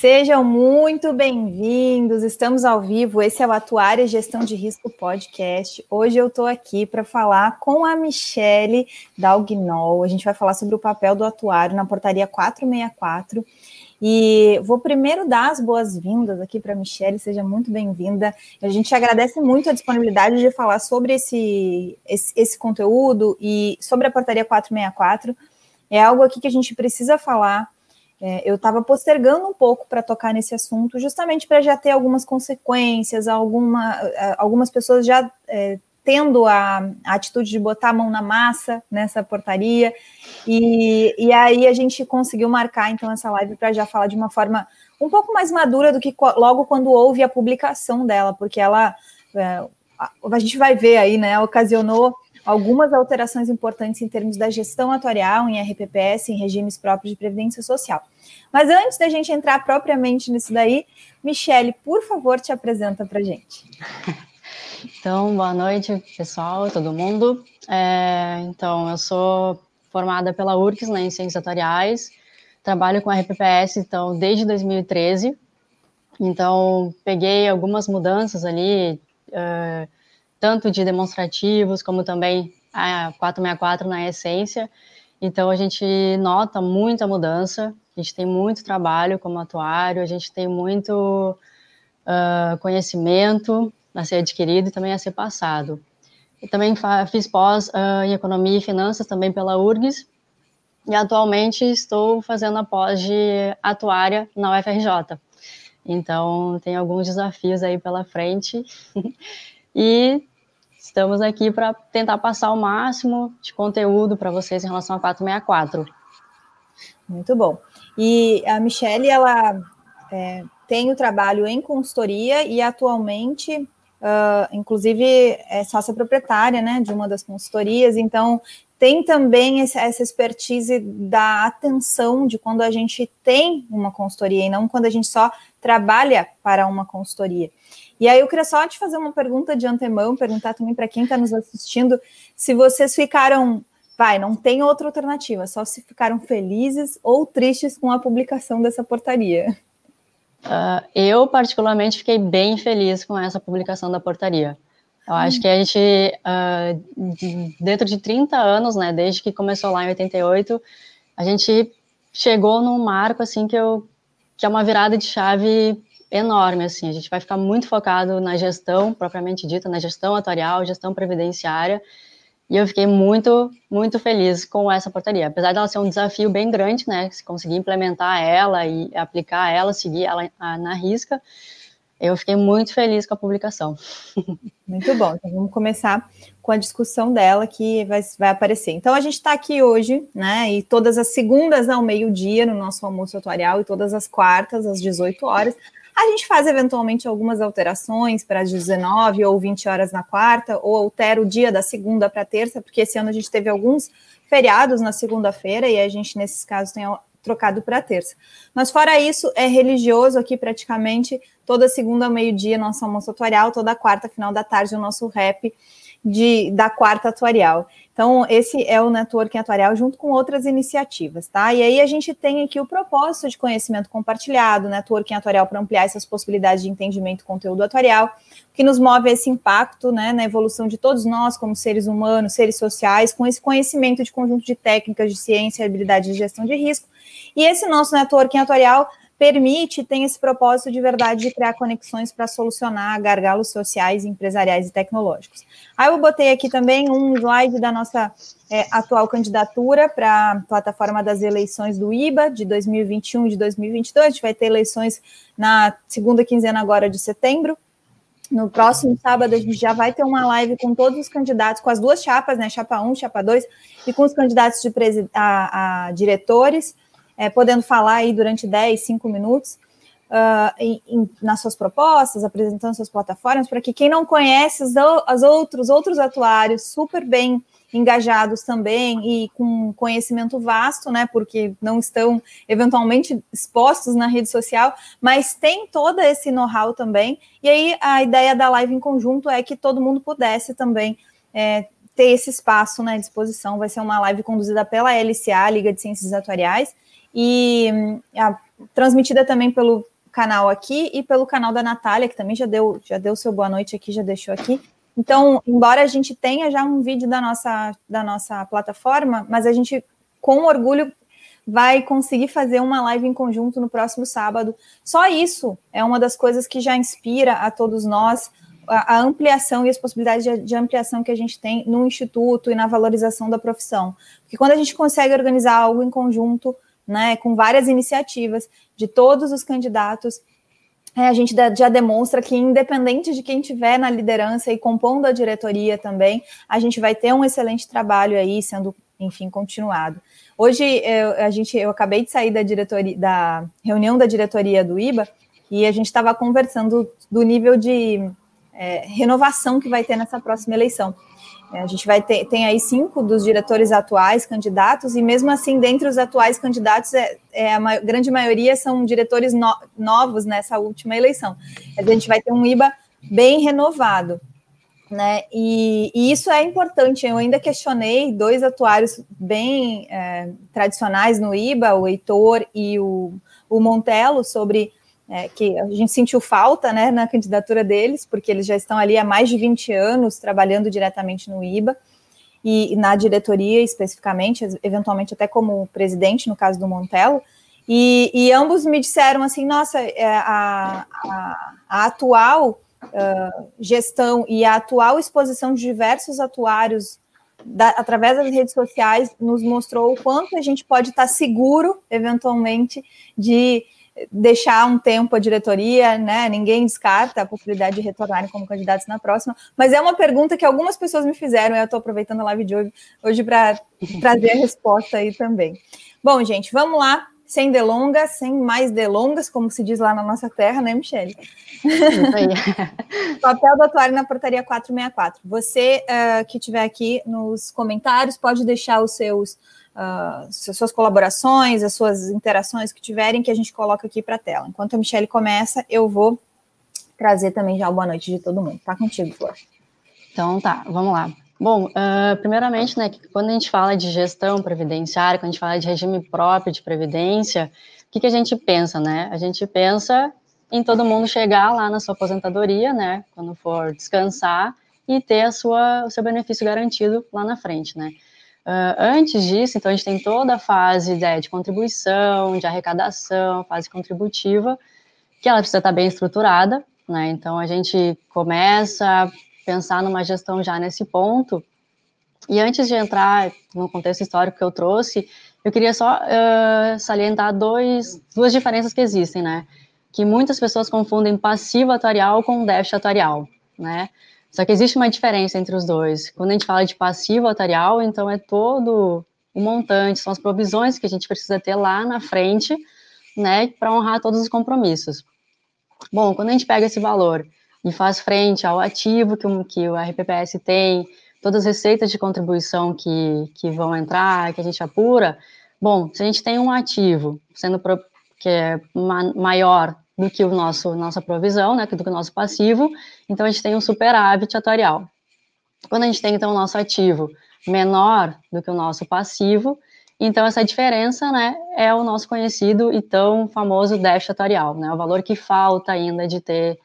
Sejam muito bem-vindos. Estamos ao vivo. Esse é o Atuária Gestão de Risco Podcast. Hoje eu estou aqui para falar com a Michele Dalguinol. A gente vai falar sobre o papel do atuário na portaria 464. E vou primeiro dar as boas-vindas aqui para a Michelle, seja muito bem-vinda. A gente agradece muito a disponibilidade de falar sobre esse, esse, esse conteúdo e sobre a portaria 464. É algo aqui que a gente precisa falar é, eu estava postergando um pouco para tocar nesse assunto, justamente para já ter algumas consequências, alguma, algumas pessoas já é, tendo a, a, atitude de botar a mão na massa nessa portaria, e, e aí a gente conseguiu marcar então essa live para já falar de uma forma um pouco mais madura do que logo quando houve a publicação dela, porque ela é, a gente vai ver aí, né, ocasionou algumas alterações importantes em termos da gestão atuarial em RPPS, em regimes próprios de previdência social. Mas antes da gente entrar propriamente nisso daí, Michele, por favor, te apresenta para gente. Então, boa noite, pessoal, todo mundo. É, então, eu sou formada pela URCS né, em Ciências Atuariais, trabalho com RPPS, então, desde 2013. Então, peguei algumas mudanças ali, uh, tanto de demonstrativos, como também a 464 na essência. Então, a gente nota muita mudança, a gente tem muito trabalho como atuário, a gente tem muito uh, conhecimento a ser adquirido e também a ser passado. Eu também fiz pós uh, em Economia e Finanças também pela URGS, e atualmente estou fazendo a pós de atuária na UFRJ. Então, tem alguns desafios aí pela frente. e estamos aqui para tentar passar o máximo de conteúdo para vocês em relação a 464. Muito bom. E a Michelle, ela é, tem o trabalho em consultoria e atualmente, uh, inclusive, é sócia proprietária né, de uma das consultorias, então tem também essa expertise da atenção de quando a gente tem uma consultoria e não quando a gente só trabalha para uma consultoria. E aí eu queria só te fazer uma pergunta de antemão, perguntar também para quem está nos assistindo, se vocês ficaram, vai, não tem outra alternativa, só se ficaram felizes ou tristes com a publicação dessa portaria. Uh, eu, particularmente, fiquei bem feliz com essa publicação da portaria. Eu acho que a gente, uh, dentro de 30 anos, né, desde que começou lá em 88, a gente chegou num marco, assim, que, eu, que é uma virada de chave enorme, assim, a gente vai ficar muito focado na gestão, propriamente dita, na gestão atuarial, gestão previdenciária, e eu fiquei muito, muito feliz com essa portaria, apesar dela ser um desafio bem grande, né, se conseguir implementar ela e aplicar ela, seguir ela na risca, eu fiquei muito feliz com a publicação. Muito bom. Então vamos começar com a discussão dela que vai, vai aparecer. Então a gente está aqui hoje, né? E todas as segundas ao meio-dia no nosso almoço atuarial e todas as quartas às 18 horas a gente faz eventualmente algumas alterações para as 19 ou 20 horas na quarta, ou altera o dia da segunda para terça, porque esse ano a gente teve alguns feriados na segunda-feira e a gente, nesses casos, tem trocado para terça. Mas fora isso, é religioso aqui praticamente toda segunda ao meio-dia nosso almoço atuarial, toda quarta, final da tarde, o nosso rap de, da quarta atuarial. Então, esse é o networking atuarial junto com outras iniciativas, tá? E aí a gente tem aqui o propósito de conhecimento compartilhado, networking atuarial para ampliar essas possibilidades de entendimento do conteúdo atuarial, que nos move esse impacto, né, na evolução de todos nós como seres humanos, seres sociais, com esse conhecimento de conjunto de técnicas de ciência habilidade de gestão de risco. E esse nosso networking atuarial permite, tem esse propósito de verdade de criar conexões para solucionar gargalos sociais, empresariais e tecnológicos. Aí eu botei aqui também um slide da nossa é, atual candidatura para a plataforma das eleições do IBA de 2021 e de 2022. A gente vai ter eleições na segunda quinzena agora de setembro. No próximo sábado, a gente já vai ter uma live com todos os candidatos, com as duas chapas, né? Chapa 1, chapa 2, e com os candidatos de a, a diretores é, podendo falar aí durante 10, 5 minutos uh, em, em, nas suas propostas, apresentando suas plataformas, para que quem não conhece os as outros, outros atuários super bem engajados também e com conhecimento vasto, né? Porque não estão eventualmente expostos na rede social, mas tem todo esse know-how também. E aí a ideia da live em conjunto é que todo mundo pudesse também é, ter esse espaço na né, disposição. Vai ser uma live conduzida pela LCA, Liga de Ciências Atuariais, e a, transmitida também pelo canal aqui e pelo canal da Natália, que também já deu, já deu seu boa noite aqui, já deixou aqui. Então, embora a gente tenha já um vídeo da nossa, da nossa plataforma, mas a gente, com orgulho, vai conseguir fazer uma live em conjunto no próximo sábado. Só isso é uma das coisas que já inspira a todos nós a, a ampliação e as possibilidades de, de, ampliação que a gente tem no instituto e na valorização da profissão. Porque quando a gente consegue organizar algo em conjunto, né, com várias iniciativas de todos os candidatos é, a gente já demonstra que, independente de quem tiver na liderança e compondo a diretoria também, a gente vai ter um excelente trabalho aí sendo, enfim, continuado. Hoje eu, a gente, eu acabei de sair da diretoria, da reunião da diretoria do IBA e a gente estava conversando do nível de é, renovação que vai ter nessa próxima eleição. É, a gente vai ter tem aí cinco dos diretores atuais candidatos, e mesmo assim, dentre os atuais candidatos, é, é a ma grande maioria são diretores no novos nessa última eleição. A gente vai ter um IBA bem renovado. Né? E, e, isso é importante. Eu ainda questionei dois atuários bem é, tradicionais no IBA, o Heitor e o, o Montelo, sobre é, que a gente sentiu falta né, na candidatura deles, porque eles já estão ali há mais de 20 anos trabalhando diretamente no IBA e, na diretoria especificamente, eventualmente até como presidente, no caso do Montelo. E, e ambos me disseram assim: nossa, é, a, a, a atual uh, gestão e a atual exposição de diversos atuários da, através das redes sociais nos mostrou o quanto a gente pode estar seguro, eventualmente, de deixar um tempo a diretoria, né? Ninguém descarta a possibilidade de retornarem como candidatos na próxima, mas é uma pergunta que algumas pessoas me fizeram e eu estou aproveitando a live de hoje, hoje para trazer a resposta aí também. Bom, gente, vamos lá, sem delongas, sem mais delongas, como se diz lá na nossa terra, né, Michele? Papel do atuário na portaria 464. Você uh, que estiver aqui nos comentários pode deixar os seus uh, as suas colaborações, as suas interações que tiverem, que a gente coloca aqui para a tela. Enquanto a Michelle começa, eu vou trazer também já o boa noite de todo mundo. Tá contigo, Flor. Então tá, vamos lá. Bom, uh, primeiramente, né, quando a gente fala de gestão previdenciária, quando a gente fala de regime próprio de previdência, o que, que a gente pensa, né? A gente pensa em todo mundo chegar lá na sua aposentadoria, né, quando for descansar e ter a sua, o seu benefício garantido lá na frente, né? Uh, antes disso, então, a gente tem toda a fase né, de contribuição, de arrecadação, fase contributiva, que ela precisa estar bem estruturada, né? Então, a gente começa a pensar numa gestão já nesse ponto. E antes de entrar no contexto histórico que eu trouxe, eu queria só uh, salientar dois, duas diferenças que existem, né? Que muitas pessoas confundem passivo atuarial com déficit atuarial, né? Só que existe uma diferença entre os dois. Quando a gente fala de passivo atuarial, então é todo o montante, são as provisões que a gente precisa ter lá na frente, né, para honrar todos os compromissos. Bom, quando a gente pega esse valor e faz frente ao ativo que, o, que o RPPS tem, todas as receitas de contribuição que, que vão entrar, que a gente apura, bom, se a gente tem um ativo sendo pro, que é ma maior do que o nosso nossa provisão, né, do que o nosso passivo, então a gente tem um superávit atuarial. Quando a gente tem então o nosso ativo menor do que o nosso passivo, então essa diferença, né, é o nosso conhecido e tão famoso déficit atuarial, né, o valor que falta ainda de ter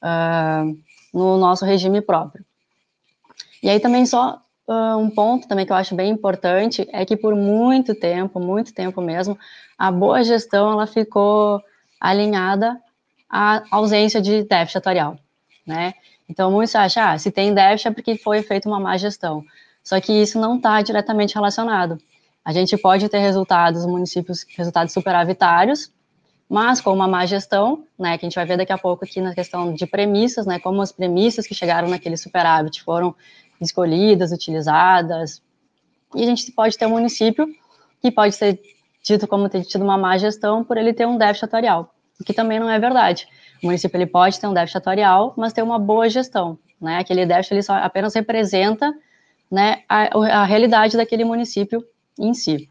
uh, no nosso regime próprio. E aí também só uh, um ponto também que eu acho bem importante é que por muito tempo, muito tempo mesmo, a boa gestão ela ficou alinhada à ausência de déficit atuarial, né? Então, muitos acham, ah, se tem déficit é porque foi feita uma má gestão. Só que isso não está diretamente relacionado. A gente pode ter resultados, municípios, resultados superavitários, mas com uma má gestão, né, que a gente vai ver daqui a pouco aqui na questão de premissas, né, como as premissas que chegaram naquele superávit foram escolhidas, utilizadas, e a gente pode ter um município que pode ser dito como ter tido uma má gestão por ele ter um déficit atuarial, o que também não é verdade. O município ele pode ter um déficit atuarial, mas ter uma boa gestão, né? Aquele déficit ele só apenas representa, né, a, a realidade daquele município em si.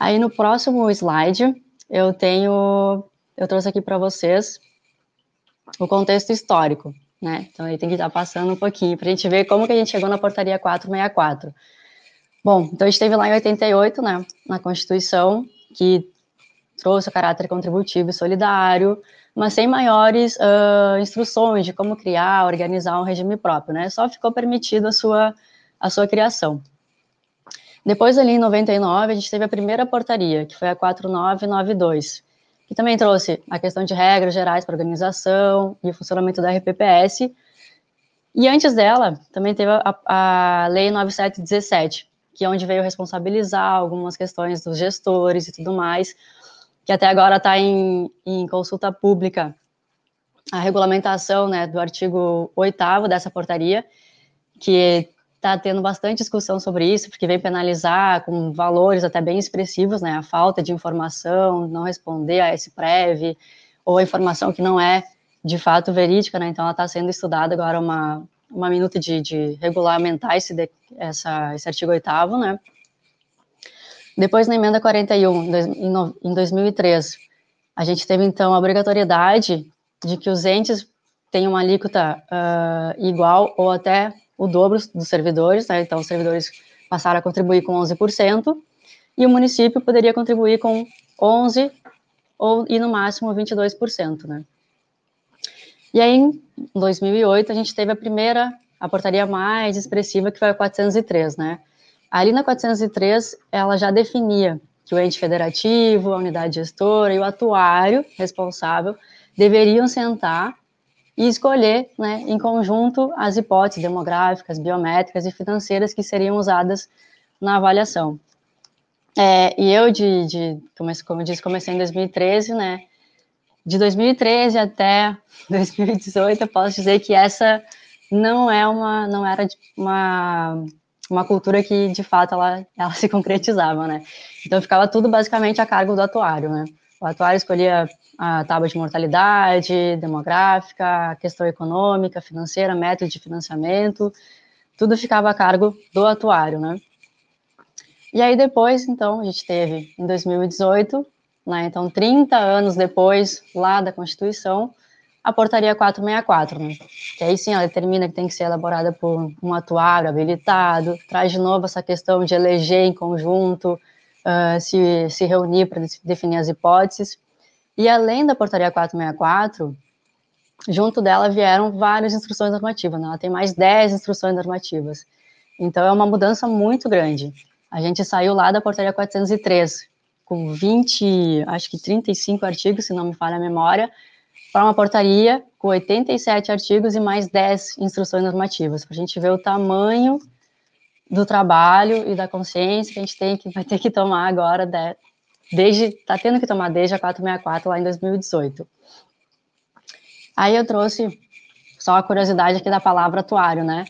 Aí no próximo slide eu tenho, eu trouxe aqui para vocês o contexto histórico, né? Então aí tem que estar passando um pouquinho para a gente ver como que a gente chegou na portaria 464. Bom, então a gente esteve lá em 88, né, na Constituição, que trouxe o caráter contributivo e solidário, mas sem maiores uh, instruções de como criar, organizar um regime próprio, né? Só ficou permitido a sua, a sua criação. Depois, ali em 99, a gente teve a primeira portaria, que foi a 4992, que também trouxe a questão de regras gerais para organização e funcionamento da RPPS. E antes dela, também teve a, a Lei 9717, que é onde veio responsabilizar algumas questões dos gestores e tudo mais, que até agora está em, em, consulta pública. A regulamentação né, do artigo 8 dessa portaria, que está tendo bastante discussão sobre isso, porque vem penalizar com valores até bem expressivos, né, a falta de informação, não responder a esse prévio, ou a informação que não é de fato verídica, né, então ela está sendo estudada agora uma, uma minuta de, de regulamentar esse, de, essa, esse artigo 8 né, depois, na emenda 41, em 2003, a gente teve, então, a obrigatoriedade de que os entes tenham uma alíquota uh, igual ou até o dobro dos servidores, né? então os servidores passaram a contribuir com 11%, e o município poderia contribuir com 11% ou, e no máximo 22%. Né? E aí, em 2008, a gente teve a primeira, a portaria mais expressiva, que foi a 403, né? Ali na 403, ela já definia que o ente federativo, a unidade gestora e o atuário responsável deveriam sentar e escolher, né, em conjunto, as hipóteses demográficas, biométricas e financeiras que seriam usadas na avaliação. É, e eu, de, de como eu disse, comecei em 2013, né, de 2013 até 2018, eu posso dizer que essa não é uma, não era uma uma cultura que, de fato, ela, ela se concretizava, né? Então, ficava tudo basicamente a cargo do atuário, né? O atuário escolhia a tábua de mortalidade, demográfica, questão econômica, financeira, método de financiamento, tudo ficava a cargo do atuário, né? E aí depois, então, a gente teve em 2018, né, então 30 anos depois, lá da Constituição, a portaria 464, né? Que aí sim ela determina que tem que ser elaborada por um atuário habilitado, traz de novo essa questão de eleger em conjunto, uh, se, se reunir para definir as hipóteses. E além da portaria 464, junto dela vieram várias instruções normativas, né? Ela tem mais 10 instruções normativas. Então é uma mudança muito grande. A gente saiu lá da portaria 403, com 20, acho que 35 artigos, se não me falha a memória, para uma portaria com 87 artigos e mais 10 instruções normativas, para a gente ver o tamanho do trabalho e da consciência que a gente tem que vai ter que tomar agora, de, desde está tendo que tomar desde a 464 lá em 2018. Aí eu trouxe só a curiosidade aqui da palavra atuário, né?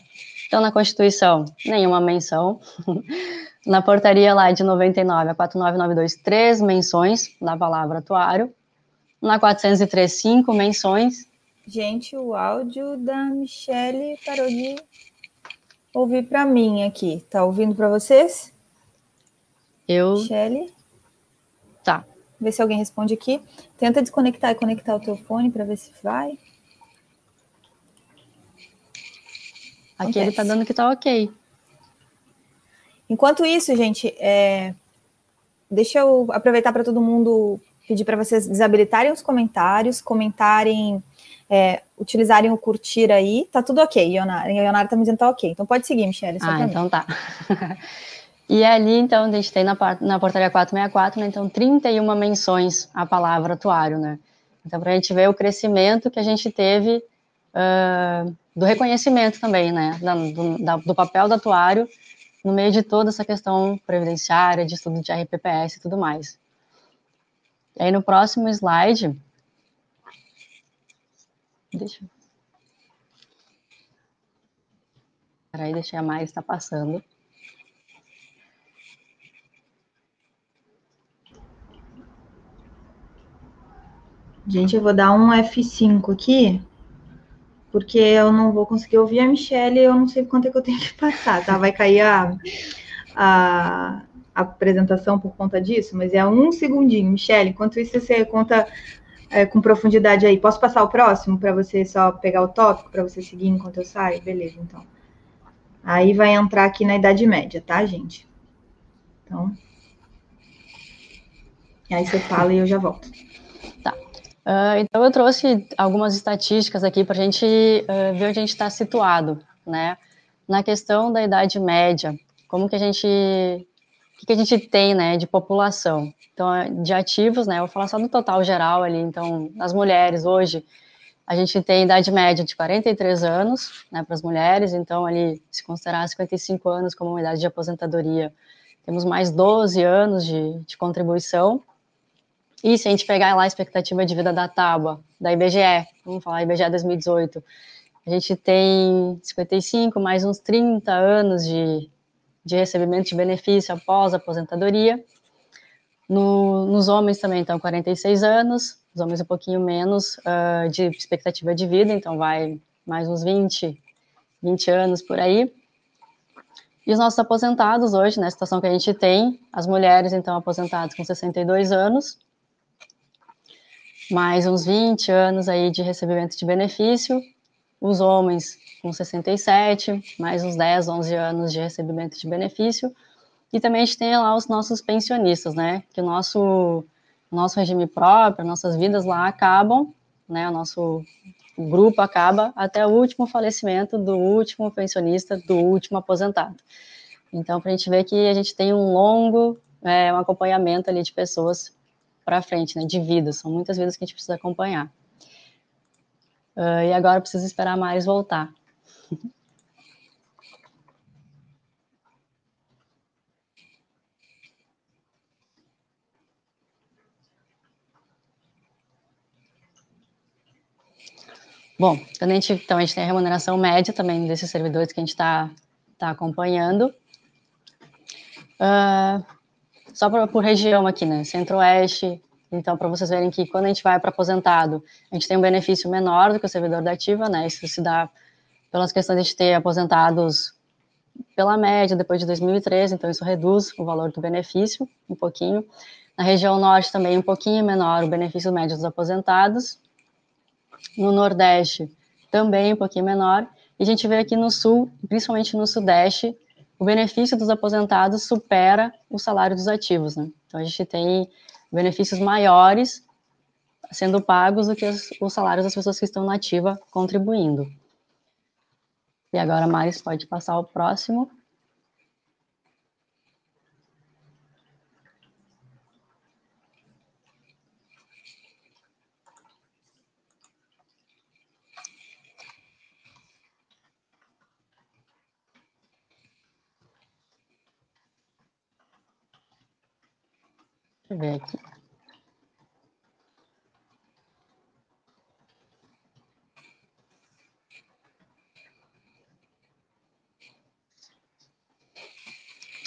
Então, na Constituição, nenhuma menção. na portaria lá de 99 a 4992, três menções da palavra atuário na 403, cinco menções. Gente, o áudio da Michelle parou de ouvir para mim aqui. Tá ouvindo para vocês? Eu. Michelle? Tá. Vê se alguém responde aqui. Tenta desconectar e conectar o teu fone para ver se vai. Aqui Acontece. ele tá dando que tá ok. Enquanto isso, gente, é... deixa eu aproveitar para todo mundo pedir para vocês desabilitarem os comentários, comentarem, é, utilizarem o curtir aí. Tá tudo ok, Ionara. Ionara tá me dizendo que tá ok. Então pode seguir, Michelle. Ah, então tá. e ali, então, a gente tem na, na portaria 464, né, então, 31 menções à palavra atuário, né? Então, para a gente ver o crescimento que a gente teve uh, do reconhecimento também, né, da, do, da, do papel do atuário no meio de toda essa questão previdenciária, de estudo de RPPS e tudo mais. E aí no próximo slide, deixa eu... Peraí, deixa a mais está passando. Gente, eu vou dar um F5 aqui, porque eu não vou conseguir ouvir a Michelle, eu não sei quanto é que eu tenho que passar, tá? Vai cair a, a, apresentação por conta disso, mas é um segundinho, Michelle. Enquanto isso, você conta é, com profundidade aí. Posso passar o próximo para você só pegar o tópico para você seguir enquanto eu saio? Beleza, então. Aí vai entrar aqui na Idade Média, tá, gente? Então. Aí você fala e eu já volto. Uh, então eu trouxe algumas estatísticas aqui para a gente uh, ver onde a gente está situado, né? Na questão da idade média, como que a gente, o que, que a gente tem, né, de população? Então, de ativos, né? Eu vou falar só do total geral ali. Então, as mulheres hoje, a gente tem idade média de 43 anos, né, para as mulheres. Então, ali, se considerar 55 anos como uma idade de aposentadoria, temos mais 12 anos de, de contribuição. E se a gente pegar lá a expectativa de vida da tábua, da IBGE, vamos falar IBGE 2018, a gente tem 55 mais uns 30 anos de, de recebimento de benefício após a aposentadoria. No, nos homens também, então, 46 anos, os homens um pouquinho menos uh, de expectativa de vida, então vai mais uns 20, 20 anos por aí. E os nossos aposentados hoje, na né, situação que a gente tem, as mulheres, então, aposentadas com 62 anos, mais uns 20 anos aí de recebimento de benefício, os homens com 67, mais uns 10, 11 anos de recebimento de benefício, e também a gente tem lá os nossos pensionistas, né, que o nosso, nosso regime próprio, nossas vidas lá acabam, né, o nosso grupo acaba até o último falecimento do último pensionista, do último aposentado. Então, para a gente ver que a gente tem um longo é, um acompanhamento ali de pessoas para frente, né, de vidas. São muitas vidas que a gente precisa acompanhar. Uh, e agora precisa esperar mais voltar. Bom, a gente, então a gente tem a remuneração média também desses servidores que a gente está tá acompanhando. Uh, só pra, por região aqui, né? Centro-Oeste. Então, para vocês verem que quando a gente vai para aposentado, a gente tem um benefício menor do que o servidor da ativa, né? Isso se dá pelas questões de ter aposentados pela média depois de 2013, então isso reduz o valor do benefício um pouquinho. Na região norte também um pouquinho menor o benefício médio dos aposentados. No nordeste também um pouquinho menor. E a gente vê aqui no sul, principalmente no sudeste, o benefício dos aposentados supera o salário dos ativos, né? Então a gente tem benefícios maiores sendo pagos do que os, os salários das pessoas que estão na ativa contribuindo. E agora, Maris, pode passar ao próximo. Eu ver aqui.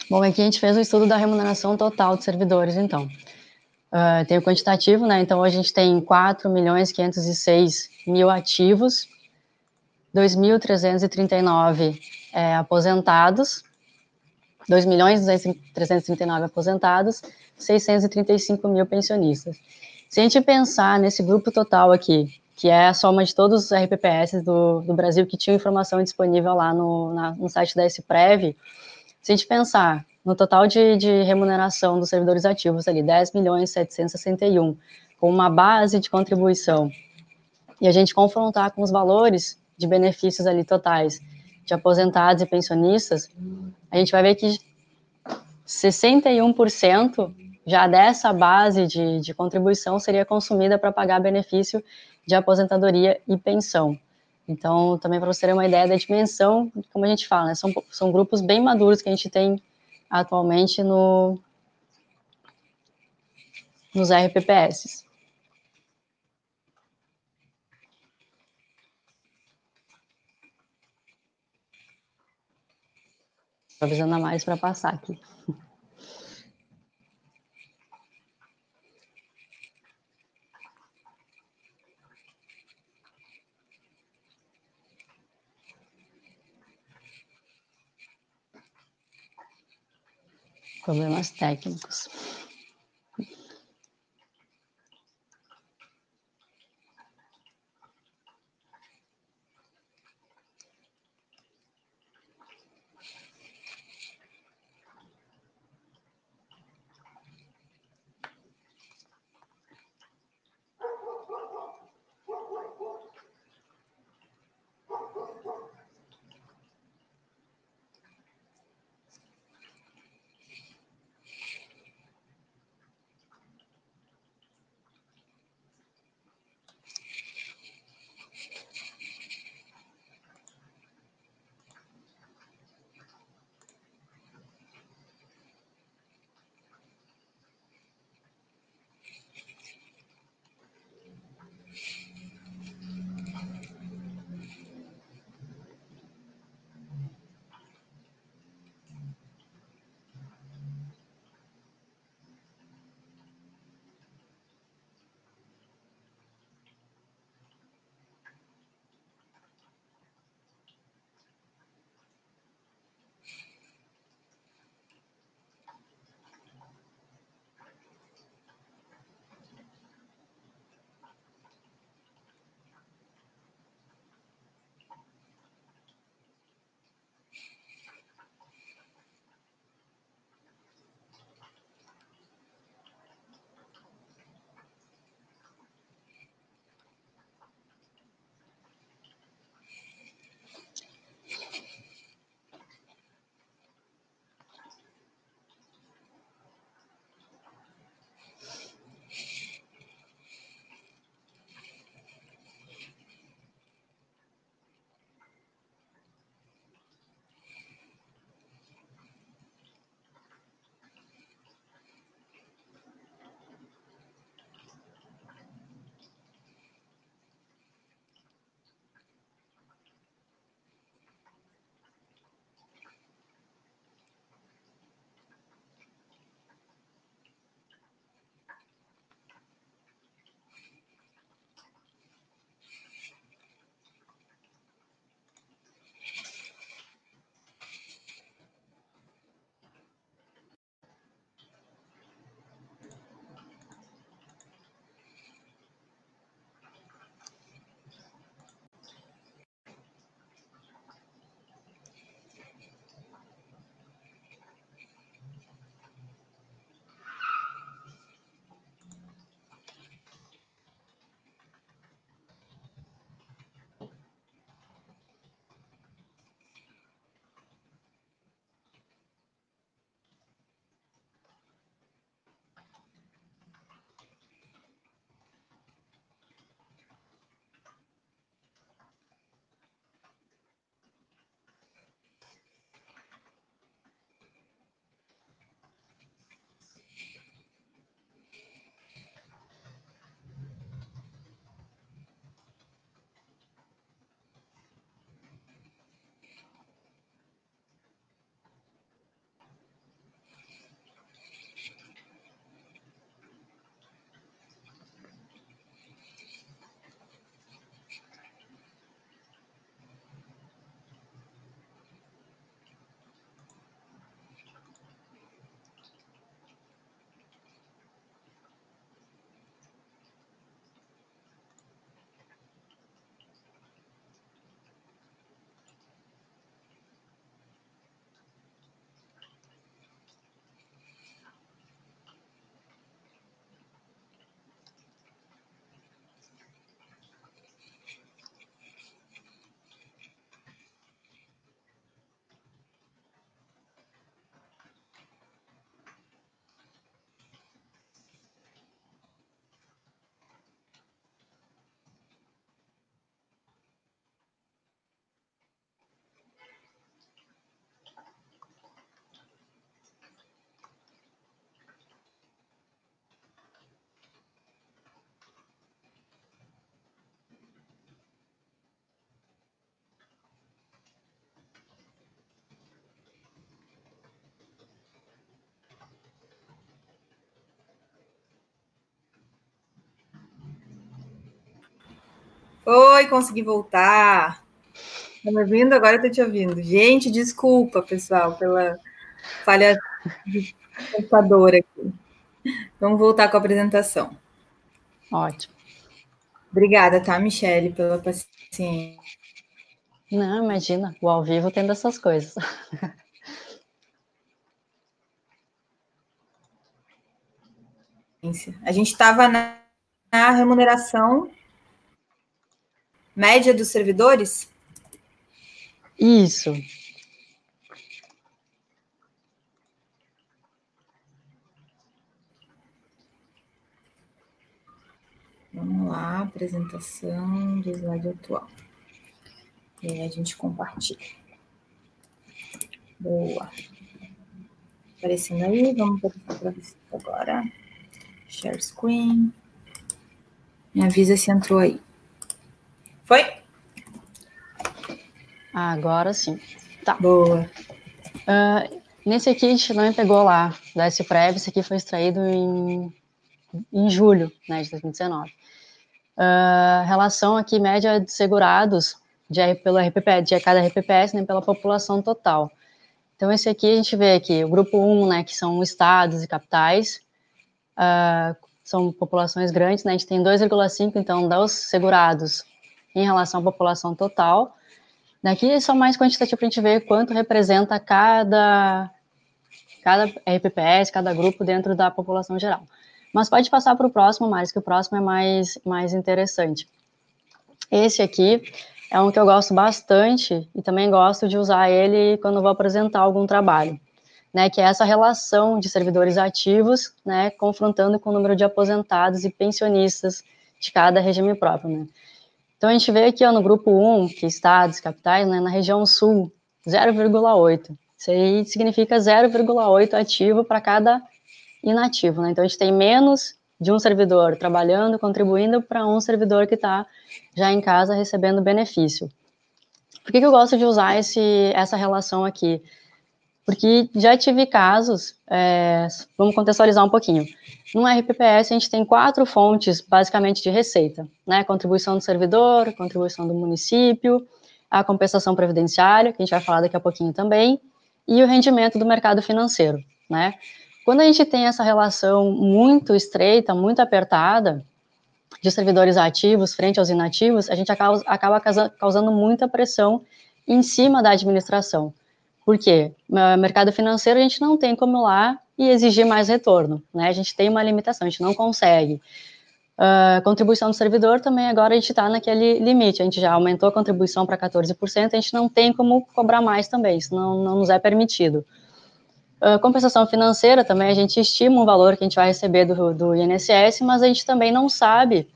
Bom, aqui a gente fez o estudo da remuneração total de servidores, então. Uh, tem o quantitativo, né? Então, a gente tem 4 milhões 506 mil ativos, 2.339 é, aposentados, 2 milhões 339 aposentados 635 mil pensionistas. Se a gente pensar nesse grupo total aqui, que é a soma de todos os RPPS do, do Brasil que tinham informação disponível lá no, na, no site da SPREV, se a gente pensar no total de, de remuneração dos servidores ativos ali, 10 milhões 761, com uma base de contribuição, e a gente confrontar com os valores de benefícios ali totais de aposentados e pensionistas, a gente vai ver que 61% já dessa base de, de contribuição seria consumida para pagar benefício de aposentadoria e pensão. Então, também para você ter uma ideia da dimensão, como a gente fala, né, são, são grupos bem maduros que a gente tem atualmente no, nos RPPS. Estou avisando a mais para passar aqui. Problemas técnicos. Oi, consegui voltar. Tá me ouvindo? Agora eu tô te ouvindo. Gente, desculpa, pessoal, pela falha de computador aqui. Vamos voltar com a apresentação. Ótimo. Obrigada, tá, Michele, pela paciência. Não, imagina, o ao vivo tendo essas coisas. A gente estava na, na remuneração média dos servidores? Isso. Vamos lá, apresentação do slide atual. E aí a gente compartilha. Boa. Aparecendo aí, vamos para agora. Share screen. Me avisa se entrou aí. Foi? Agora sim. Tá. Boa. Uh, nesse aqui a gente não pegou lá da SPREV, esse aqui foi extraído em, em julho né, de 2019. Uh, relação aqui média de segurados de, pelo RPP, de cada RPPS né, pela população total. Então, esse aqui a gente vê aqui, o grupo 1, né, que são estados e capitais, uh, são populações grandes, né, a gente tem 2,5, então, dos segurados em relação à população total. Daqui é só mais quantitativo para a gente ver quanto representa cada, cada RPPS, cada grupo dentro da população geral. Mas pode passar para o próximo, mais que o próximo é mais, mais interessante. Esse aqui é um que eu gosto bastante e também gosto de usar ele quando vou apresentar algum trabalho, né, que é essa relação de servidores ativos, né, confrontando com o número de aposentados e pensionistas de cada regime próprio, né. Então a gente vê aqui ó, no grupo 1, que é estados, capitais, né, na região sul, 0,8. Isso aí significa 0,8 ativo para cada inativo, né? Então a gente tem menos de um servidor trabalhando, contribuindo para um servidor que está já em casa recebendo benefício. Por que, que eu gosto de usar esse, essa relação aqui? Porque já tive casos, é, vamos contextualizar um pouquinho. No RPPS, a gente tem quatro fontes, basicamente, de receita, né? Contribuição do servidor, contribuição do município, a compensação previdenciária, que a gente vai falar daqui a pouquinho também, e o rendimento do mercado financeiro, né? Quando a gente tem essa relação muito estreita, muito apertada, de servidores ativos frente aos inativos, a gente acaba, acaba causando muita pressão em cima da administração. Por quê? No mercado financeiro, a gente não tem como ir lá e exigir mais retorno, né? A gente tem uma limitação, a gente não consegue. Uh, contribuição do servidor também, agora a gente está naquele limite, a gente já aumentou a contribuição para 14%, a gente não tem como cobrar mais também, isso não, não nos é permitido. Uh, compensação financeira também, a gente estima um valor que a gente vai receber do, do INSS, mas a gente também não sabe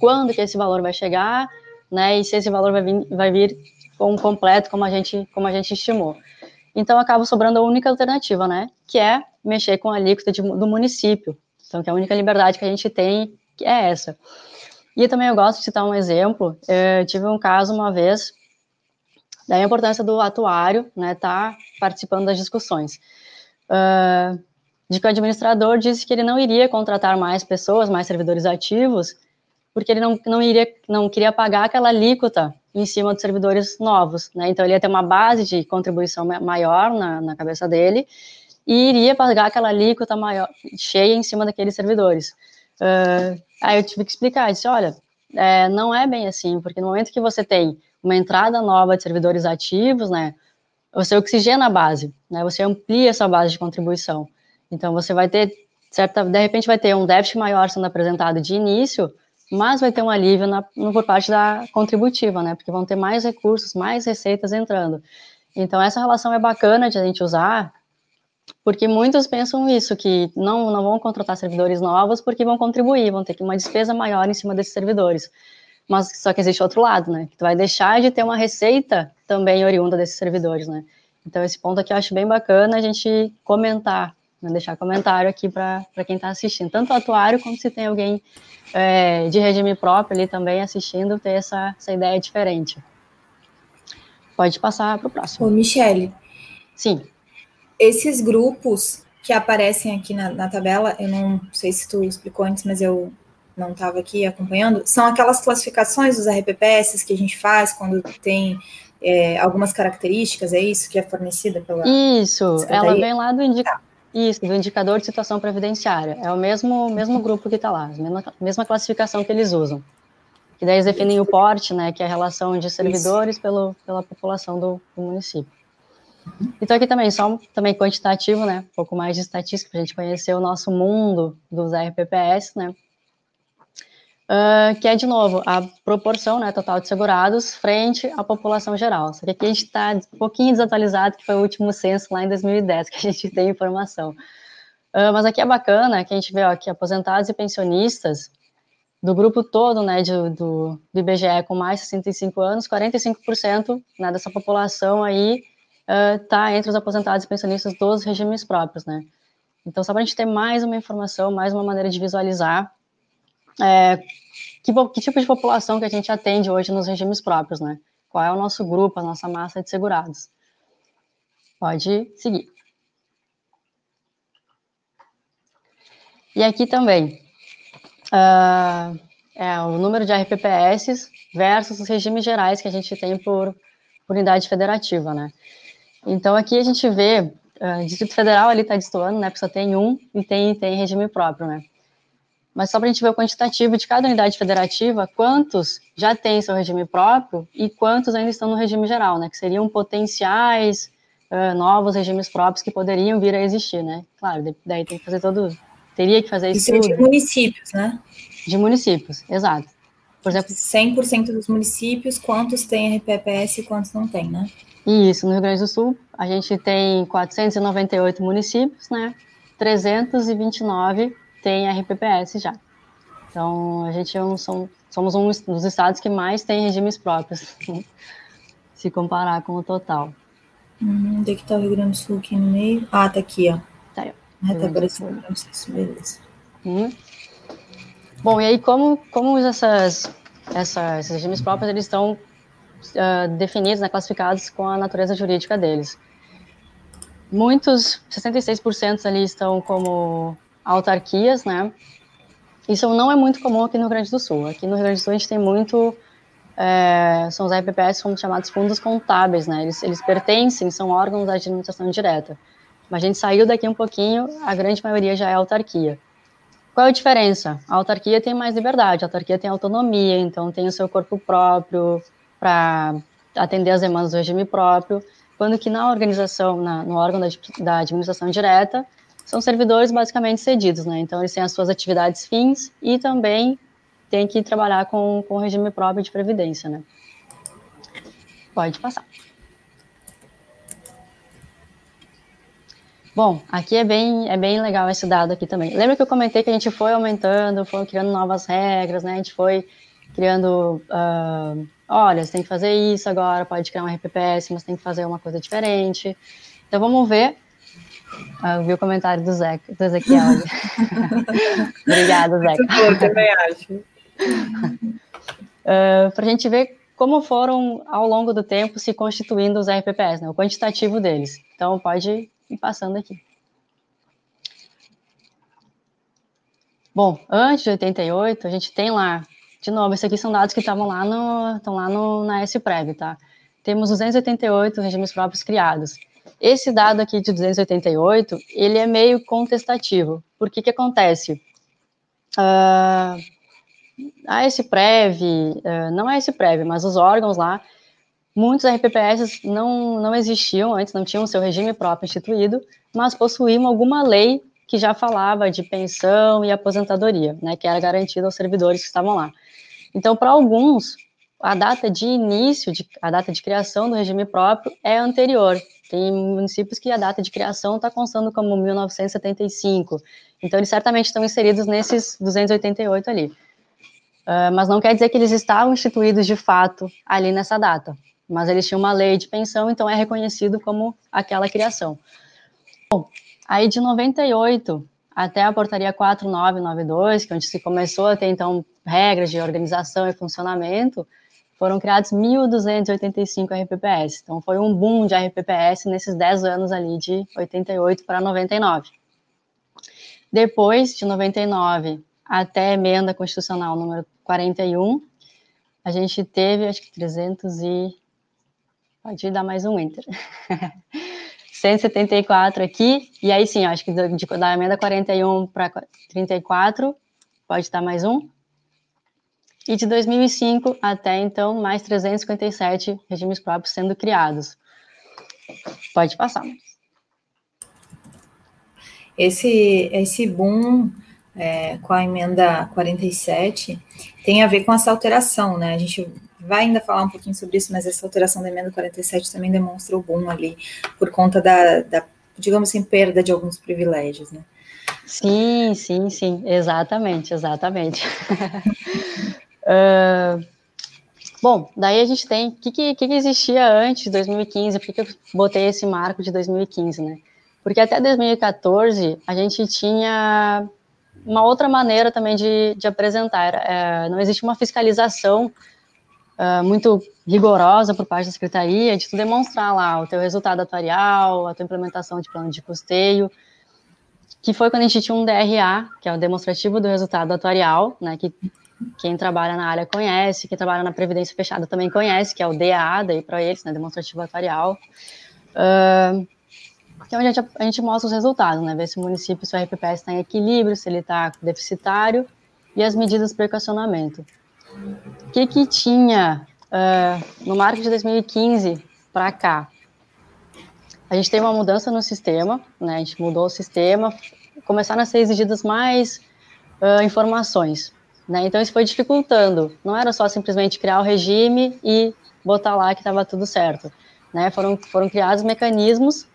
quando que esse valor vai chegar, né, e se esse valor vai vir, vai vir com completo como a gente, como a gente estimou. Então, acaba sobrando a única alternativa, né, que é mexer com a alíquota de, do município. Então, que é a única liberdade que a gente tem é essa. E também eu gosto de citar um exemplo, eu tive um caso uma vez, Daí a importância do atuário, né, tá participando das discussões. Uh, de que o administrador disse que ele não iria contratar mais pessoas, mais servidores ativos, porque ele não, não, iria, não queria pagar aquela alíquota em cima dos servidores novos, né? Então ele ia ter uma base de contribuição maior na, na cabeça dele e iria pagar aquela alíquota maior, cheia em cima daqueles servidores. Uh, aí eu tive que explicar, disse, olha, é, não é bem assim, porque no momento que você tem uma entrada nova de servidores ativos, né, você oxigena a base, né, você amplia essa base de contribuição. Então, você vai ter, certa, de repente, vai ter um déficit maior sendo apresentado de início, mas vai ter um alívio na, por parte da contributiva, né, porque vão ter mais recursos, mais receitas entrando. Então, essa relação é bacana de a gente usar, porque muitos pensam isso, que não, não vão contratar servidores novos porque vão contribuir, vão ter uma despesa maior em cima desses servidores mas só que existe outro lado, né? Que tu vai deixar de ter uma receita também oriunda desses servidores, né? Então, esse ponto aqui eu acho bem bacana a gente comentar, né? deixar comentário aqui para quem está assistindo, tanto o atuário como se tem alguém é, de regime próprio ali também assistindo, ter essa, essa ideia diferente. Pode passar para o próximo. Ô, Michele. Sim. Esses grupos que aparecem aqui na, na tabela, eu não sei se tu explicou antes, mas eu não estava aqui acompanhando, são aquelas classificações dos RPPS que a gente faz quando tem é, algumas características, é isso que é fornecida pela. Isso, ela vem lá do, indi tá. Isso, do indicador de situação previdenciária. É o mesmo, mesmo grupo que está lá, a mesma, mesma classificação que eles usam. Que daí eles definem o porte, né, que é a relação de servidores pelo, pela população do, do município. Então aqui também, só também quantitativo, né, um pouco mais de estatística, para a gente conhecer o nosso mundo dos RPPS, né, uh, que é, de novo, a proporção né, total de segurados frente à população geral. Só que aqui a gente está um pouquinho desatualizado, que foi o último censo lá em 2010, que a gente tem informação. Uh, mas aqui é bacana que a gente vê ó, que aposentados e pensionistas, do grupo todo, né, de, do, do IBGE com mais de 65 anos, 45% né, dessa população aí está uh, entre os aposentados e pensionistas dos regimes próprios, né. Então, só para a gente ter mais uma informação, mais uma maneira de visualizar é, que, que, tipo de população que a gente atende hoje nos regimes próprios, né? Qual é o nosso grupo, a nossa massa de segurados? Pode seguir. E aqui também, uh, é o número de RPPS versus os regimes gerais que a gente tem por, por unidade federativa, né? Então, aqui a gente vê, uh, Distrito Federal ali está destoando, né? Porque só tem um e tem, tem regime próprio, né? Mas só para a gente ver o quantitativo de cada unidade federativa, quantos já têm seu regime próprio e quantos ainda estão no regime geral, né? Que seriam potenciais uh, novos regimes próprios que poderiam vir a existir, né? Claro, daí tem que fazer todo, teria que fazer isso. Isso de municípios, né? De municípios, exato. Por exemplo, 100% dos municípios, quantos têm RPPS e quantos não têm, né? Isso, no Rio Grande do Sul, a gente tem 498 municípios, né? 329 tem RPPS já. Então, a gente é um, somos um dos estados que mais tem regimes próprios, se comparar com o total. Hum, onde é que tá o Rio Grande do Sul aqui no meio? Ah, tá aqui, ó. Tá aí, ó. Ah, tá aparecendo, beleza. Hum. Bom, e aí como, como essas, essas, esses regimes próprios, eles estão uh, definidos, né, classificados com a natureza jurídica deles. Muitos, 66% ali estão como autarquias, né? Isso não é muito comum aqui no Rio Grande do Sul. Aqui no Rio Grande do Sul a gente tem muito, é, são os RPPS, são chamados fundos contábeis, né? Eles, eles pertencem, são órgãos da administração direta. Mas a gente saiu daqui um pouquinho, a grande maioria já é autarquia. Qual é a diferença? A autarquia tem mais liberdade, a autarquia tem autonomia, então tem o seu corpo próprio para atender as demandas do regime próprio, quando que na organização, na, no órgão da, da administração direta, são servidores basicamente cedidos, né? Então, eles têm as suas atividades fins e também têm que trabalhar com, com regime próprio de previdência, né? Pode passar. Bom, aqui é bem, é bem legal esse dado aqui também. Lembra que eu comentei que a gente foi aumentando, foi criando novas regras, né? A gente foi criando, uh, olha, você tem que fazer isso agora, pode criar um RPPS, mas tem que fazer uma coisa diferente. Então, vamos ver eu vi o comentário do, Zé, do Ezequiel. Obrigada, Zé. Eu também acho. Uh, ah, Para a gente ver como foram, ao longo do tempo, se constituindo os RPPS, né, o quantitativo deles. Então, pode ir passando aqui. Bom, antes de 88, a gente tem lá, de novo, esses aqui são dados que estavam lá, no, estão lá no, na S-Prev, tá? Temos 288 regimes próprios criados. Esse dado aqui de 288, ele é meio contestativo. Por que que acontece? Uh, a SPREV, uh, não é SPREV, mas os órgãos lá, muitos RPPS não, não existiam antes, não tinham seu regime próprio instituído, mas possuíam alguma lei que já falava de pensão e aposentadoria, né, que era garantida aos servidores que estavam lá. Então, para alguns, a data de início, de, a data de criação do regime próprio é anterior. Tem municípios que a data de criação está constando como 1975. Então, eles certamente estão inseridos nesses 288 ali. Uh, mas não quer dizer que eles estavam instituídos de fato ali nessa data. Mas eles tinham uma lei de pensão, então é reconhecido como aquela criação. Bom, aí de 98 até a portaria 4992, que é onde se começou a ter, então, regras de organização e funcionamento, foram criados 1.285 RPPS. Então, foi um boom de RPPS nesses 10 anos ali, de 88 para 99. Depois, de 99 até a emenda constitucional número 41, a gente teve, acho que 300 e... Pode dar mais um enter. 174 aqui, e aí sim, acho que da emenda 41 para 34, pode estar mais um. E de 2005 até então, mais 357 regimes próprios sendo criados. Pode passar. Esse, esse boom é, com a emenda 47 tem a ver com essa alteração, né? A gente vai ainda falar um pouquinho sobre isso, mas essa alteração da emenda 47 também demonstra o boom ali, por conta da, da digamos assim, perda de alguns privilégios, né? Sim, sim, sim, exatamente, exatamente. uh, bom, daí a gente tem, o que, que, que, existia antes de 2015, por que, eu botei esse marco de 2015, né? Porque até 2014 a gente tinha uma outra maneira também de, de apresentar. É, não existe uma fiscalização uh, muito rigorosa por parte da secretaria de tu demonstrar lá o teu resultado atuarial, a tua implementação de plano de custeio, que foi quando a gente tinha um DRA, que é o demonstrativo do resultado atuarial, né, que quem trabalha na área conhece, quem trabalha na previdência fechada também conhece, que é o DA, daí para eles, né, demonstrativo atuarial. Uh, que é onde a gente, a gente, mostra os resultados, né? Ver se o município, se o RPPS está em equilíbrio, se ele está deficitário e as medidas de precacionamento. O que, que tinha uh, no marco de 2015 para cá? A gente teve uma mudança no sistema, né? A gente mudou o sistema, começaram a ser exigidas mais uh, informações, né? Então isso foi dificultando. Não era só simplesmente criar o regime e botar lá que estava tudo certo, né? Foram foram criados mecanismos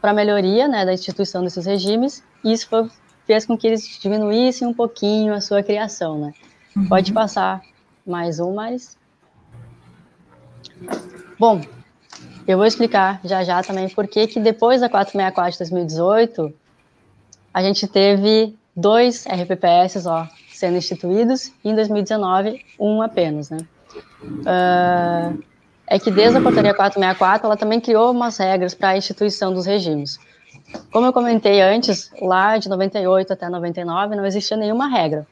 para melhoria, né, da instituição desses regimes. E isso foi, fez com que eles diminuíssem um pouquinho a sua criação, né? Uhum. Pode passar mais um, mas. Bom, eu vou explicar já já também por que que depois da 464 de 2018 a gente teve dois RPPS ó, sendo instituídos e em 2019 um apenas, né? Uh, é que desde a portaria 464 ela também criou umas regras para a instituição dos regimes. Como eu comentei antes, lá de 98 até 99 não existia nenhuma regra.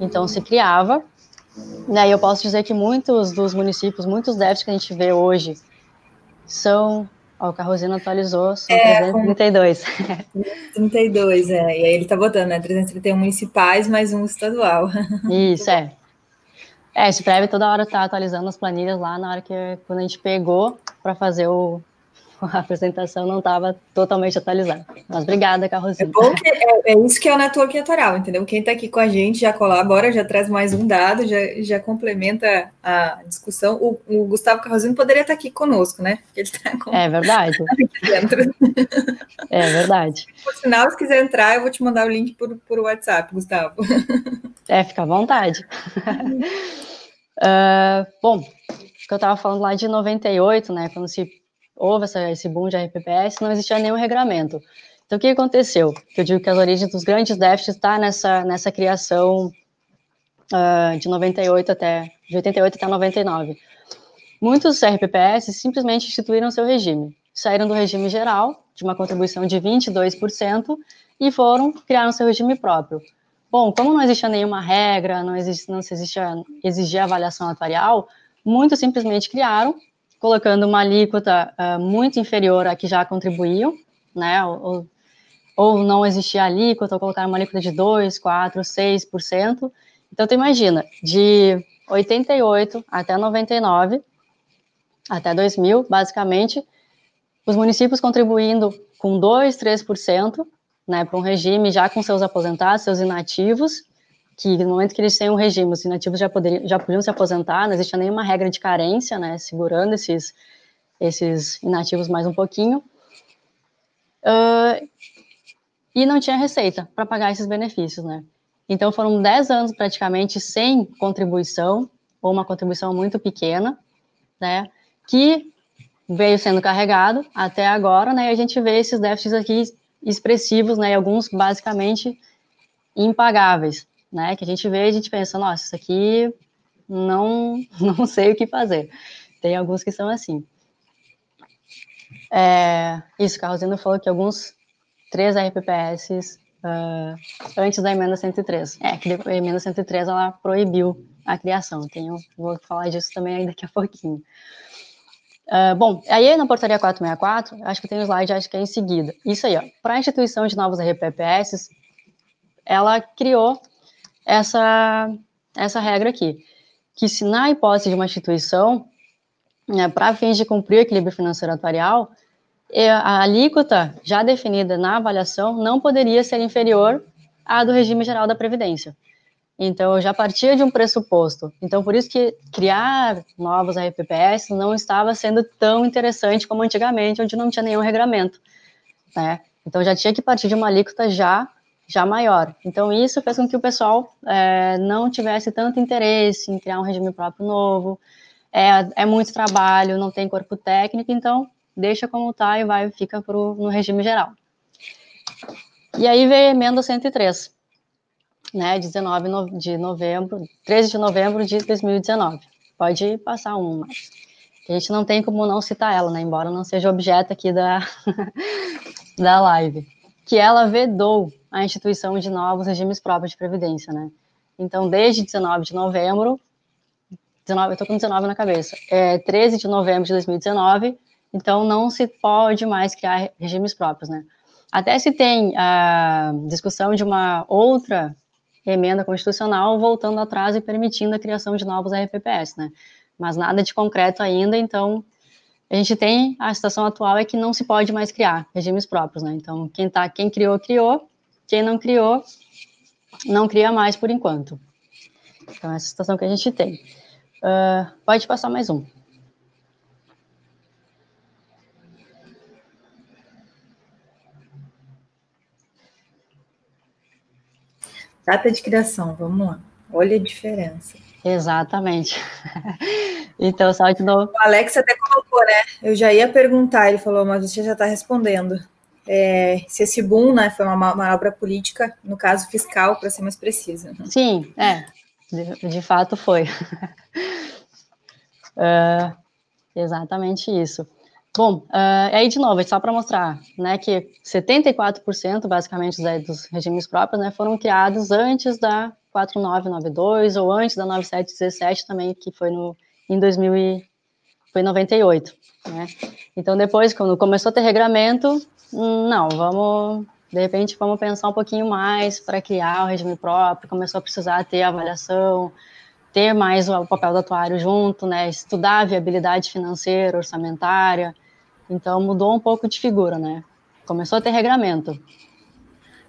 Então se criava né, e eu posso dizer que muitos dos municípios, muitos déficits que a gente vê hoje são. Ó, o Carrozino atualizou, são é, 332. 32, é. E aí ele tá botando, né? 331 municipais mais um estadual. Isso, é. É, esse Prev toda hora tá atualizando as planilhas lá na hora que quando a gente pegou para fazer o, a apresentação não estava totalmente atualizada. Mas obrigada, Carrozinho. É bom que é, é isso que é o Network Atual, entendeu? Quem está aqui com a gente já colabora, já traz mais um dado, já, já complementa a discussão. O, o Gustavo Carrozinho poderia estar tá aqui conosco, né? Ele tá com... É verdade. é verdade. Por sinal, se quiser entrar, eu vou te mandar o link por, por WhatsApp, Gustavo. É, fica à vontade. uh, bom, que eu estava falando lá de 98, né? Quando se houve essa, esse boom de RPPS, não existia nenhum regramento. Então, o que aconteceu? Eu digo que as origens dos grandes déficits está nessa, nessa criação uh, de 98 até, de 88 até 99. Muitos RPPS simplesmente instituíram seu regime. Saíram do regime geral, de uma contribuição de 22%, e foram criar seu regime próprio. Bom, como não existia nenhuma regra, não, existe, não se existia, exigia avaliação atuarial, muitos simplesmente criaram colocando uma alíquota uh, muito inferior à que já contribuíam, né? Ou, ou não existia alíquota, ou colocar uma alíquota de 2, 4, 6%. Então, tu imagina, de 88 até 99, até 2000, basicamente, os municípios contribuindo com 2, 3%, né, para um regime já com seus aposentados, seus inativos, que no momento que eles têm um regime, os inativos já, poderiam, já podiam se aposentar, não existia nenhuma regra de carência, né, segurando esses, esses inativos mais um pouquinho, uh, e não tinha receita para pagar esses benefícios, né. Então foram 10 anos praticamente sem contribuição, ou uma contribuição muito pequena, né, que veio sendo carregado até agora, né, e a gente vê esses déficits aqui expressivos, né, e alguns basicamente impagáveis, né? Que a gente vê e a gente pensa, nossa, isso aqui não, não sei o que fazer. Tem alguns que são assim. É, isso, Carrozino falou que alguns três RPPS uh, antes da emenda 103. É, que a emenda 103 ela proibiu a criação. Tenho, vou falar disso também daqui a pouquinho. Uh, bom, aí na portaria 464, acho que tem um slide, acho que é em seguida. Isso aí, ó. Para a instituição de novos RPPS, ela criou essa, essa regra aqui, que se na hipótese de uma instituição, né, para fins de cumprir o equilíbrio financeiro atuarial, a alíquota já definida na avaliação não poderia ser inferior à do regime geral da Previdência. Então, eu já partia de um pressuposto. Então, por isso que criar novos RPPS não estava sendo tão interessante como antigamente, onde não tinha nenhum regramento. Né? Então, já tinha que partir de uma alíquota já, já maior. Então, isso fez com que o pessoal é, não tivesse tanto interesse em criar um regime próprio novo. É, é muito trabalho, não tem corpo técnico, então deixa como está e vai fica pro, no regime geral. E aí veio a emenda 103 né, 19 de novembro, 13 de novembro de 2019. Pode passar um, a gente não tem como não citar ela, né, embora não seja objeto aqui da, da live, que ela vedou a instituição de novos regimes próprios de previdência, né. Então, desde 19 de novembro, 19, eu estou com 19 na cabeça, é 13 de novembro de 2019, então não se pode mais criar regimes próprios, né. Até se tem a discussão de uma outra emenda constitucional voltando atrás e permitindo a criação de novos RPPS, né? Mas nada de concreto ainda, então a gente tem a situação atual é que não se pode mais criar regimes próprios, né? Então quem tá, quem criou criou, quem não criou não cria mais por enquanto. Então essa é a situação que a gente tem. Uh, pode passar mais um. Data de criação, vamos lá. Olha a diferença. Exatamente. então, só de novo. O Alex até colocou, né? Eu já ia perguntar, ele falou, mas você já está respondendo. É, se esse boom né, foi uma manobra política, no caso fiscal, para ser mais precisa. Sim, é. De, de fato foi. uh, exatamente isso. Bom, uh, aí de novo, só para mostrar, né, que 74% basicamente dos regimes próprios, né, foram criados antes da 4992 ou antes da 9717 também, que foi no em 2000 foi 98, né? Então depois quando começou a ter regramento, não, vamos de repente vamos pensar um pouquinho mais para criar o regime próprio, começou a precisar ter avaliação, ter mais o papel do atuário junto, né, estudar a viabilidade financeira, orçamentária, então mudou um pouco de figura, né? Começou a ter regramento.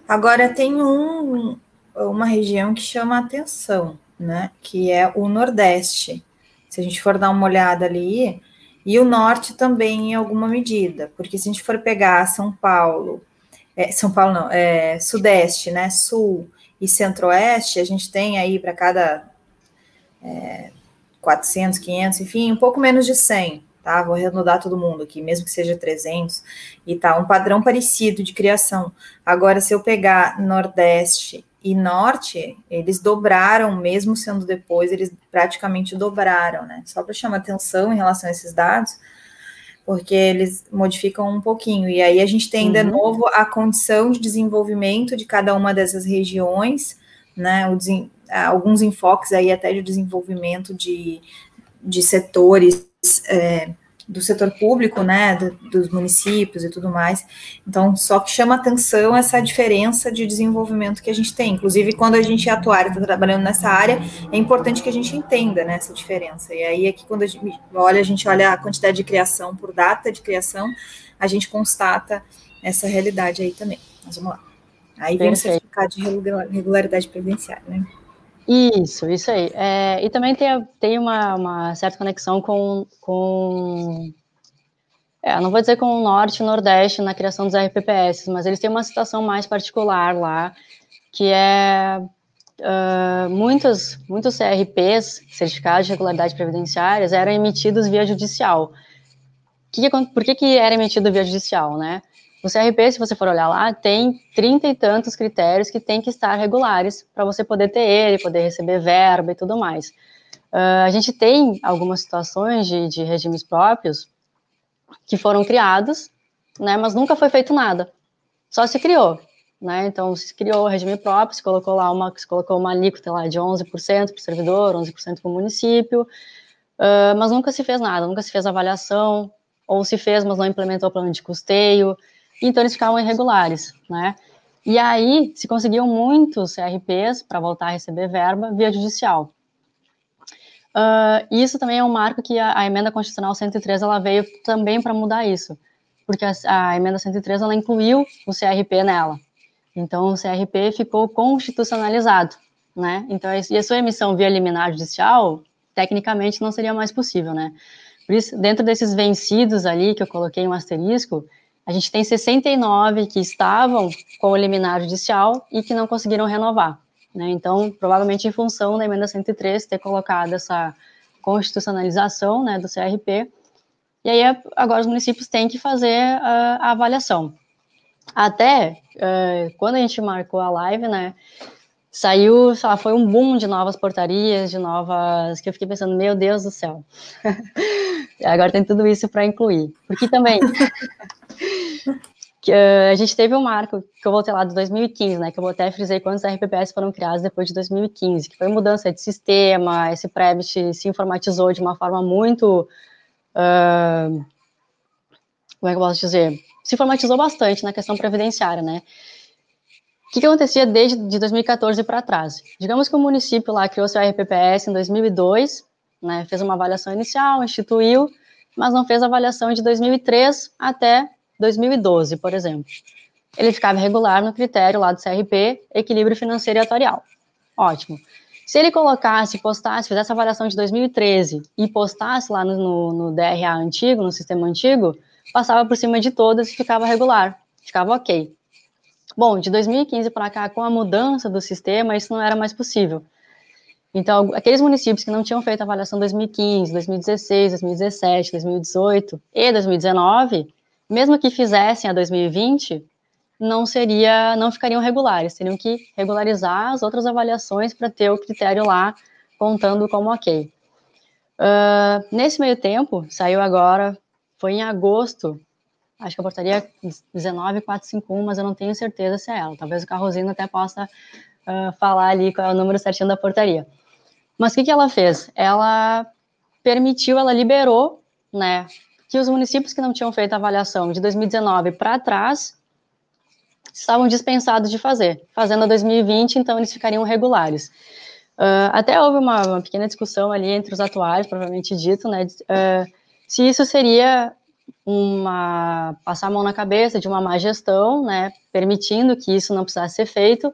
Agora tem um, uma região que chama atenção, né? Que é o Nordeste. Se a gente for dar uma olhada ali, e o Norte também em alguma medida, porque se a gente for pegar São Paulo, é, São Paulo não, é, Sudeste, né? Sul e Centro-Oeste, a gente tem aí para cada é, 400, 500, enfim, um pouco menos de 100 tá? Vou arredondar todo mundo aqui, mesmo que seja 300 e tá, um padrão parecido de criação. Agora, se eu pegar Nordeste e Norte, eles dobraram, mesmo sendo depois, eles praticamente dobraram, né? Só para chamar atenção em relação a esses dados, porque eles modificam um pouquinho. E aí a gente tem, uhum. de novo, a condição de desenvolvimento de cada uma dessas regiões, né? O, alguns enfoques aí até de desenvolvimento de, de setores é, do setor público, né, do, dos municípios e tudo mais. Então, só que chama atenção essa diferença de desenvolvimento que a gente tem. Inclusive, quando a gente é atuário, está trabalhando nessa área, é importante que a gente entenda né, essa diferença. E aí, aqui, quando a gente olha, a gente olha a quantidade de criação por data de criação, a gente constata essa realidade aí também. Mas vamos lá. Aí vem o certificado de regularidade previdenciária, né? Isso, isso aí. É, e também tem, tem uma, uma, certa conexão com, com é, não vou dizer com o Norte e Nordeste na criação dos RPPS, mas eles têm uma situação mais particular lá, que é uh, muitos, muitos CRPs, Certificados de Regularidade Previdenciárias, eram emitidos via judicial. Que, por que, que era emitido via judicial, né? O CRP, se você for olhar lá, tem trinta e tantos critérios que tem que estar regulares para você poder ter ele, poder receber verba e tudo mais. Uh, a gente tem algumas situações de, de, regimes próprios que foram criados, né, mas nunca foi feito nada. Só se criou. né? Então, se criou o regime próprio, se colocou lá uma, se colocou uma alíquota lá de 11% para o servidor, 11% para o município, uh, mas nunca se fez nada, nunca se fez avaliação, ou se fez, mas não implementou o plano de custeio, então eles ficavam irregulares, né? E aí se conseguiam muitos CRPs para voltar a receber verba via judicial. Uh, isso também é um marco que a, a, emenda constitucional 103 ela veio também para mudar isso, porque a, a emenda 103 ela incluiu o CRP nela. Então, o CRP ficou constitucionalizado, né? Então, e a sua emissão via liminar judicial, tecnicamente, não seria mais possível, né? Por isso, dentro desses vencidos ali, que eu coloquei um asterisco, a gente tem 69 que estavam com o liminar judicial e que não conseguiram renovar, né? Então, provavelmente em função da emenda 103 ter colocado essa constitucionalização, né, do CRP, e aí agora os municípios têm que fazer a, a avaliação. Até uh, quando a gente marcou a live, né? Saiu, sei lá, foi um boom de novas portarias, de novas. que eu fiquei pensando, meu Deus do céu. Agora tem tudo isso para incluir. Porque também. Uh, a gente teve um marco que eu voltei lá de 2015, né? Que eu até frisei quantos RPPS foram criados depois de 2015, que foi mudança de sistema, esse Previt se informatizou de uma forma muito. Uh, como é que eu posso dizer? se informatizou bastante na questão previdenciária, né? O que, que acontecia desde de 2014 para trás? Digamos que o município lá criou seu RPPS em 2002, né, fez uma avaliação inicial, instituiu, mas não fez avaliação de 2003 até 2012, por exemplo. Ele ficava regular no critério lá do CRP, equilíbrio financeiro e atuarial. Ótimo. Se ele colocasse, postasse, fizesse a avaliação de 2013 e postasse lá no, no, no DRA antigo, no sistema antigo, passava por cima de todas e ficava regular, ficava ok. Bom, de 2015 para cá, com a mudança do sistema, isso não era mais possível. Então, aqueles municípios que não tinham feito avaliação 2015, 2016, 2017, 2018 e 2019, mesmo que fizessem a 2020, não seria, não ficariam regulares, teriam que regularizar as outras avaliações para ter o critério lá contando como ok. Uh, nesse meio tempo, saiu agora foi em agosto, acho que a portaria 19451, mas eu não tenho certeza se é ela. Talvez o Carrozinho até possa uh, falar ali qual é o número certinho da portaria. Mas o que, que ela fez? Ela permitiu, ela liberou, né, que os municípios que não tinham feito a avaliação de 2019 para trás estavam dispensados de fazer. Fazendo a 2020, então eles ficariam regulares. Uh, até houve uma, uma, pequena discussão ali entre os atuais, provavelmente dito, né, uh, se isso seria uma passar a mão na cabeça de uma má gestão, né, permitindo que isso não precisasse ser feito,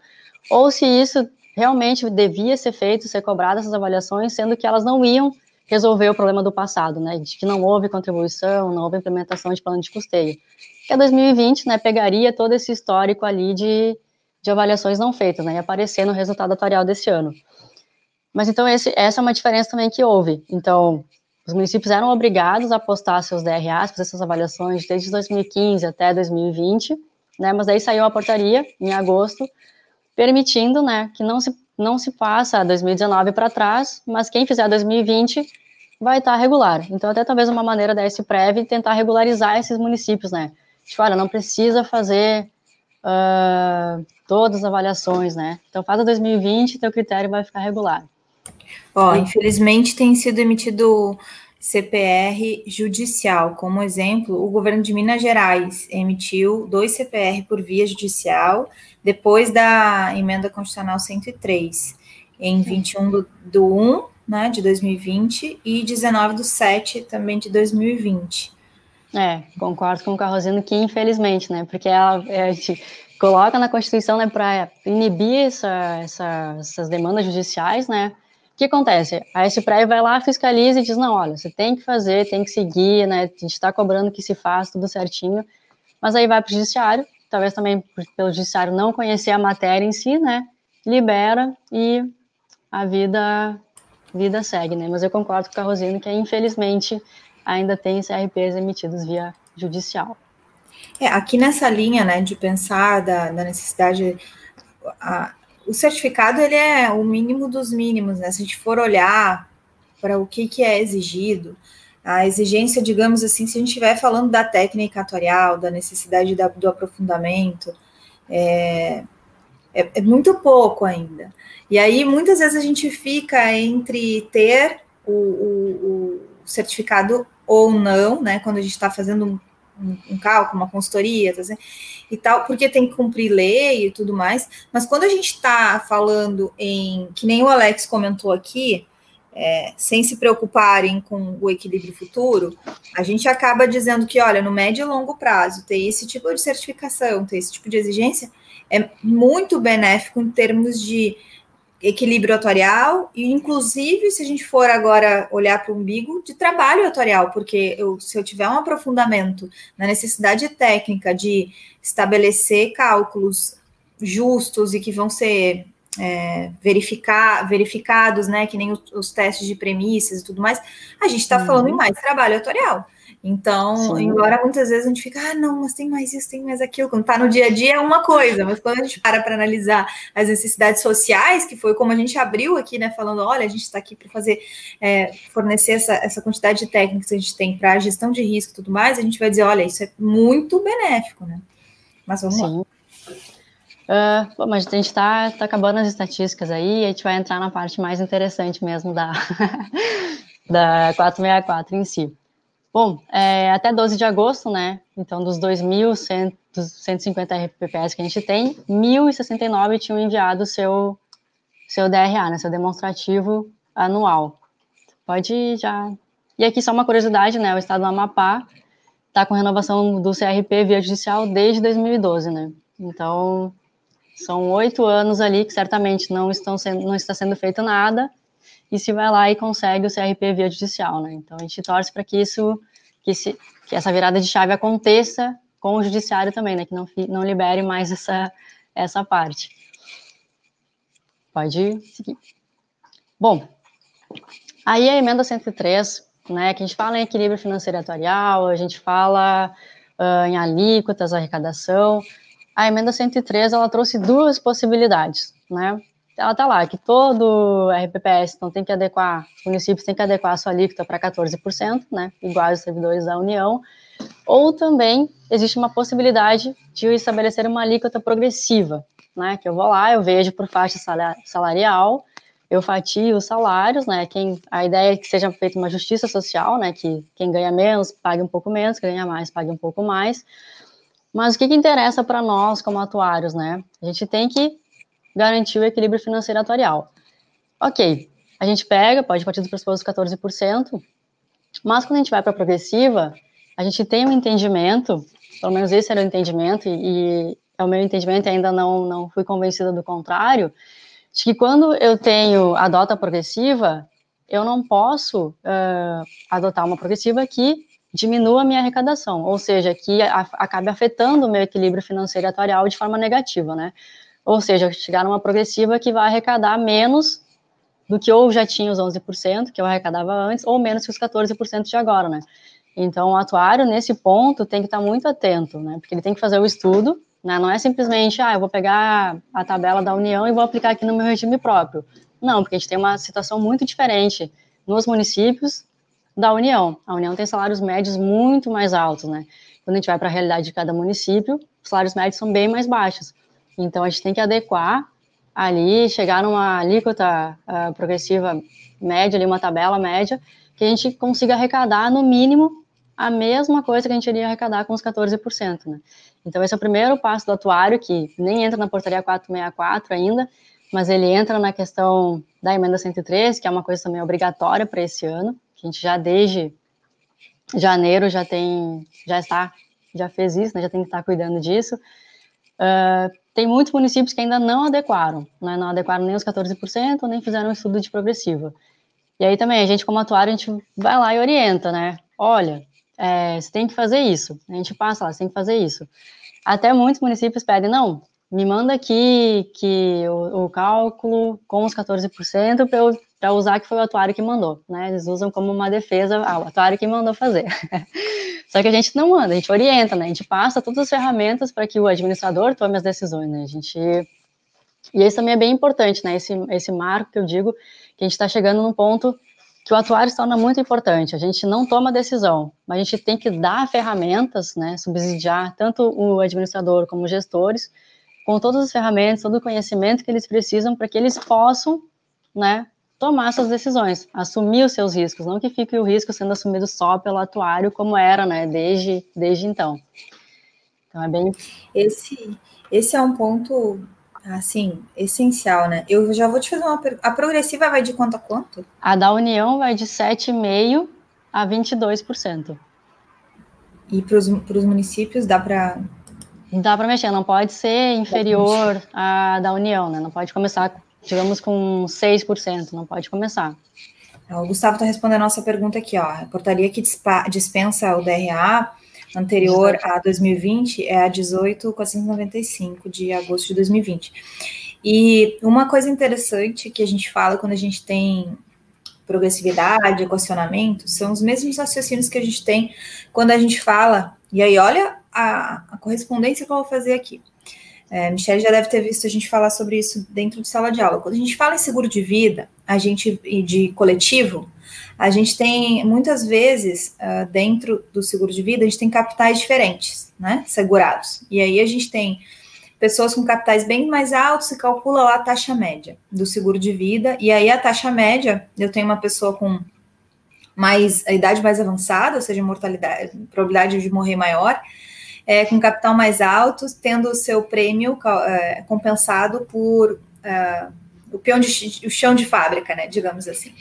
ou se isso realmente devia ser feito, ser cobrado essas avaliações, sendo que elas não iam resolver o problema do passado, né, de que não houve contribuição, não houve implementação de plano de custeio. Que a 2020, né, pegaria todo esse histórico ali de, de avaliações não feitas, né, e aparecer no resultado atuarial desse ano. Mas então esse, essa é uma diferença também que houve. Então, os municípios eram obrigados a postar seus DRAs, fazer essas avaliações desde 2015 até 2020, né? Mas daí saiu a portaria em agosto, permitindo, né, que não se não se passa 2019 para trás, mas quem fizer 2020 vai estar regular. Então, até talvez uma maneira da SPREV tentar regularizar esses municípios, né? Tipo, olha, não precisa fazer uh, todas as avaliações, né? Então, faz a 2020 teu critério vai ficar regular. Ó, infelizmente tem sido emitido CPR judicial. Como exemplo, o governo de Minas Gerais emitiu dois CPR por via judicial depois da emenda constitucional 103, em 21 do, do 1 né, de 2020 e 19 do 7 também de 2020. É, concordo com o Carrozino que infelizmente, né, porque a, a gente coloca na Constituição, né, para inibir essa, essa, essas demandas judiciais, né, que acontece? A SPRE vai lá, fiscaliza e diz, não, olha, você tem que fazer, tem que seguir, né, a gente está cobrando que se faça tudo certinho, mas aí vai para o judiciário, talvez também pelo judiciário não conhecer a matéria em si, né, libera e a vida, vida segue, né, mas eu concordo com o Carrozino que, infelizmente, ainda tem CRPs emitidos via judicial. É, aqui nessa linha, né, de pensar da, da necessidade, a, o certificado ele é o mínimo dos mínimos, né? Se a gente for olhar para o que, que é exigido, a exigência, digamos assim, se a gente estiver falando da técnica atuarial, da necessidade da, do aprofundamento, É, é, é, muito pouco ainda. E aí, muitas vezes, a gente fica entre ter o, o, o certificado ou não, né? Quando a gente está fazendo um, cálculo, uma consultoria, tá e tal, porque tem que cumprir lei e tudo mais. Mas quando a gente está falando em, que nem o Alex comentou aqui, é, sem se preocuparem com o equilíbrio futuro, a gente acaba dizendo que, olha, no médio e longo prazo, ter esse tipo de certificação, ter esse tipo de exigência, é muito benéfico em termos de equilíbrio atuarial e, inclusive, se a gente for agora olhar para o umbigo, de trabalho atuarial, porque eu, se eu tiver um aprofundamento na necessidade técnica de estabelecer cálculos justos e que vão ser é, verificar, verificados, né, que nem os, os, testes de premissas e tudo mais, a gente está uhum. falando em mais trabalho atuarial. Então, Sim. embora muitas vezes a gente fica, ah, não, mas tem mais isso, tem mais aquilo, quando está no dia a dia é uma coisa, mas quando a gente para para analisar as necessidades sociais, que foi como a gente abriu aqui, né, falando, olha, a gente está aqui para fazer, é, fornecer essa, essa quantidade de técnicas que a gente tem para gestão de risco e tudo mais, a gente vai dizer, olha, isso é muito benéfico, né? Mas vamos Sim. lá. Uh, bom, mas a gente está tá acabando as estatísticas aí, a gente vai entrar na parte mais interessante mesmo da, da 464 em si. Bom, é, até 12 de agosto, né? Então, dos 2.150 RPPS que a gente tem, 1.069 tinham enviado seu seu DRA, né? Seu demonstrativo anual. Pode já. E aqui só uma curiosidade, né? O estado do Amapá está com renovação do CRP via judicial desde 2012, né? Então, são oito anos ali que certamente não, estão sendo, não está sendo feito nada, e se vai lá e consegue o CRP via judicial, né? Então a gente torce para que isso, que, se, que essa virada de chave aconteça com o judiciário também, né? Que não, não libere mais essa, essa parte. Pode seguir. Bom, aí a emenda 103, né? Que a gente fala em equilíbrio financeiro atuarial, a gente fala uh, em alíquotas, arrecadação, a emenda 103 ela trouxe duas possibilidades, né? Ela tá lá que todo RPPS então tem que adequar, os municípios têm que adequar a sua alíquota para 14%, né? Igual aos servidores da União. Ou também existe uma possibilidade de estabelecer uma alíquota progressiva, né? Que eu vou lá, eu vejo por faixa salarial, eu fatio os salários, né? Quem, a ideia é que seja feita uma justiça social, né? Que quem ganha menos pague um pouco menos, quem ganha mais pague um pouco mais. Mas o que, que interessa para nós como atuários, né? A gente tem que garantir o equilíbrio financeiro atuarial. Ok, a gente pega, pode partir do pressuposto 14%, mas quando a gente vai para a progressiva, a gente tem um entendimento, pelo menos esse era o entendimento, e, e é o meu entendimento, ainda não, não fui convencida do contrário, de que quando eu tenho a dota progressiva, eu não posso uh, adotar uma progressiva que diminua a minha arrecadação, ou seja, que a, acabe afetando o meu equilíbrio financeiro atuarial de forma negativa, né? Ou seja, chegar numa progressiva que vai arrecadar menos do que ou já tinha os 11%, que eu arrecadava antes, ou menos que os 14% de agora, né? Então, o atuário, nesse ponto, tem que estar muito atento, né? Porque ele tem que fazer o estudo, né? Não é simplesmente, ah, eu vou pegar a tabela da União e vou aplicar aqui no meu regime próprio. Não, porque a gente tem uma situação muito diferente nos municípios da União. A União tem salários médios muito mais altos, né? Quando a gente vai para a realidade de cada município, os salários médios são bem mais baixos. Então, a gente tem que adequar ali, chegar numa alíquota uh, progressiva média, ali, uma tabela média, que a gente consiga arrecadar, no mínimo, a mesma coisa que a gente iria arrecadar com os 14%, né? Então, esse é o primeiro passo do atuário, que nem entra na portaria 464 ainda, mas ele entra na questão da emenda 103, que é uma coisa também obrigatória para esse ano, a gente já desde janeiro já tem, já está, já fez isso, né, já tem que estar cuidando disso. Uh, tem muitos municípios que ainda não adequaram, né, não adequaram nem os 14%, nem fizeram um estudo de progressiva. E aí também, a gente como atuário, a gente vai lá e orienta, né, olha, é, você tem que fazer isso, a gente passa lá, você tem que fazer isso. Até muitos municípios pedem, não, me manda aqui que o, o cálculo com os 14% para usar que foi o atuário que mandou, né? Eles usam como uma defesa, ah, o atuário que mandou fazer. Só que a gente não manda, a gente orienta, né? A gente passa todas as ferramentas para que o administrador tome as decisões, né? A gente e isso também é bem importante, né? Esse esse marco que eu digo que a gente está chegando num ponto que o atuário se torna muito importante. A gente não toma decisão, mas a gente tem que dar ferramentas, né? Subsidiar tanto o administrador como os gestores com todas as ferramentas, todo o conhecimento que eles precisam para que eles possam, né, tomar suas decisões, assumir os seus riscos, não que fique o risco sendo assumido só pelo atuário, como era, né, desde, desde então. Então é bem. Esse, esse é um ponto, assim, essencial, né? Eu já vou te fazer uma pergunta. A progressiva vai de quanto a quanto? A da União vai de 7,5% a 22%. E para os municípios dá para. Dá para mexer, não pode ser inferior à da União, né? Não pode começar, digamos, com 6%, não pode começar. O Gustavo está respondendo a nossa pergunta aqui, ó. A portaria que dispensa o DRA anterior a 2020 é a 18495 de agosto de 2020. E uma coisa interessante que a gente fala quando a gente tem progressividade, equacionamento, são os mesmos raciocínios que a gente tem quando a gente fala, e aí olha a, a correspondência que eu vou fazer aqui. É, Michelle já deve ter visto a gente falar sobre isso dentro de sala de aula. Quando a gente fala em seguro de vida, a gente e de coletivo, a gente tem muitas vezes uh, dentro do seguro de vida, a gente tem capitais diferentes, né? Segurados. E aí a gente tem pessoas com capitais bem mais altos e calcula lá a taxa média do seguro de vida. E aí a taxa média, eu tenho uma pessoa com mais a idade mais avançada, ou seja, mortalidade, probabilidade de morrer maior, é, com capital mais alto, tendo o seu prêmio é, compensado por é, o de o chão de fábrica, né, digamos assim.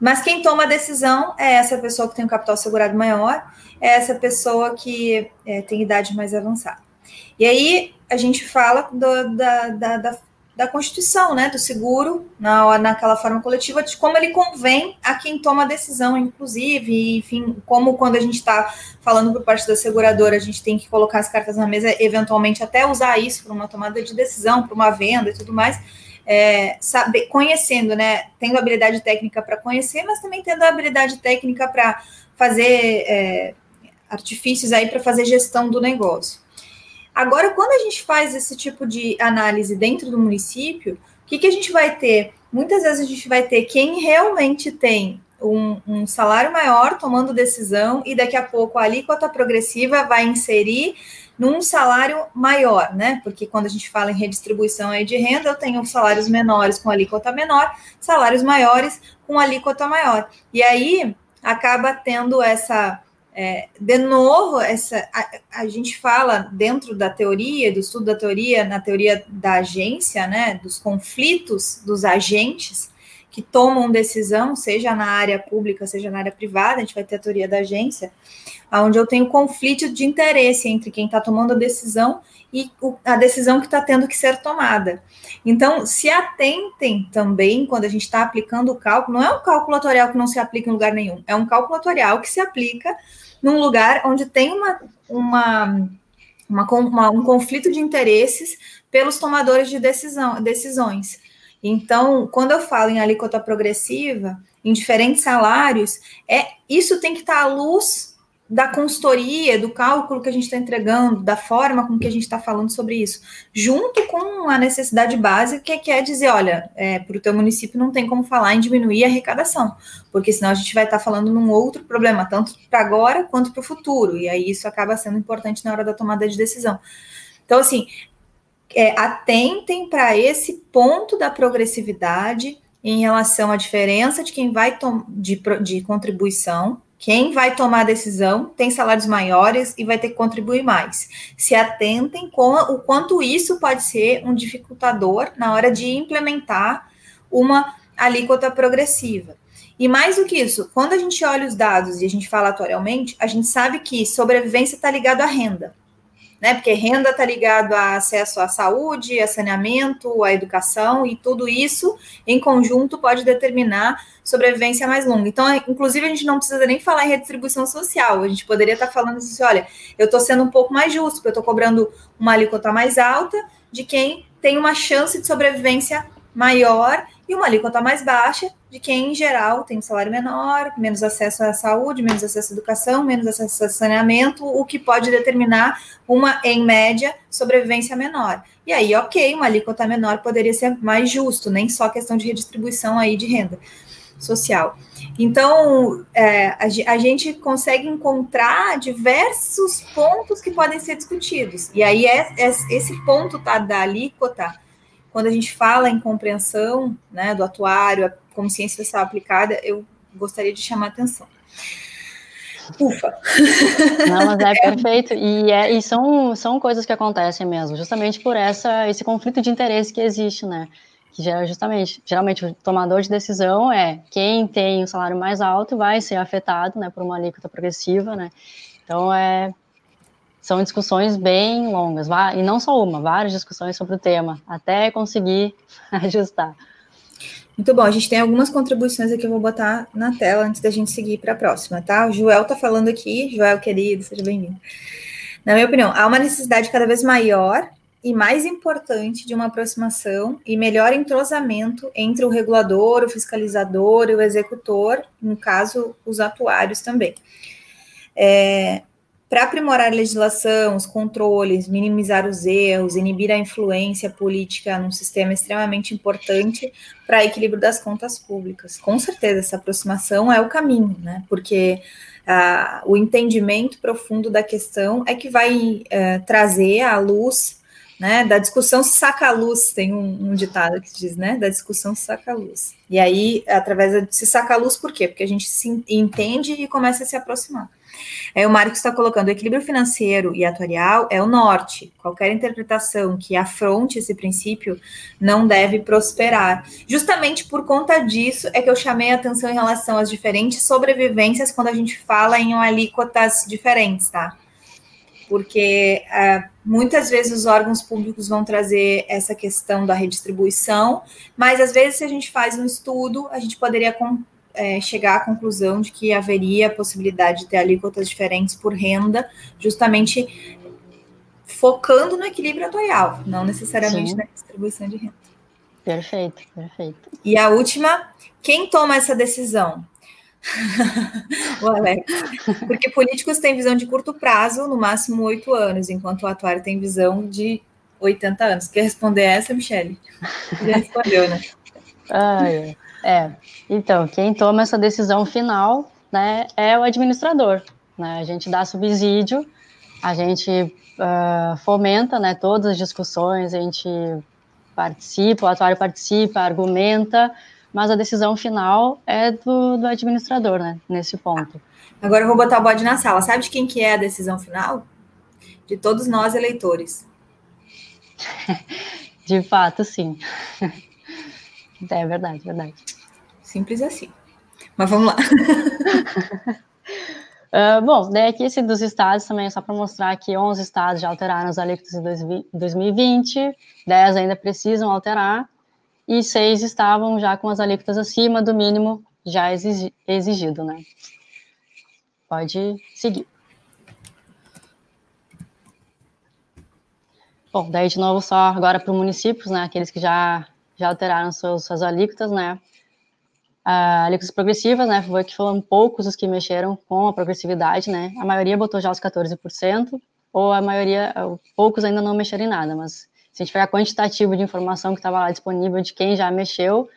Mas quem toma a decisão é essa pessoa que tem um capital segurado maior, é essa pessoa que é, tem idade mais avançada. E aí a gente fala do, da, da, da, da, Constituição, né, do seguro, na, naquela forma coletiva, de como ele convém a quem toma a decisão, inclusive, enfim, como quando a gente está falando por parte da seguradora, a gente tem que colocar as cartas na mesa, eventualmente até usar isso para uma tomada de decisão, para uma venda e tudo mais. É, saber, conhecendo, né, tendo habilidade técnica para conhecer, mas também tendo a habilidade técnica para fazer é, artifícios aí para fazer gestão do negócio. Agora, quando a gente faz esse tipo de análise dentro do município, o que, que a gente vai ter? Muitas vezes a gente vai ter quem realmente tem um, um, salário maior tomando decisão e daqui a pouco a alíquota progressiva vai inserir num salário maior, né? Porque quando a gente fala em redistribuição aí de renda, eu tenho salários menores com alíquota menor, salários maiores com alíquota maior. E aí acaba tendo essa é, de novo, essa, a, a, gente fala dentro da teoria, do estudo da teoria, na teoria da agência, né, dos conflitos dos agentes que tomam decisão, seja na área pública, seja na área privada, a gente vai ter a teoria da agência, onde eu tenho conflito de interesse entre quem está tomando a decisão e a decisão que está tendo que ser tomada. Então, se atentem também quando a gente está aplicando o cálculo, não é um cálculo atorial que não se aplica em lugar nenhum, é um cálculo atorial que se aplica num lugar onde tem uma, uma, uma, uma, um conflito de interesses pelos tomadores de decisão, decisões. Então, quando eu falo em alíquota progressiva, em diferentes salários, é isso tem que estar à luz da consultoria, do cálculo que a gente está entregando, da forma com que a gente está falando sobre isso, junto com a necessidade básica que é, que é dizer, olha, é, para o teu município não tem como falar em diminuir a arrecadação, porque senão a gente vai estar tá falando num outro problema, tanto para agora quanto para o futuro, e aí isso acaba sendo importante na hora da tomada de decisão. Então, assim, é, atentem para esse ponto da progressividade em relação à diferença de quem vai de, de contribuição quem vai tomar a decisão tem salários maiores e vai ter que contribuir mais. Se atentem com o quanto isso pode ser um dificultador na hora de implementar uma alíquota progressiva. E mais do que isso, quando a gente olha os dados e a gente fala atualmente, a gente sabe que sobrevivência está ligado à renda né? Porque renda está ligado a acesso à saúde, a saneamento, à educação, e tudo isso em conjunto pode determinar sobrevivência mais longa. Então, inclusive, a gente não precisa nem falar em redistribuição social, a gente poderia estar tá falando assim: olha, eu estou sendo um pouco mais justo, porque eu estou cobrando uma alíquota mais alta de quem tem uma chance de sobrevivência maior e uma alíquota mais baixa de quem, em geral, tem um salário menor, menos acesso à saúde, menos acesso à educação, menos acesso ao saneamento, o que pode determinar uma, em média, sobrevivência menor. E aí, ok, uma alíquota menor poderia ser mais justo, nem só questão de redistribuição aí de renda. social. Então, é, a, a, gente consegue encontrar diversos pontos que podem ser discutidos. E aí, é, é, esse ponto tá, da alíquota, quando a gente fala em compreensão né, do atuário, como ciência social aplicada, eu gostaria de chamar a atenção. Ufa! Não, mas é perfeito. E, é, e são, são coisas que acontecem mesmo, justamente por essa, esse conflito de interesse que existe, né? Que é justamente, geralmente o tomador de decisão é quem tem o salário mais alto vai ser afetado, né, por uma alíquota progressiva, né? Então é são discussões bem longas, e não só uma, várias discussões sobre o tema, até conseguir ajustar. Muito bom, a gente tem algumas contribuições aqui, eu vou botar na tela antes da gente seguir para a próxima, tá? O Joel tá falando aqui, Joel querido, seja bem-vindo. Na minha opinião, há uma necessidade cada vez maior e mais importante de uma aproximação e melhor entrosamento entre o regulador, o fiscalizador e o executor, no caso, os atuários também. É, para aprimorar a legislação, os controles, minimizar os erros, inibir a influência política num sistema extremamente importante para equilíbrio das contas públicas. Com certeza, essa aproximação é o caminho, né? Porque ah, o entendimento profundo da questão é que vai eh, trazer à luz né, da discussão se saca a luz, tem um, um, ditado que diz, né, da discussão se saca a luz. E aí, através de se saca a luz, por quê? Porque a gente se entende e começa a se aproximar. É, o Marcos está colocando o equilíbrio financeiro e atuarial é o norte. Qualquer interpretação que afronte esse princípio não deve prosperar. Justamente por conta disso é que eu chamei a atenção em relação às diferentes sobrevivências quando a gente fala em alíquotas diferentes, tá? Porque uh, muitas vezes os órgãos públicos vão trazer essa questão da redistribuição, mas às vezes, se a gente faz um estudo, a gente poderia é, chegar à conclusão de que haveria a possibilidade de ter alíquotas diferentes por renda, justamente focando no equilíbrio atuarial, não necessariamente Sim. na distribuição de renda. Perfeito, perfeito. E a última, quem toma essa decisão? o Alex. Porque políticos têm visão de curto prazo, no máximo oito anos, enquanto o atuário tem visão de 80 anos. Quer responder essa, Michele? Já respondeu, né? Ah, é. É, então, quem toma essa decisão final né, é o administrador. Né? A gente dá subsídio, a gente uh, fomenta né, todas as discussões, a gente participa, o atuário participa, argumenta, mas a decisão final é do, do administrador, né, nesse ponto. Agora eu vou botar o bode na sala. Sabe de quem que é a decisão final? De todos nós, eleitores. de fato, sim. É verdade, verdade. Simples assim. Mas vamos lá. Uh, bom, daí aqui esse dos estados também é só para mostrar que 11 estados já alteraram os alíquotas em 2020, 10 ainda precisam alterar, e 6 estavam já com as alíquotas acima do mínimo já exigido, né? Pode seguir. Bom, daí de novo só agora para os municípios, né? Aqueles que já já alteraram suas alíquotas, né? Alíquotas progressivas, né? Foi que foram poucos os que mexeram com a progressividade, né? A maioria botou já os 14%, ou a maioria, poucos ainda não mexeram em nada, mas se a gente pegar quantitativo de informação que estava lá disponível de quem já mexeu,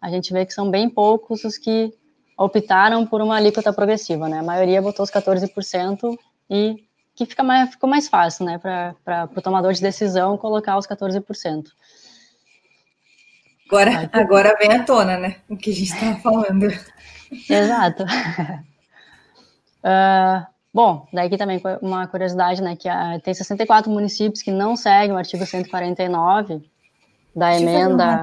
a gente vê que são bem poucos os que optaram por uma alíquota progressiva, né? A maioria botou os 14% e que fica mais, ficou mais fácil, né, para o tomador de decisão colocar os 14%. Agora, agora vem à tona, né? O que a gente estava falando. Exato. Uh, bom, daqui também uma curiosidade, né? Que uh, tem 64 municípios que não seguem o artigo 149 da Deixa emenda.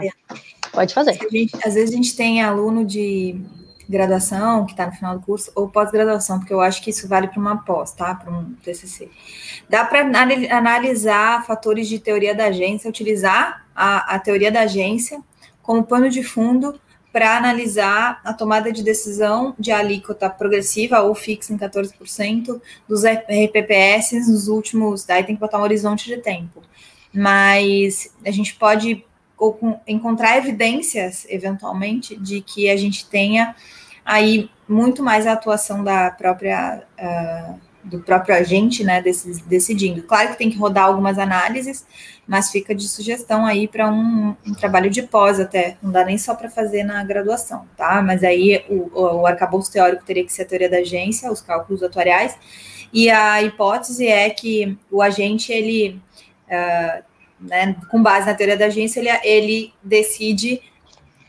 Pode fazer. Gente, às vezes a gente tem aluno de graduação que está no final do curso ou pós-graduação, porque eu acho que isso vale para uma pós, tá? Para um TCC. Dá para analisar fatores de teoria da agência, utilizar a, a teoria da agência como pano de fundo para analisar a tomada de decisão de alíquota progressiva ou fixa em 14% dos RPPS nos últimos. Daí tem que botar um horizonte de tempo. Mas a gente pode encontrar evidências, eventualmente, de que a gente tenha aí muito mais a atuação da própria uh, do próprio agente, né, decidindo. Claro que tem que rodar algumas análises, mas fica de sugestão aí para um, um, trabalho de pós até, não dá nem só para fazer na graduação, tá? Mas aí o, o arcabouço teórico teria que ser a teoria da agência, os cálculos atuariais, e a hipótese é que o agente, ele, uh, né, com base na teoria da agência, ele, ele decide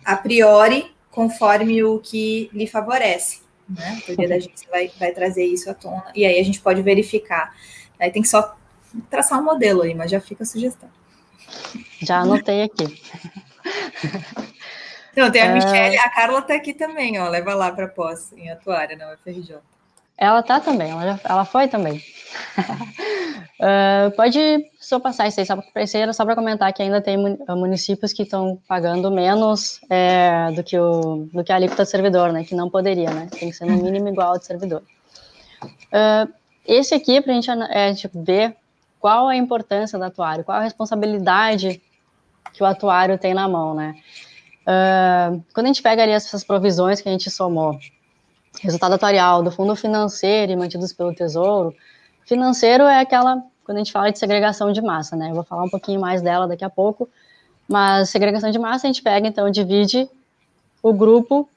a priori conforme o que lhe favorece. Né? A teoria da agência vai, vai trazer isso à tona, e aí a gente pode verificar. Aí tem que só traçar um modelo aí, mas já fica a sugestão. Já anotei aqui. Não, tem a é... Michelle, a Carla está aqui também, ó, leva lá para pós em atuária na UFRJ. Ela tá também, ela, já, ela foi também. Uh, pode só passar isso aí, só, era só para comentar que ainda tem municípios que estão pagando menos é, do, que o, do que a alíquota do servidor, né? Que não poderia, né? Tem que ser no mínimo igual ao do servidor. Uh, esse aqui, para a gente é, tipo, ver qual a importância do atuário, qual a responsabilidade que o atuário tem na mão, né? Uh, quando a gente pega ali essas provisões que a gente somou, resultado atuarial do fundo financeiro e mantidos pelo Tesouro, financeiro é aquela, quando a gente fala de segregação de massa, né? Eu vou falar um pouquinho mais dela daqui a pouco, mas segregação de massa a gente pega, então, divide o grupo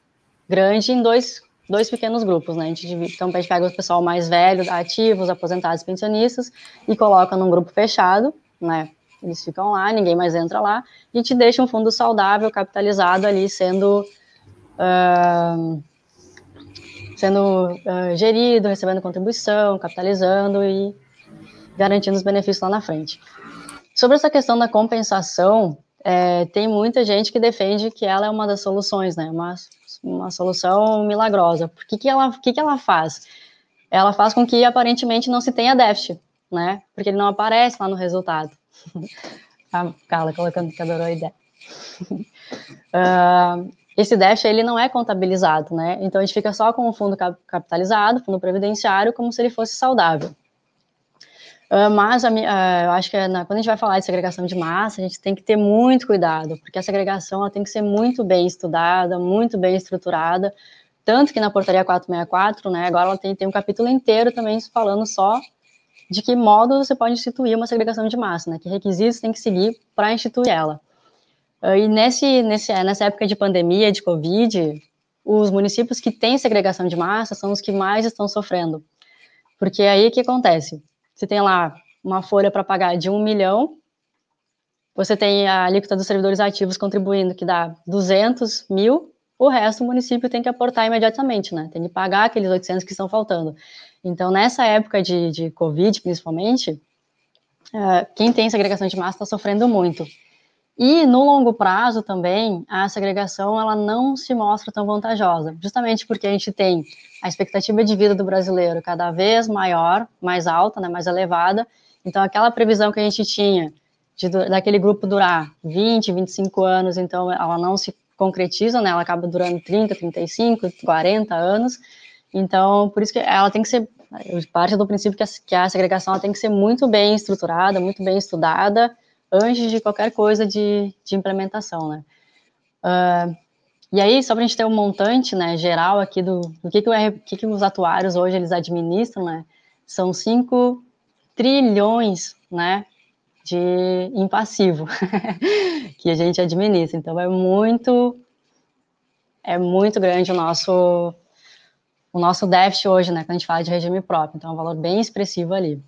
grande em dois, dois pequenos grupos, né? A gente divide, então, a gente pega o pessoal mais velho, ativos, aposentados, pensionistas, e coloca num grupo fechado, né? Eles ficam lá, ninguém mais entra lá, e gente deixa um fundo saudável, capitalizado ali, sendo... Uh, sendo uh, gerido, recebendo contribuição, capitalizando e garantindo os benefícios lá na frente. Sobre essa questão da compensação, é, tem muita gente que defende que ela é uma das soluções, né? Uma, uma solução milagrosa. O que, que, ela, que, que ela faz? Ela faz com que aparentemente não se tenha déficit, né? Porque ele não aparece lá no resultado. a Carla colocando que adorou a ideia. uh, esse déficit ele não é contabilizado, né? Então a gente fica só com o fundo capitalizado, fundo previdenciário, como se ele fosse saudável. Uh, mas a, uh, eu acho que na, quando a gente vai falar de segregação de massa, a gente tem que ter muito cuidado, porque a segregação ela tem que ser muito bem estudada, muito bem estruturada, tanto que na portaria 464, né, agora ela tem, tem um capítulo inteiro também falando só de que modo você pode instituir uma segregação de massa, né, que requisitos tem que seguir para instituir ela. Ah, e nesse, nesse, nessa época de pandemia, de Covid, os municípios que têm segregação de massa são os que mais estão sofrendo. Porque aí o que acontece? Você tem lá uma folha para pagar de um milhão, você tem a alíquota dos servidores ativos contribuindo, que dá 200 mil, o resto o município tem que aportar imediatamente, né? Tem que pagar aqueles 800 que estão faltando. Então, nessa época de, de Covid, principalmente, uh, quem tem segregação de massa está sofrendo muito. E no longo prazo também, a segregação ela não se mostra tão vantajosa, justamente porque a gente tem a expectativa de vida do brasileiro cada vez maior, mais alta, né, mais elevada. Então, aquela previsão que a gente tinha de, daquele grupo durar 20, 25 anos, então ela não se concretiza, né, ela acaba durando 30, 35, 40 anos. Então, por isso que ela tem que ser, parte do princípio que a, que a segregação tem que ser muito bem estruturada, muito bem estudada, antes de qualquer coisa de, de implementação, né? Uh, e aí, só para a gente ter um montante, né, geral aqui do, do que, que, o, que, que os atuários hoje eles administram, né, são 5 trilhões, né, de em passivo que a gente administra. Então, é muito, é muito grande o nosso, o nosso déficit hoje, né, quando a gente fala de regime próprio. Então, é um valor bem expressivo ali.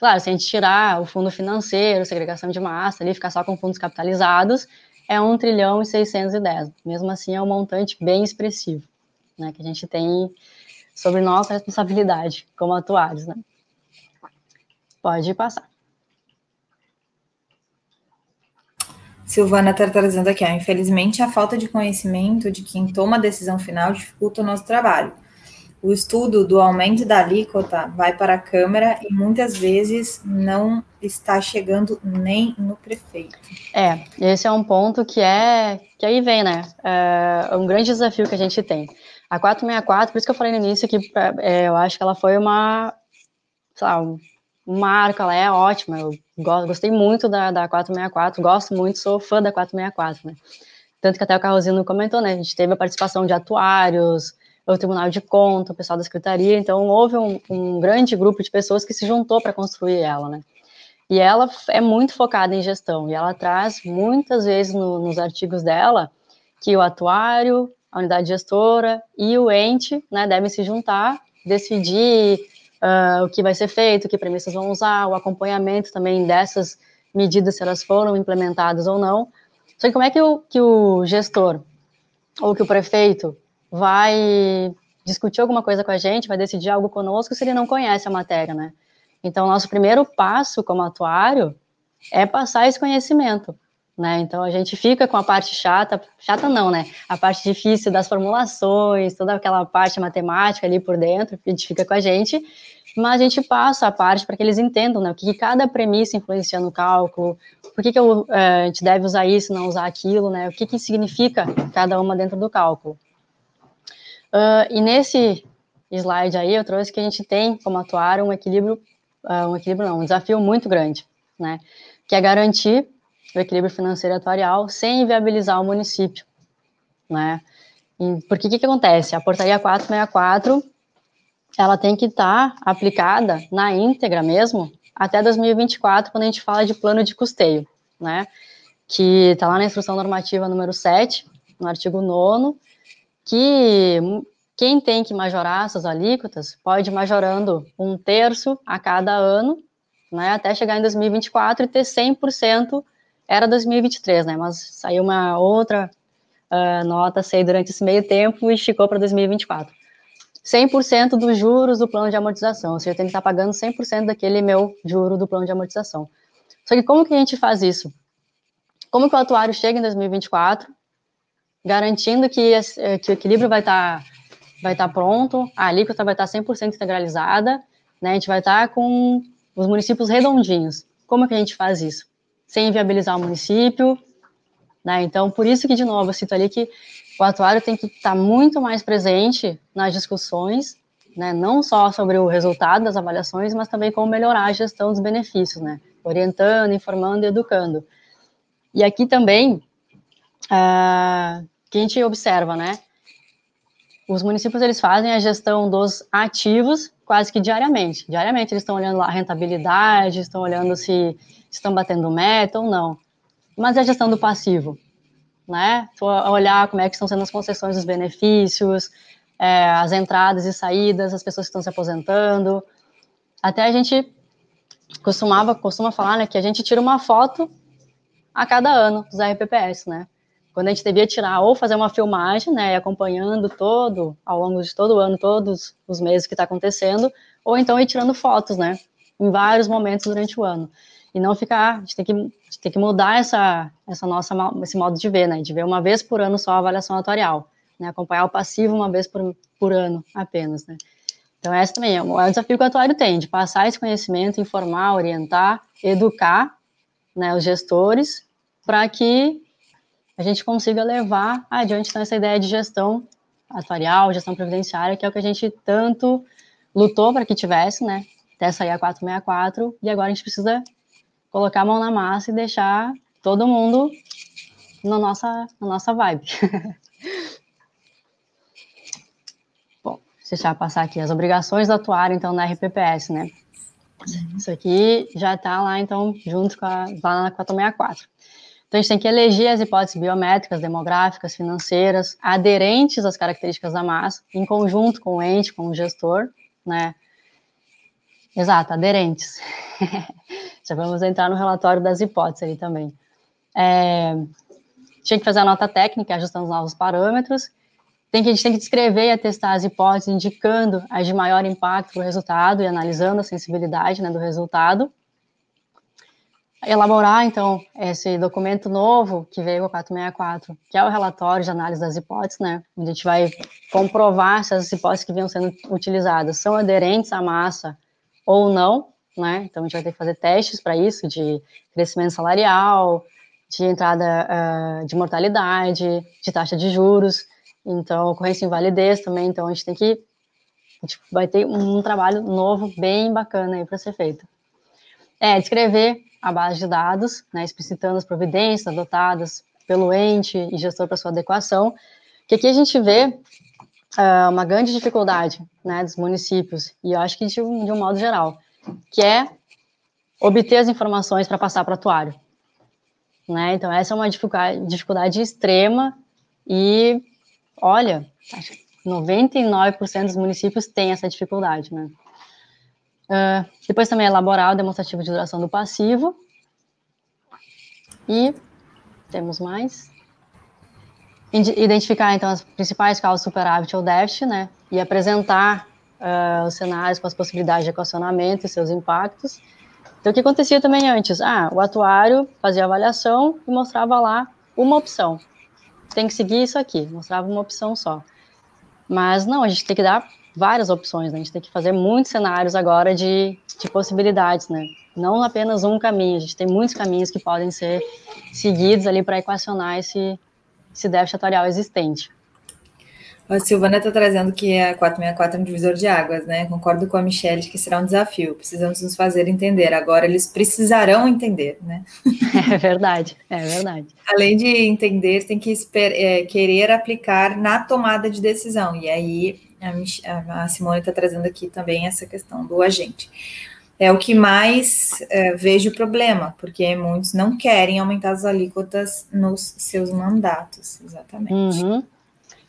Claro, se a gente tirar o fundo financeiro, segregação de massa, ali ficar só com fundos capitalizados, é 1 trilhão e 610. Mesmo assim, é um montante bem expressivo, né, que a gente tem sobre nossa responsabilidade como atuários, né. Pode passar. Silvana está aqui, ó, infelizmente a falta de conhecimento de quem toma a decisão final dificulta o nosso trabalho o estudo do aumento da alíquota vai para a Câmara e muitas vezes não está chegando nem no prefeito. É, esse é um ponto que é que aí vem, né? É um grande desafio que a gente tem. A 464, por isso que eu falei no início que é, eu acho que ela foi uma, sei lá, um ela é ótima. Eu gostei muito da, da 464, gosto muito, sou fã da 464, né? Tanto que até o Carrozino comentou, né? A gente teve a participação de atuários, o Tribunal de Conta, o pessoal da Secretaria, então houve um, um grande grupo de pessoas que se juntou para construir ela, né? E ela é muito focada em gestão, e ela traz muitas vezes no, nos artigos dela que o atuário, a unidade gestora e o ente né, devem se juntar, decidir uh, o que vai ser feito, que premissas vão usar, o acompanhamento também dessas medidas, se elas foram implementadas ou não. Só que como é que o, que o gestor ou que o prefeito vai discutir alguma coisa com a gente, vai decidir algo conosco se ele não conhece a matéria, né? Então, nosso primeiro passo como atuário é passar esse conhecimento, né? Então, a gente fica com a parte chata, chata não, né? A parte difícil das formulações, toda aquela parte matemática ali por dentro, a gente fica com a gente, mas a gente passa a parte para que eles entendam, né? O que, que cada premissa influencia no cálculo, por que, que eu, é, a gente deve usar isso, não usar aquilo, né? O que, que significa cada uma dentro do cálculo. Uh, e nesse slide aí eu trouxe que a gente tem como atuar um equilíbrio, uh, um equilíbrio não, um desafio muito grande, né? Que é garantir o equilíbrio financeiro atuarial sem inviabilizar o município, né? E porque o que, que acontece? A portaria 464 ela tem que estar tá aplicada na íntegra mesmo até 2024, quando a gente fala de plano de custeio, né? Que está lá na instrução normativa número 7, no artigo 9 que quem tem que majorar essas alíquotas pode ir majorando um terço a cada ano, né, até chegar em 2024 e ter 100%, era 2023, né, mas saiu uma outra uh, nota, sei, durante esse meio tempo e esticou para 2024. 100% dos juros do plano de amortização, ou seja, eu tenho que estar pagando 100% daquele meu juro do plano de amortização. Só que como que a gente faz isso? Como que o atuário chega em 2024 garantindo que, eh, que o equilíbrio vai estar tá, vai tá pronto, a alíquota vai estar tá 100% integralizada, né? A gente vai estar tá com os municípios redondinhos. Como que a gente faz isso? Sem inviabilizar o município, né? Então, por isso que, de novo, eu cito ali que o atuário tem que estar tá muito mais presente nas discussões, né? Não só sobre o resultado das avaliações, mas também como melhorar a gestão dos benefícios, né? Orientando, informando e educando. E aqui também, uh, que a gente observa, né? Os municípios eles fazem a gestão dos ativos quase que diariamente. Diariamente eles estão olhando lá a rentabilidade, estão olhando se estão batendo meta ou não. Mas é a gestão do passivo, né? olhar como é que estão sendo as concessões dos benefícios, é, as entradas e saídas, as pessoas que estão se aposentando. Até a gente costumava costuma falar, né, que a gente tira uma foto a cada ano dos RPPS, né? Quando a gente devia tirar ou fazer uma filmagem, né, acompanhando todo, ao longo de todo o ano, todos os meses que está acontecendo, ou então ir tirando fotos, né, em vários momentos durante o ano. E não ficar, a gente tem que, gente tem que mudar essa, essa nossa, esse modo de ver, né, de ver uma vez por ano só a avaliação atuarial, né, acompanhar o passivo uma vez por, por ano apenas, né. Então, essa também é o, desafio que o atuário tem, de passar esse conhecimento, informar, orientar, educar, né, os gestores, para que a gente consiga levar adiante então, essa ideia de gestão atuarial, gestão previdenciária, que é o que a gente tanto lutou para que tivesse, né? Até sair a 464, e agora a gente precisa colocar a mão na massa e deixar todo mundo na nossa, na nossa vibe. Bom, deixar passar aqui as obrigações do atuário, então, na RPPS, né? Isso aqui já está lá, então, junto com a, lá na 464. Então, a gente tem que eleger as hipóteses biométricas, demográficas, financeiras, aderentes às características da massa, em conjunto com o ente, com o gestor, né? Exato, aderentes. Já vamos entrar no relatório das hipóteses ali também. É, tinha que fazer a nota técnica, ajustando os novos parâmetros. Tem que, a gente tem que descrever e atestar as hipóteses, indicando as de maior impacto para o resultado e analisando a sensibilidade né, do resultado elaborar, então, esse documento novo que veio com a 464, que é o relatório de análise das hipóteses, né? A gente vai comprovar se as hipóteses que vinham sendo utilizadas são aderentes à massa ou não, né? Então, a gente vai ter que fazer testes para isso, de crescimento salarial, de entrada uh, de mortalidade, de taxa de juros, então, ocorrência em validez também, então a gente tem que, a gente vai ter um trabalho novo, bem bacana aí para ser feito. É, descrever a base de dados, né, explicitando as providências adotadas pelo ente e gestor para sua adequação, que aqui a gente vê uh, uma grande dificuldade né, dos municípios, e eu acho que de um, de um modo geral, que é obter as informações para passar para o atuário. Né? Então, essa é uma dificuldade, dificuldade extrema e, olha, 99% dos municípios têm essa dificuldade, né? Uh, depois também elaborar o demonstrativo de duração do passivo. E temos mais. Identificar, então, as principais causas superávit ou déficit, né? E apresentar uh, os cenários com as possibilidades de equacionamento e seus impactos. Então, o que acontecia também antes? Ah, o atuário fazia avaliação e mostrava lá uma opção. Tem que seguir isso aqui, mostrava uma opção só. Mas não, a gente tem que dar várias opções, né? a gente tem que fazer muitos cenários agora de, de possibilidades, né? Não apenas um caminho, a gente tem muitos caminhos que podem ser seguidos ali para equacionar esse, esse déficit atuarial existente. A Silvana está trazendo que a 464 é um divisor de águas, né? Concordo com a Michelle que será um desafio. Precisamos nos fazer entender. Agora eles precisarão entender, né? É verdade, é verdade. Além de entender, tem que é, querer aplicar na tomada de decisão. E aí a, a Simone está trazendo aqui também essa questão do agente. É o que mais é, vejo problema, porque muitos não querem aumentar as alíquotas nos seus mandatos, exatamente. Uhum.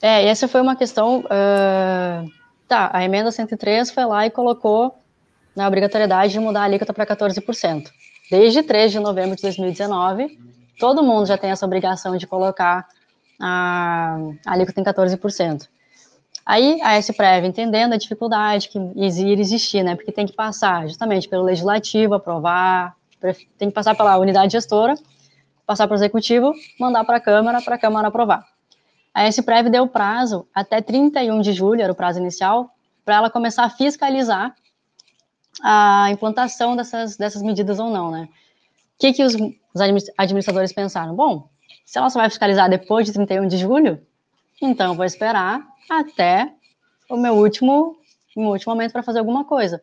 É, essa foi uma questão. Uh, tá, a emenda 103 foi lá e colocou na obrigatoriedade de mudar a alíquota para 14%. Desde 3 de novembro de 2019, todo mundo já tem essa obrigação de colocar a, a alíquota em 14%. Aí a S-Prev, entendendo a dificuldade que iria existir, né, porque tem que passar justamente pelo legislativo, aprovar, tem que passar pela unidade gestora, passar para o executivo, mandar para a Câmara, para a Câmara aprovar. A S-Prev deu prazo até 31 de julho, era o prazo inicial, para ela começar a fiscalizar a implantação dessas, dessas medidas ou não, né? O que, que os, os administradores pensaram? Bom, se ela só vai fiscalizar depois de 31 de julho, então eu vou esperar até o meu último, meu último momento para fazer alguma coisa.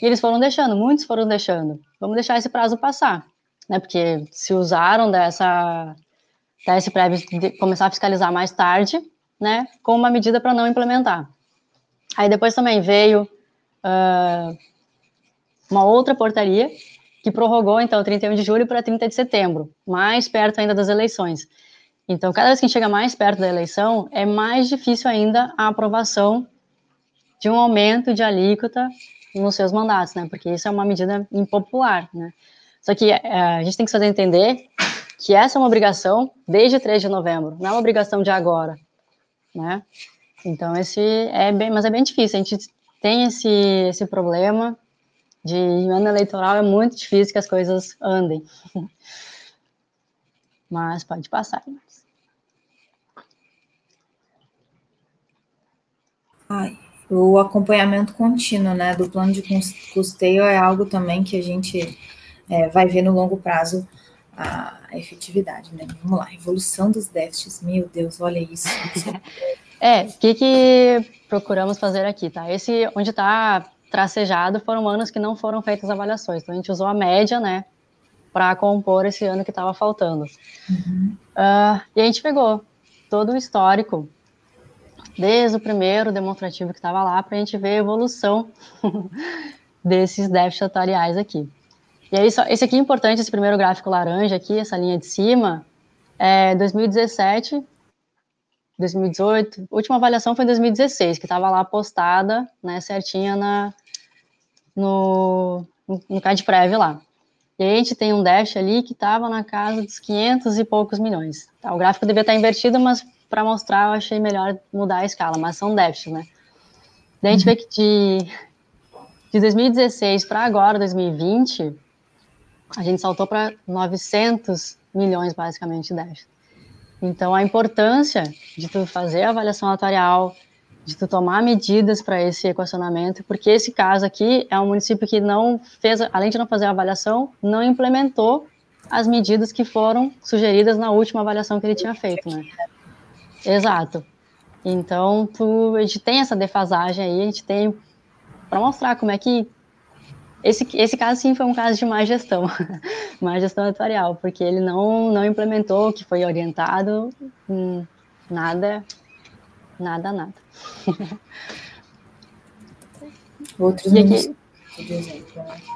E eles foram deixando, muitos foram deixando. Vamos deixar esse prazo passar, né? Porque se usaram dessa da SPREV começar a fiscalizar mais tarde, né, com uma medida para não implementar. Aí depois também veio uh, uma outra portaria que prorrogou, então, 31 de julho para 30 de setembro, mais perto ainda das eleições. Então, cada vez que chega mais perto da eleição, é mais difícil ainda a aprovação de um aumento de alíquota nos seus mandatos, né? Porque isso é uma medida impopular, né? Só que uh, a gente tem que fazer entender que essa é uma obrigação desde 3 de novembro, não é uma obrigação de agora, né? Então, esse é bem, mas é bem difícil, a gente tem esse, esse problema de ano eleitoral, é muito difícil que as coisas andem. Mas pode passar. Ai, o acompanhamento contínuo, né, do plano de custeio é algo também que a gente é, vai ver no longo prazo a, efetividade, né? Vamos lá, evolução dos déficits, meu Deus, olha isso. é, o que, que procuramos fazer aqui, tá? Esse, onde está tracejado, foram anos que não foram feitas avaliações, então a gente usou a média, né, para compor esse ano que estava faltando. Uhum. Uh, e a gente pegou todo o histórico, desde o primeiro demonstrativo que estava lá, para a gente ver a evolução desses déficits atuariais aqui. E aí, só, esse aqui é importante, esse primeiro gráfico laranja aqui, essa linha de cima, é 2017, 2018, a última avaliação foi em 2016, que estava lá postada, né, certinha na, no, no CADPREV lá. E aí a gente tem um déficit ali que estava na casa dos 500 e poucos milhões. Tá, o gráfico devia estar invertido, mas para mostrar eu achei melhor mudar a escala, mas são déficits, né? Daí a gente vê que de, de 2016 para agora, 2020, a gente saltou para 900 milhões, basicamente, de déficit. Então, a importância de tu fazer a avaliação atuarial, de tu tomar medidas para esse equacionamento, porque esse caso aqui é um município que não fez, além de não fazer a avaliação, não implementou as medidas que foram sugeridas na última avaliação que ele tinha feito, né? Exato. Então, tu, a gente tem essa defasagem aí, a gente tem para mostrar como é que esse, esse caso, sim, foi um caso de má gestão, má gestão atuarial, porque ele não, não implementou o que foi orientado, hum, nada, Nada, nada. Outros municípios?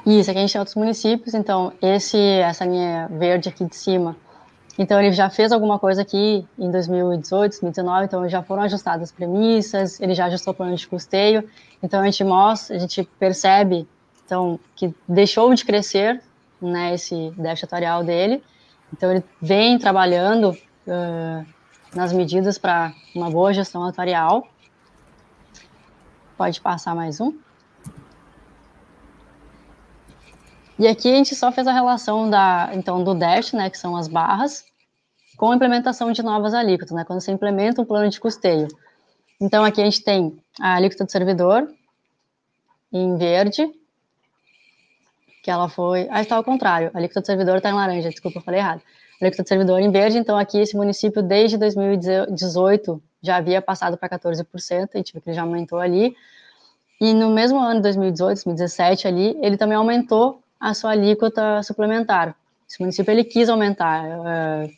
Isso, aqui a gente tem outros municípios, então esse, essa linha verde aqui de cima, então ele já fez alguma coisa aqui em 2018, 2019, então já foram ajustadas as premissas, ele já ajustou o plano de custeio, então a gente mostra, a gente percebe, então, que deixou de crescer, né, esse déficit atuarial dele, então ele vem trabalhando uh, nas medidas para uma boa gestão atuarial. Pode passar mais um. E aqui a gente só fez a relação da, então, do déficit, né, que são as barras, com a implementação de novas alíquotas, né, quando você implementa um plano de custeio. Então, aqui a gente tem a alíquota do servidor, em verde, que ela foi... Ah, está ao contrário, a alíquota do servidor está em laranja, desculpa, eu falei errado alíquota de servidor em verde, então aqui esse município desde 2018 já havia passado para 14%, a gente vê que ele já aumentou ali, e no mesmo ano, 2018, 2017 ali, ele também aumentou a sua alíquota suplementar. Esse município, ele quis aumentar, uh,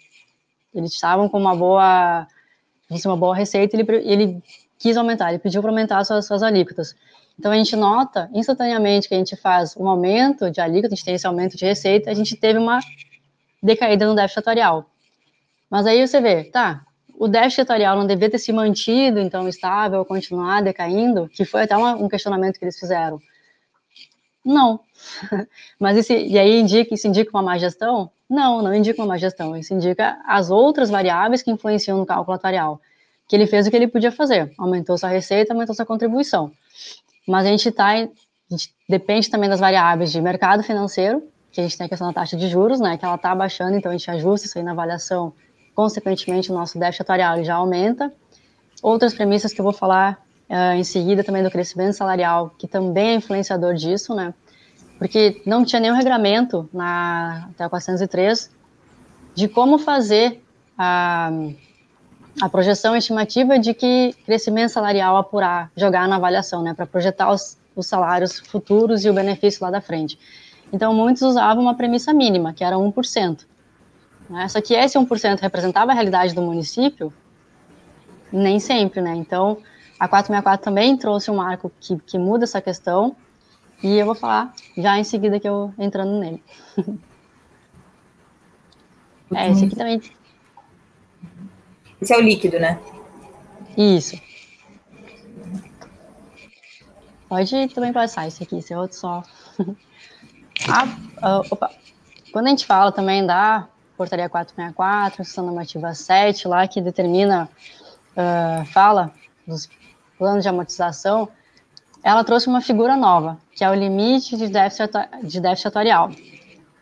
eles estavam com uma boa, uma boa receita, ele, ele quis aumentar, ele pediu para aumentar as suas, suas alíquotas. Então, a gente nota instantaneamente que a gente faz um aumento de alíquota, a gente tem esse aumento de receita, a gente teve uma decaída no déficit atuarial. Mas aí você vê, tá, o déficit atuarial não devia ter se mantido, então, estável, continuar decaindo, que foi até uma, um questionamento que eles fizeram. Não. Mas isso, e aí indica, isso indica uma má gestão? Não, não indica uma má gestão. Isso indica as outras variáveis que influenciam no cálculo atuarial. Que ele fez o que ele podia fazer. Aumentou sua receita, aumentou sua contribuição. Mas a gente está, depende também das variáveis de mercado financeiro, que a gente tem a questão da taxa de juros, né, que ela está abaixando, então a gente ajusta isso aí na avaliação, consequentemente o nosso déficit atuarial já aumenta. Outras premissas que eu vou falar uh, em seguida também do crescimento salarial, que também é influenciador disso, né, porque não tinha nenhum regramento na até 403 de como fazer a, a projeção estimativa de que crescimento salarial apurar, jogar na avaliação, né, para projetar os, os salários futuros e o benefício lá da frente. Então, muitos usavam uma premissa mínima, que era 1%. Né? Só que esse 1% representava a realidade do município? Nem sempre, né? Então, a 464 também trouxe um marco que, que muda essa questão, e eu vou falar já em seguida que eu entrando nele. é, esse aqui também. Esse é o líquido, né? Isso. Pode também passar esse aqui, esse é outro só. A, opa, quando a gente fala também da portaria 464, questão normativa 7, lá que determina, uh, fala dos planos de amortização, ela trouxe uma figura nova, que é o limite de déficit, de déficit atuarial,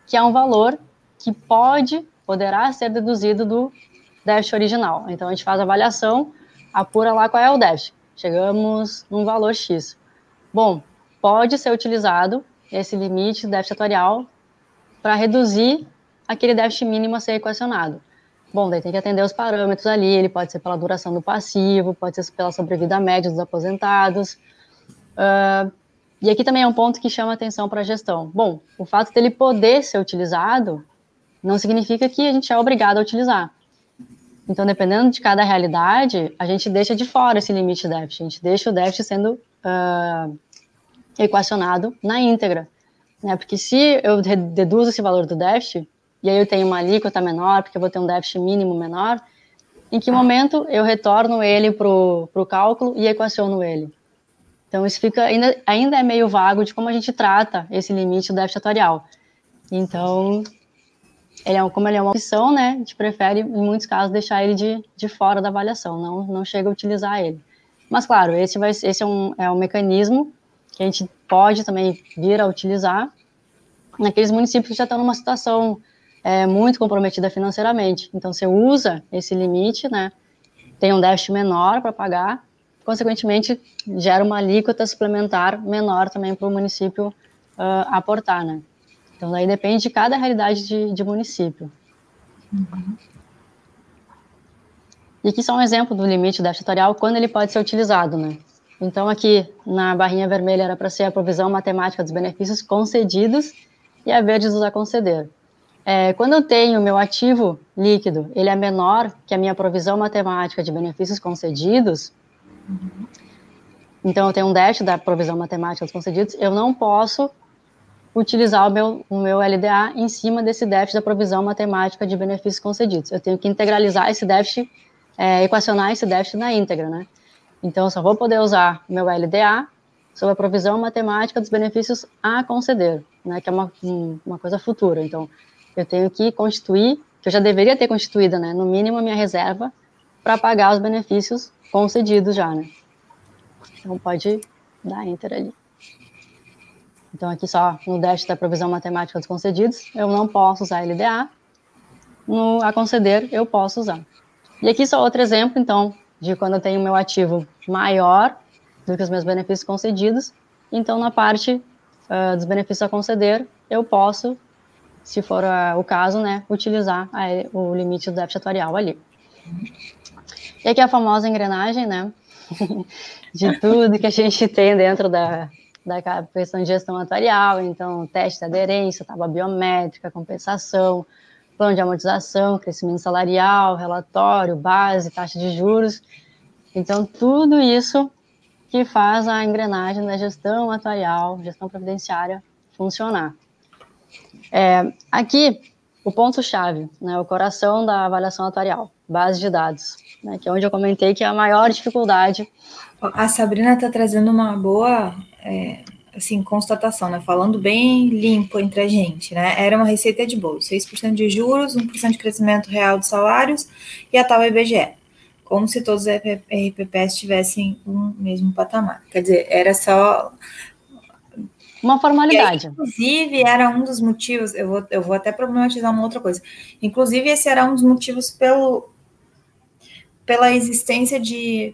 que é um valor que pode, poderá ser deduzido do déficit original. Então, a gente faz a avaliação, apura lá qual é o déficit. Chegamos num valor X. Bom, pode ser utilizado esse limite do déficit atuarial para reduzir aquele déficit mínimo a ser equacionado. Bom, daí tem que atender os parâmetros ali, ele pode ser pela duração do passivo, pode ser pela sobrevida média dos aposentados. Uh, e aqui também é um ponto que chama atenção para a gestão. Bom, o fato dele poder ser utilizado não significa que a gente é obrigado a utilizar. Então, dependendo de cada realidade, a gente deixa de fora esse limite de déficit, a gente deixa o déficit sendo uh, equacionado na íntegra. Né? Porque se eu deduzo esse valor do déficit, e aí eu tenho uma alíquota menor, porque eu vou ter um déficit mínimo menor, em que momento eu retorno ele para o cálculo e equaciono ele? Então, isso fica ainda, ainda é meio vago de como a gente trata esse limite do déficit atuarial. Então, ele é, como ele é uma opção, né, a gente prefere, em muitos casos, deixar ele de, de fora da avaliação, não, não chega a utilizar ele. Mas, claro, esse, vai, esse é, um, é um mecanismo que a gente pode também vir a utilizar naqueles municípios que já estão numa situação é, muito comprometida financeiramente. Então, você usa esse limite, né, tem um déficit menor para pagar, consequentemente, gera uma alíquota suplementar menor também para o município uh, aportar, né. Então, daí depende de cada realidade de, de município. Uhum. E aqui só um exemplo do limite déficit quando ele pode ser utilizado, né. Então, aqui na barrinha vermelha era para ser a provisão matemática dos benefícios concedidos e a verde dos a conceder. É, quando eu tenho meu ativo líquido, ele é menor que a minha provisão matemática de benefícios concedidos, Uhum. Então, eu tenho um déficit da provisão matemática dos concedidos, eu não posso utilizar o meu, o meu LDA em cima desse déficit da provisão matemática de benefícios concedidos. Eu tenho que integralizar esse déficit, é, equacionar esse déficit na íntegra, né? Então, eu só vou poder usar meu LDA sobre a provisão matemática dos benefícios a conceder, né, que é uma, uma coisa futura. Então, eu tenho que constituir, que eu já deveria ter constituído, né, no mínimo a minha reserva para pagar os benefícios concedidos já, né. Então, pode dar enter ali. Então, aqui só no dash da provisão matemática dos concedidos, eu não posso usar LDA, no a conceder, eu posso usar. E aqui só outro exemplo, então, de quando eu tenho meu ativo maior do que os meus benefícios concedidos. Então, na parte uh, dos benefícios a conceder, eu posso, se for uh, o caso, né, utilizar a, o limite do déficit atuarial ali. E aqui a famosa engrenagem, né, de tudo que a gente tem dentro da, da questão de gestão atuarial, então, teste de aderência, tábua biométrica, compensação, plano de amortização, crescimento salarial, relatório, base, taxa de juros. Então, tudo isso que faz a engrenagem da gestão atuarial, gestão previdenciária funcionar. É, aqui, o ponto-chave, né, o coração da avaliação atuarial, base de dados, né, que é onde eu comentei que é a maior dificuldade. A Sabrina está trazendo uma boa é, assim, constatação, né, falando bem limpo entre a gente, né, era uma receita de bolo, 6% de juros, 1% de crescimento real de salários e a tal IBGE como se todos os RPPs tivessem um mesmo patamar. Quer dizer, era só. Uma formalidade. Aí, inclusive, era um dos motivos, eu vou, eu vou até problematizar uma outra coisa. Inclusive, esse era um dos motivos pelo, pela existência de.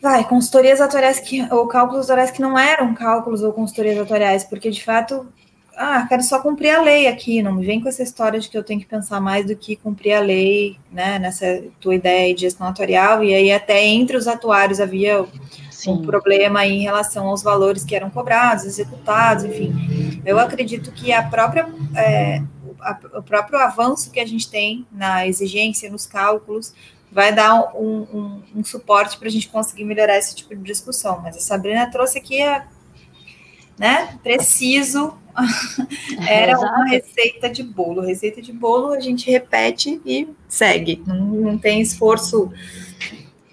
Vai, consultorias atuariais que, ou cálculos atuariais que não eram cálculos ou consultorias atuariais, porque de fato ah, quero só cumprir a lei aqui, não me vem com essa história de que eu tenho que pensar mais do que cumprir a lei, né, nessa tua ideia de gestão atuarial, e aí até entre os atuários havia Sim. um problema em relação aos valores que eram cobrados, executados, enfim. Eu acredito que a própria, é, a, o próprio avanço que a gente tem na exigência, nos cálculos, vai dar um, um, um suporte para a gente conseguir melhorar esse tipo de discussão, mas a Sabrina trouxe aqui a né? Preciso. Era é, uma receita de bolo. Receita de bolo a gente repete e segue. Não, não tem esforço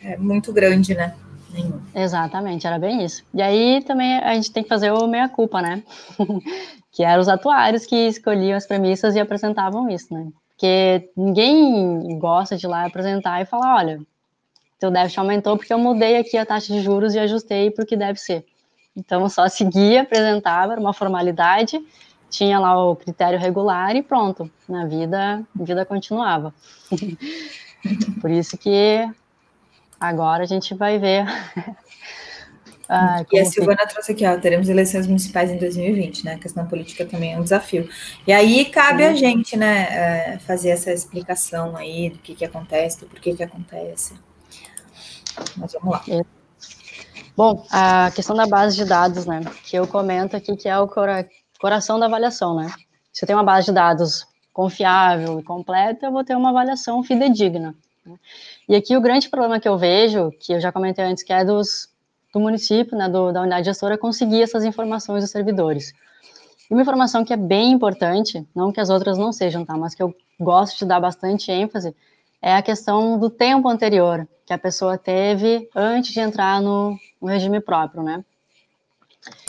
é, muito grande, né? Nenhum. Exatamente, era bem isso. E aí também a gente tem que fazer o meia-culpa, né? que eram os atuários que escolhiam as premissas e apresentavam isso, né? Porque ninguém gosta de ir lá apresentar e falar, olha, teu déficit aumentou porque eu mudei aqui a taxa de juros e ajustei para o que deve ser. Então, só seguia, apresentava, era uma formalidade, tinha lá o critério regular e pronto, na vida, vida continuava. Por isso que agora a gente vai ver. Ah, e a Silvana trouxe aqui, ó, teremos eleições municipais em 2020, né? A questão política também é um desafio. E aí cabe a gente, né, é, fazer essa explicação aí do que que acontece, do porquê que acontece. Mas vamos lá. É. Bom, a questão da base de dados, né, que eu comento aqui que é o cora coração da avaliação, né? Se eu tenho uma base de dados confiável e completa, eu vou ter uma avaliação fidedigna. Né? E aqui o grande problema que eu vejo, que eu já comentei antes, que é dos, do município, né, do, da unidade gestora, conseguir essas informações dos servidores. E uma informação que é bem importante, não que as outras não sejam, tá, mas que eu gosto de dar bastante ênfase, é a questão do tempo anterior que a pessoa teve antes de entrar no, no regime próprio, né?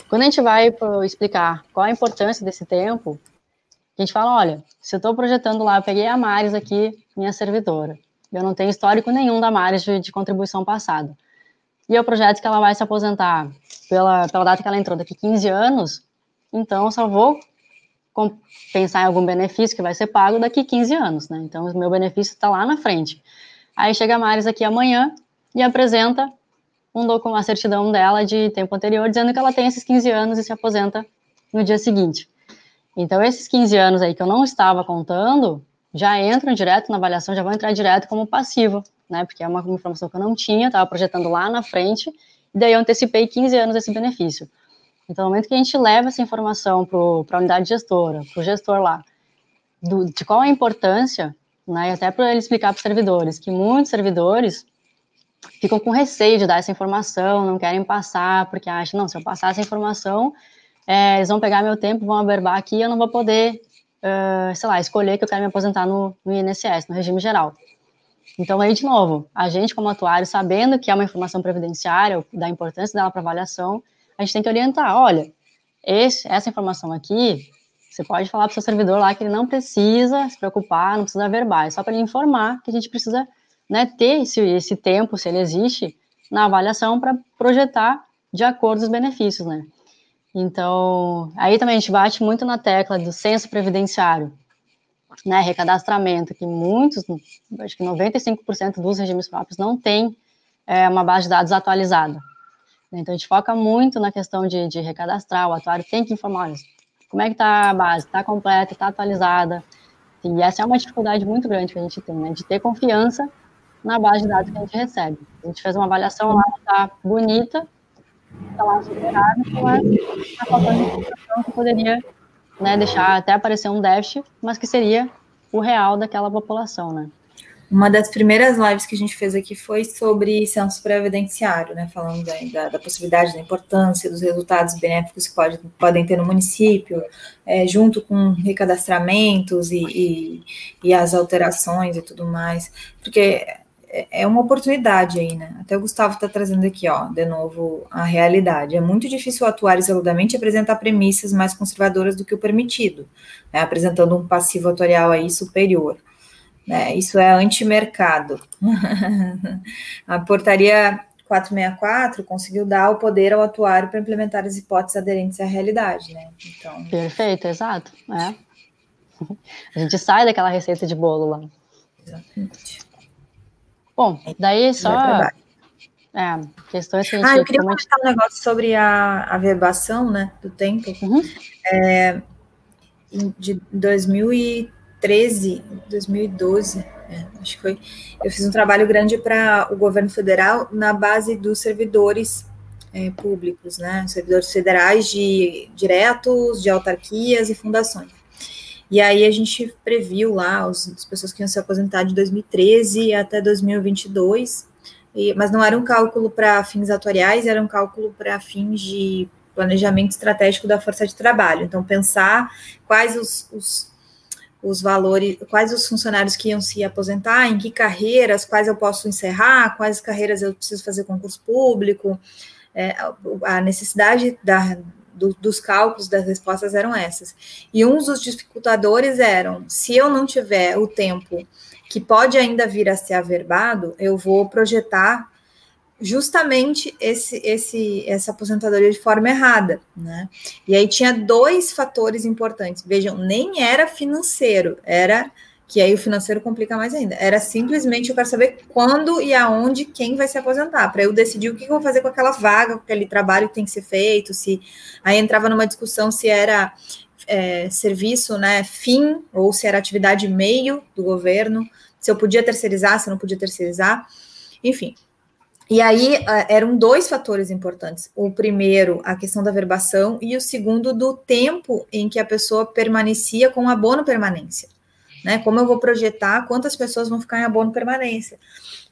Quando a gente vai explicar qual a importância desse tempo, a gente fala, olha, se eu estou projetando lá, eu peguei a Maris aqui, minha servidora, eu não tenho histórico nenhum da Maris de, de contribuição passada, e eu projeto que ela vai se aposentar pela, pela data que ela entrou, daqui 15 anos, então eu só vou pensar em algum benefício que vai ser pago daqui 15 anos, né? Então, o meu benefício está lá na frente. Aí chega a Maris aqui amanhã e apresenta um documento, uma certidão dela de tempo anterior, dizendo que ela tem esses 15 anos e se aposenta no dia seguinte. Então, esses 15 anos aí que eu não estava contando, já entram direto na avaliação, já vão entrar direto como passivo, né? Porque é uma informação que eu não tinha, estava projetando lá na frente, e daí eu antecipei 15 anos desse benefício. Então, no momento que a gente leva essa informação para a unidade gestora, para o gestor lá, do, de qual a importância, né, até para ele explicar para os servidores, que muitos servidores ficam com receio de dar essa informação, não querem passar, porque acham, não, se eu passar essa informação, é, eles vão pegar meu tempo, vão averbar aqui e eu não vou poder, uh, sei lá, escolher que eu quero me aposentar no, no INSS, no regime geral. Então, aí, de novo, a gente, como atuário, sabendo que é uma informação previdenciária, da importância dela para avaliação, a gente tem que orientar, olha, esse, essa informação aqui, você pode falar para o seu servidor lá que ele não precisa se preocupar, não precisa verbar, é só para ele informar que a gente precisa né, ter esse, esse tempo, se ele existe, na avaliação para projetar de acordo os benefícios, né? Então, aí também a gente bate muito na tecla do censo previdenciário, né, recadastramento, que muitos, acho que 95% dos regimes próprios não tem é, uma base de dados atualizada. Então, a gente foca muito na questão de, de recadastrar, o atuário tem que informar como é que está a base, está completa, está atualizada, e essa é uma dificuldade muito grande que a gente tem, né, de ter confiança na base de dados que a gente recebe. A gente fez uma avaliação lá, está bonita, está lá superável, mas está faltando informação que poderia né, deixar até aparecer um déficit, mas que seria o real daquela população, né? Uma das primeiras lives que a gente fez aqui foi sobre censo previdenciário, né? Falando da, da, da possibilidade, da importância, dos resultados benéficos que pode, podem ter no município, é, junto com recadastramentos e, e, e as alterações e tudo mais. Porque é, é uma oportunidade aí, né? Até o Gustavo está trazendo aqui, ó, de novo, a realidade. É muito difícil atuar isoladamente e apresentar premissas mais conservadoras do que o permitido, né? apresentando um passivo atuarial aí superior. Né? Isso é antimercado. a portaria 464 conseguiu dar o poder ao atuário para implementar as hipóteses aderentes à realidade, né? Então... Perfeito, exato. É. A gente sai daquela receita de bolo lá. Exatamente. Bom, daí só. É, questões que a gente. Ah, eu queria comentar um negócio sobre a, a verbação, né, do tempo. Uhum. É, de 2013, 2012, é, acho que foi. Eu fiz um trabalho grande para o governo federal na base dos servidores é, públicos, né, servidores federais de diretos, de autarquias e fundações. E aí a gente previu lá os, as pessoas que iam se aposentar de 2013 até 2022, e, mas não era um cálculo para fins atuariais, era um cálculo para fins de planejamento estratégico da força de trabalho. Então, pensar quais os, os, os valores, quais os funcionários que iam se aposentar, em que carreiras, quais eu posso encerrar, quais carreiras eu preciso fazer concurso público, é, a necessidade da, do, dos cálculos das respostas eram essas. E um dos dificultadores eram: se eu não tiver o tempo que pode ainda vir a ser averbado, eu vou projetar justamente esse, esse, essa aposentadoria de forma errada, né? E aí tinha dois fatores importantes. Vejam, nem era financeiro, era que aí o financeiro complica mais ainda. Era simplesmente eu quero saber quando e aonde quem vai se aposentar, para eu decidir o que eu vou fazer com aquela vaga, com aquele trabalho que tem que ser feito, se aí entrava numa discussão se era é, serviço, né, fim, ou se era atividade meio do governo, se eu podia terceirizar, se não podia terceirizar, enfim. E aí é, eram dois fatores importantes. O primeiro, a questão da verbação, e o segundo, do tempo em que a pessoa permanecia com abono permanência né? Como eu vou projetar quantas pessoas vão ficar em abono permanência,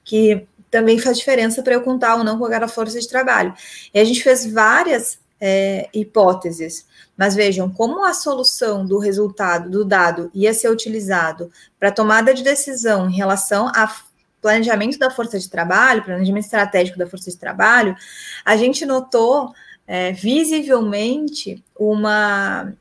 que também faz diferença para eu contar ou não com aquela força de trabalho. E a gente fez várias é, hipóteses, mas vejam como a solução do resultado do dado ia ser utilizado para tomada de decisão em relação a planejamento da força de trabalho, planejamento estratégico da força de trabalho, a gente notou é, visivelmente uma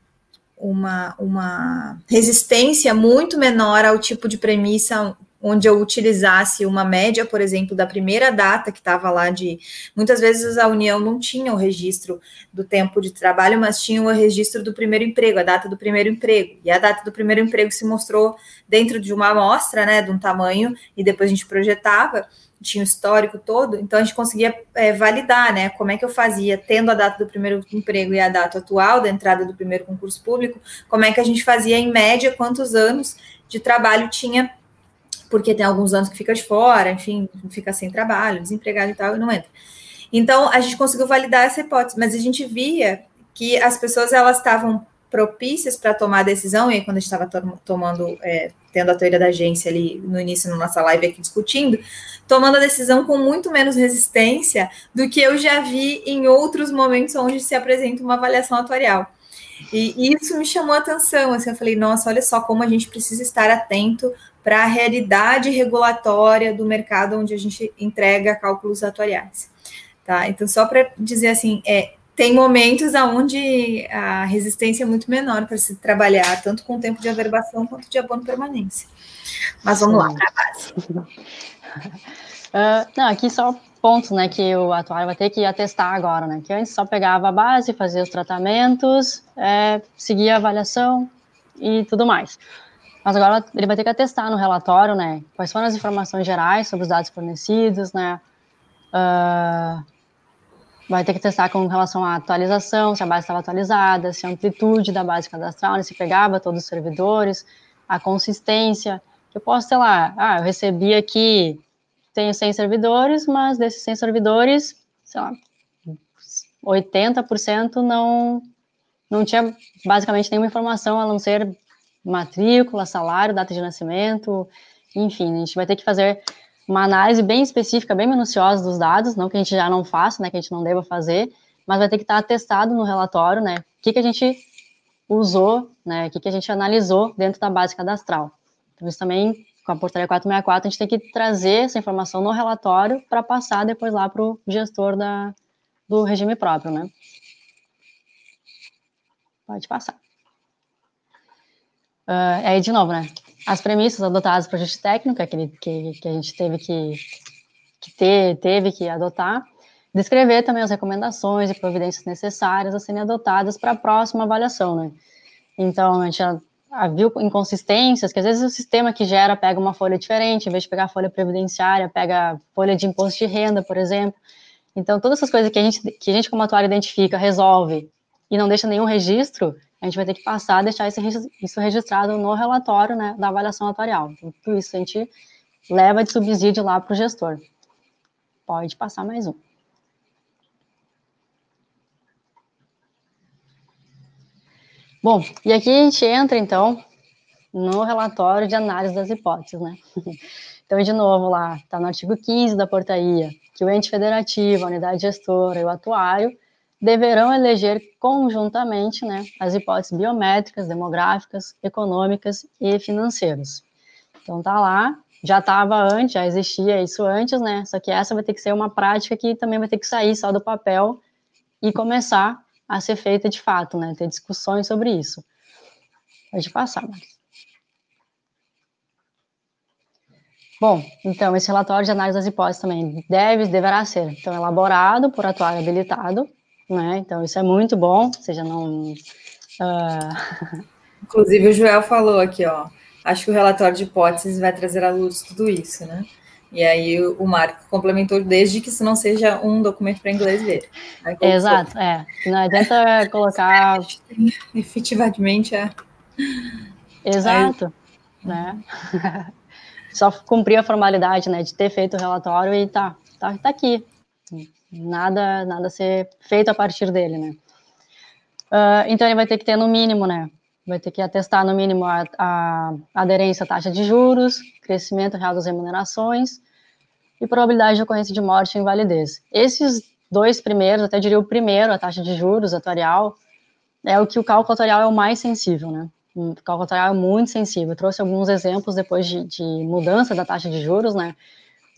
uma, uma resistência muito menor ao tipo de premissa onde eu utilizasse uma média, por exemplo, da primeira data que estava lá de. Muitas vezes a União não tinha o registro do tempo de trabalho, mas tinha o registro do primeiro emprego, a data do primeiro emprego. E a data do primeiro emprego se mostrou dentro de uma amostra, né, de um tamanho, e depois a gente projetava tinha o histórico todo, então a gente conseguia é, validar, né? Como é que eu fazia, tendo a data do primeiro emprego e a data atual da entrada do primeiro concurso público, como é que a gente fazia em média quantos anos de trabalho tinha, porque tem alguns anos que fica de fora, enfim, fica sem trabalho, desempregado e tal, e não entra. Então a gente conseguiu validar essa hipótese, mas a gente via que as pessoas elas estavam propícias para tomar a decisão, e aí quando a gente estava tomando, é, tendo a teoria da agência ali no início na nossa live aqui discutindo, tomando a decisão com muito menos resistência do que eu já vi em outros momentos onde se apresenta uma avaliação atuarial. E isso me chamou a atenção, assim, eu falei, nossa, olha só como a gente precisa estar atento para a realidade regulatória do mercado onde a gente entrega cálculos atuariais. Tá? Então, só para dizer assim, é, tem momentos onde a resistência é muito menor para se trabalhar, tanto com tempo de averbação quanto de abono permanência. Mas vamos lá para a base. Uh, não, aqui só pontos, né, que o atuário vai ter que atestar agora, né, que antes só pegava a base, fazia os tratamentos, é, seguia a avaliação e tudo mais. Mas agora ele vai ter que atestar no relatório, né, quais foram as informações gerais sobre os dados fornecidos, né, uh, vai ter que testar com relação à atualização, se a base estava atualizada, se a amplitude da base cadastral, né, se pegava todos os servidores, a consistência, eu posso, sei lá, ah, eu recebi aqui, tenho 100 servidores, mas desses 100 servidores, sei lá, 80% não, não tinha basicamente nenhuma informação a não ser matrícula, salário, data de nascimento, enfim, a gente vai ter que fazer uma análise bem específica, bem minuciosa dos dados, não que a gente já não faça, né, que a gente não deva fazer, mas vai ter que estar atestado no relatório, né, o que, que a gente usou, né, o que, que a gente analisou dentro da base cadastral. Então, isso também, com a portaria 464, a gente tem que trazer essa informação no relatório para passar depois lá para o gestor da, do regime próprio, né. Pode passar. Uh, aí, de novo, né? As premissas adotadas para o ajuste técnico, aquele que, que a gente teve que, que ter, teve que adotar. Descrever também as recomendações e providências necessárias a serem adotadas para a próxima avaliação, né? Então, a gente já viu inconsistências, que às vezes o sistema que gera pega uma folha diferente, em vez de pegar a folha previdenciária, pega a folha de imposto de renda, por exemplo. Então, todas essas coisas que a gente, que a gente como atuário identifica, resolve e não deixa nenhum registro, a gente vai ter que passar, deixar isso registrado no relatório né, da avaliação atuarial. Então, tudo isso a gente leva de subsídio lá para o gestor. Pode passar mais um. Bom, e aqui a gente entra, então, no relatório de análise das hipóteses, né? Então, de novo, lá, está no artigo 15 da portaria, que o ente federativo, a unidade gestora e o atuário deverão eleger conjuntamente né, as hipóteses biométricas, demográficas, econômicas e financeiras. Então tá lá, já estava antes, já existia isso antes, né? Só que essa vai ter que ser uma prática que também vai ter que sair só do papel e começar a ser feita de fato, né? Ter discussões sobre isso. Pode passar, Marcos. Bom, então, esse relatório de análise das hipóteses também deve, deverá ser, então, elaborado por atuário habilitado, né? Então isso é muito bom, ou seja, não. Uh... Inclusive o Joel falou aqui, ó. Acho que o relatório de hipóteses vai trazer à luz tudo isso, né? E aí o Marco complementou desde que isso não seja um documento para inglês ver. Exato, é. Não adianta colocar. Efetivamente é. Exato. Aí... Né? Só cumprir a formalidade, né? De ter feito o relatório e tá, tá, tá aqui nada nada ser feito a partir dele, né? Uh, então ele vai ter que ter no mínimo, né? Vai ter que atestar no mínimo a, a aderência à taxa de juros, crescimento real das remunerações e probabilidade de ocorrência de morte e invalidez. Esses dois primeiros, até diria o primeiro, a taxa de juros atuarial, é o que o cálculo atuarial é o mais sensível, né? O cálculo atuarial é muito sensível. Eu trouxe alguns exemplos depois de, de mudança da taxa de juros, né?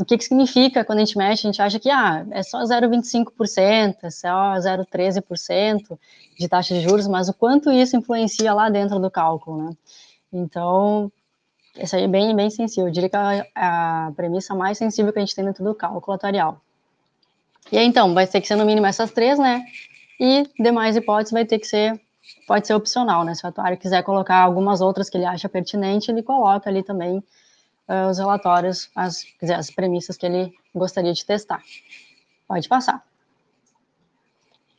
O que, que significa quando a gente mexe? A gente acha que ah, é só 0,25%, é só 0,13% de taxa de juros, mas o quanto isso influencia lá dentro do cálculo, né? Então, isso aí é bem, bem sensível. Eu diria que é a, premissa mais sensível que a gente tem dentro do cálculo atuarial. E aí, então, vai ter que ser no mínimo essas três, né? E demais hipóteses vai ter que ser, pode ser opcional, né? Se o atuário quiser colocar algumas outras que ele acha pertinente, ele coloca ali também uh, os relatórios, as, dizer, as premissas que ele gostaria de testar. Pode passar.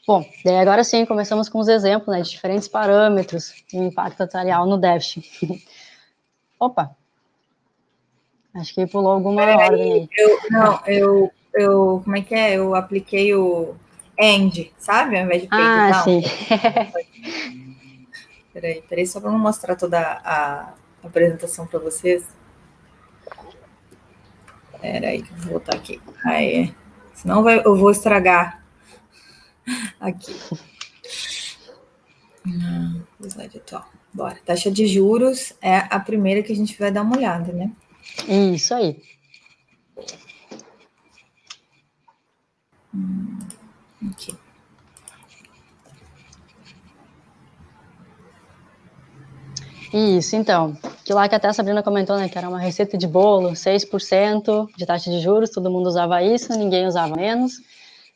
Bom, daí agora sim, começamos com os exemplos né, de diferentes parâmetros de impacto atuarial no déficit. Opa! Acho que pulou alguma Peraí, ordem aí. Eu, não, eu, eu, como é que é? Eu apliquei o end, sabe? Ao invés de peito, Ah, sim. peraí, peraí, só para não mostrar toda a apresentação para vocês. Espera aí, vou voltar aqui. Aí, senão vai, eu vou estragar aqui. Ah, slide atual. Bora. Taxa de juros é a primeira que a gente vai dar uma olhada, né? Isso aí. Hum, aqui. Isso, então. Que lá que até a Sabrina comentou, né, que era uma receita de bolo, 6% de taxa de juros, todo mundo usava isso, ninguém usava menos.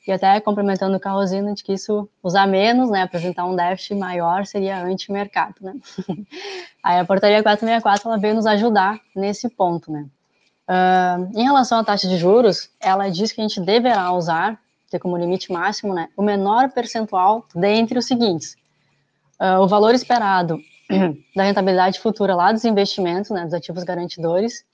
E até complementando o Carrosino de que isso, usar menos, né, apresentar um déficit maior seria anti-mercado, né. Aí a portaria 464, ela veio nos ajudar nesse ponto, né. Uh, em relação à taxa de juros, ela diz que a gente deverá usar, ter como limite máximo, né, o menor percentual dentre os seguintes. Uh, o valor esperado da rentabilidade futura lá dos investimentos, né, dos ativos garantidores,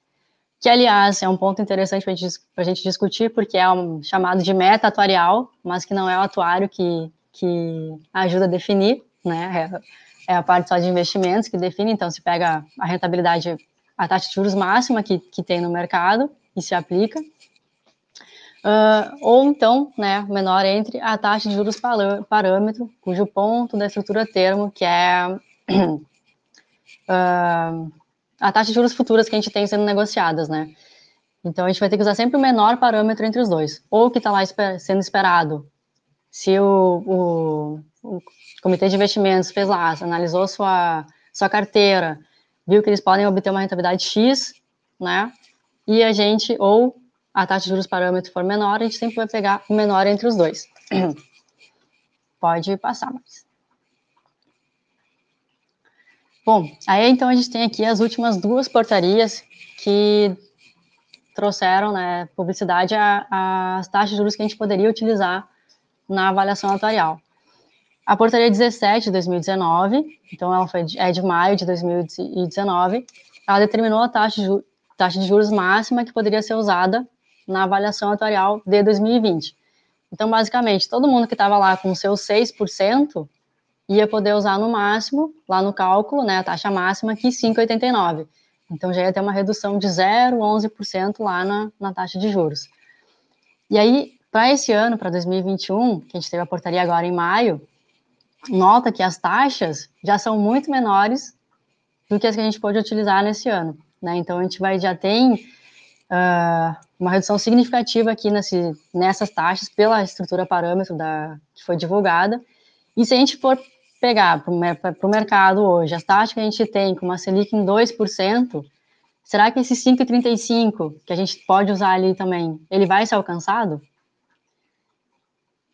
que, aliás, é um ponto interessante para a gente discutir, porque é um chamado de meta atuarial, mas que não é o atuário que, que ajuda a definir, né, é, é a parte só de investimentos que define, então se pega a rentabilidade, a taxa de juros máxima que, que tem no mercado e se aplica, Uh, ou então, né, menor entre a taxa de juros parâmetro, cujo ponto da estrutura termo, que é uh, a taxa de juros futuras que a gente tem sendo negociadas, né? Então, a gente vai ter que usar sempre o menor parâmetro entre os dois. Ou o que está lá esper sendo esperado. Se o, o, o, comitê de investimentos fez lá, analisou sua, sua carteira, viu que eles podem obter uma rentabilidade X, né? E a gente, ou a taxa de juros parâmetro for menor, a gente sempre vai pegar o menor entre os dois. Pode passar mais. Bom, aí então a gente tem aqui as últimas duas portarias que trouxeram né, publicidade às taxas de juros que a gente poderia utilizar na avaliação atuarial. A portaria 17 de 2019, então ela foi, é de maio de 2019, ela determinou a taxa de, taxa de juros máxima que poderia ser usada na avaliação atuarial de 2020. Então, basicamente, todo mundo que estava lá com seus 6%, ia poder usar no máximo, lá no cálculo, né, a taxa máxima, que 5,89. Então já ia ter uma redução de 0,11% lá na, na taxa de juros. E aí, para esse ano, para 2021, que a gente teve a portaria agora em maio, nota que as taxas já são muito menores do que as que a gente pode utilizar nesse ano. Né? Então a gente vai já tem uh, uma redução significativa aqui nesse, nessas taxas pela estrutura parâmetro da, que foi divulgada. E se a gente for pegar para o mercado hoje, as taxas que a gente tem com uma Selic em 2%, será que esse 5,35 que a gente pode usar ali também, ele vai ser alcançado?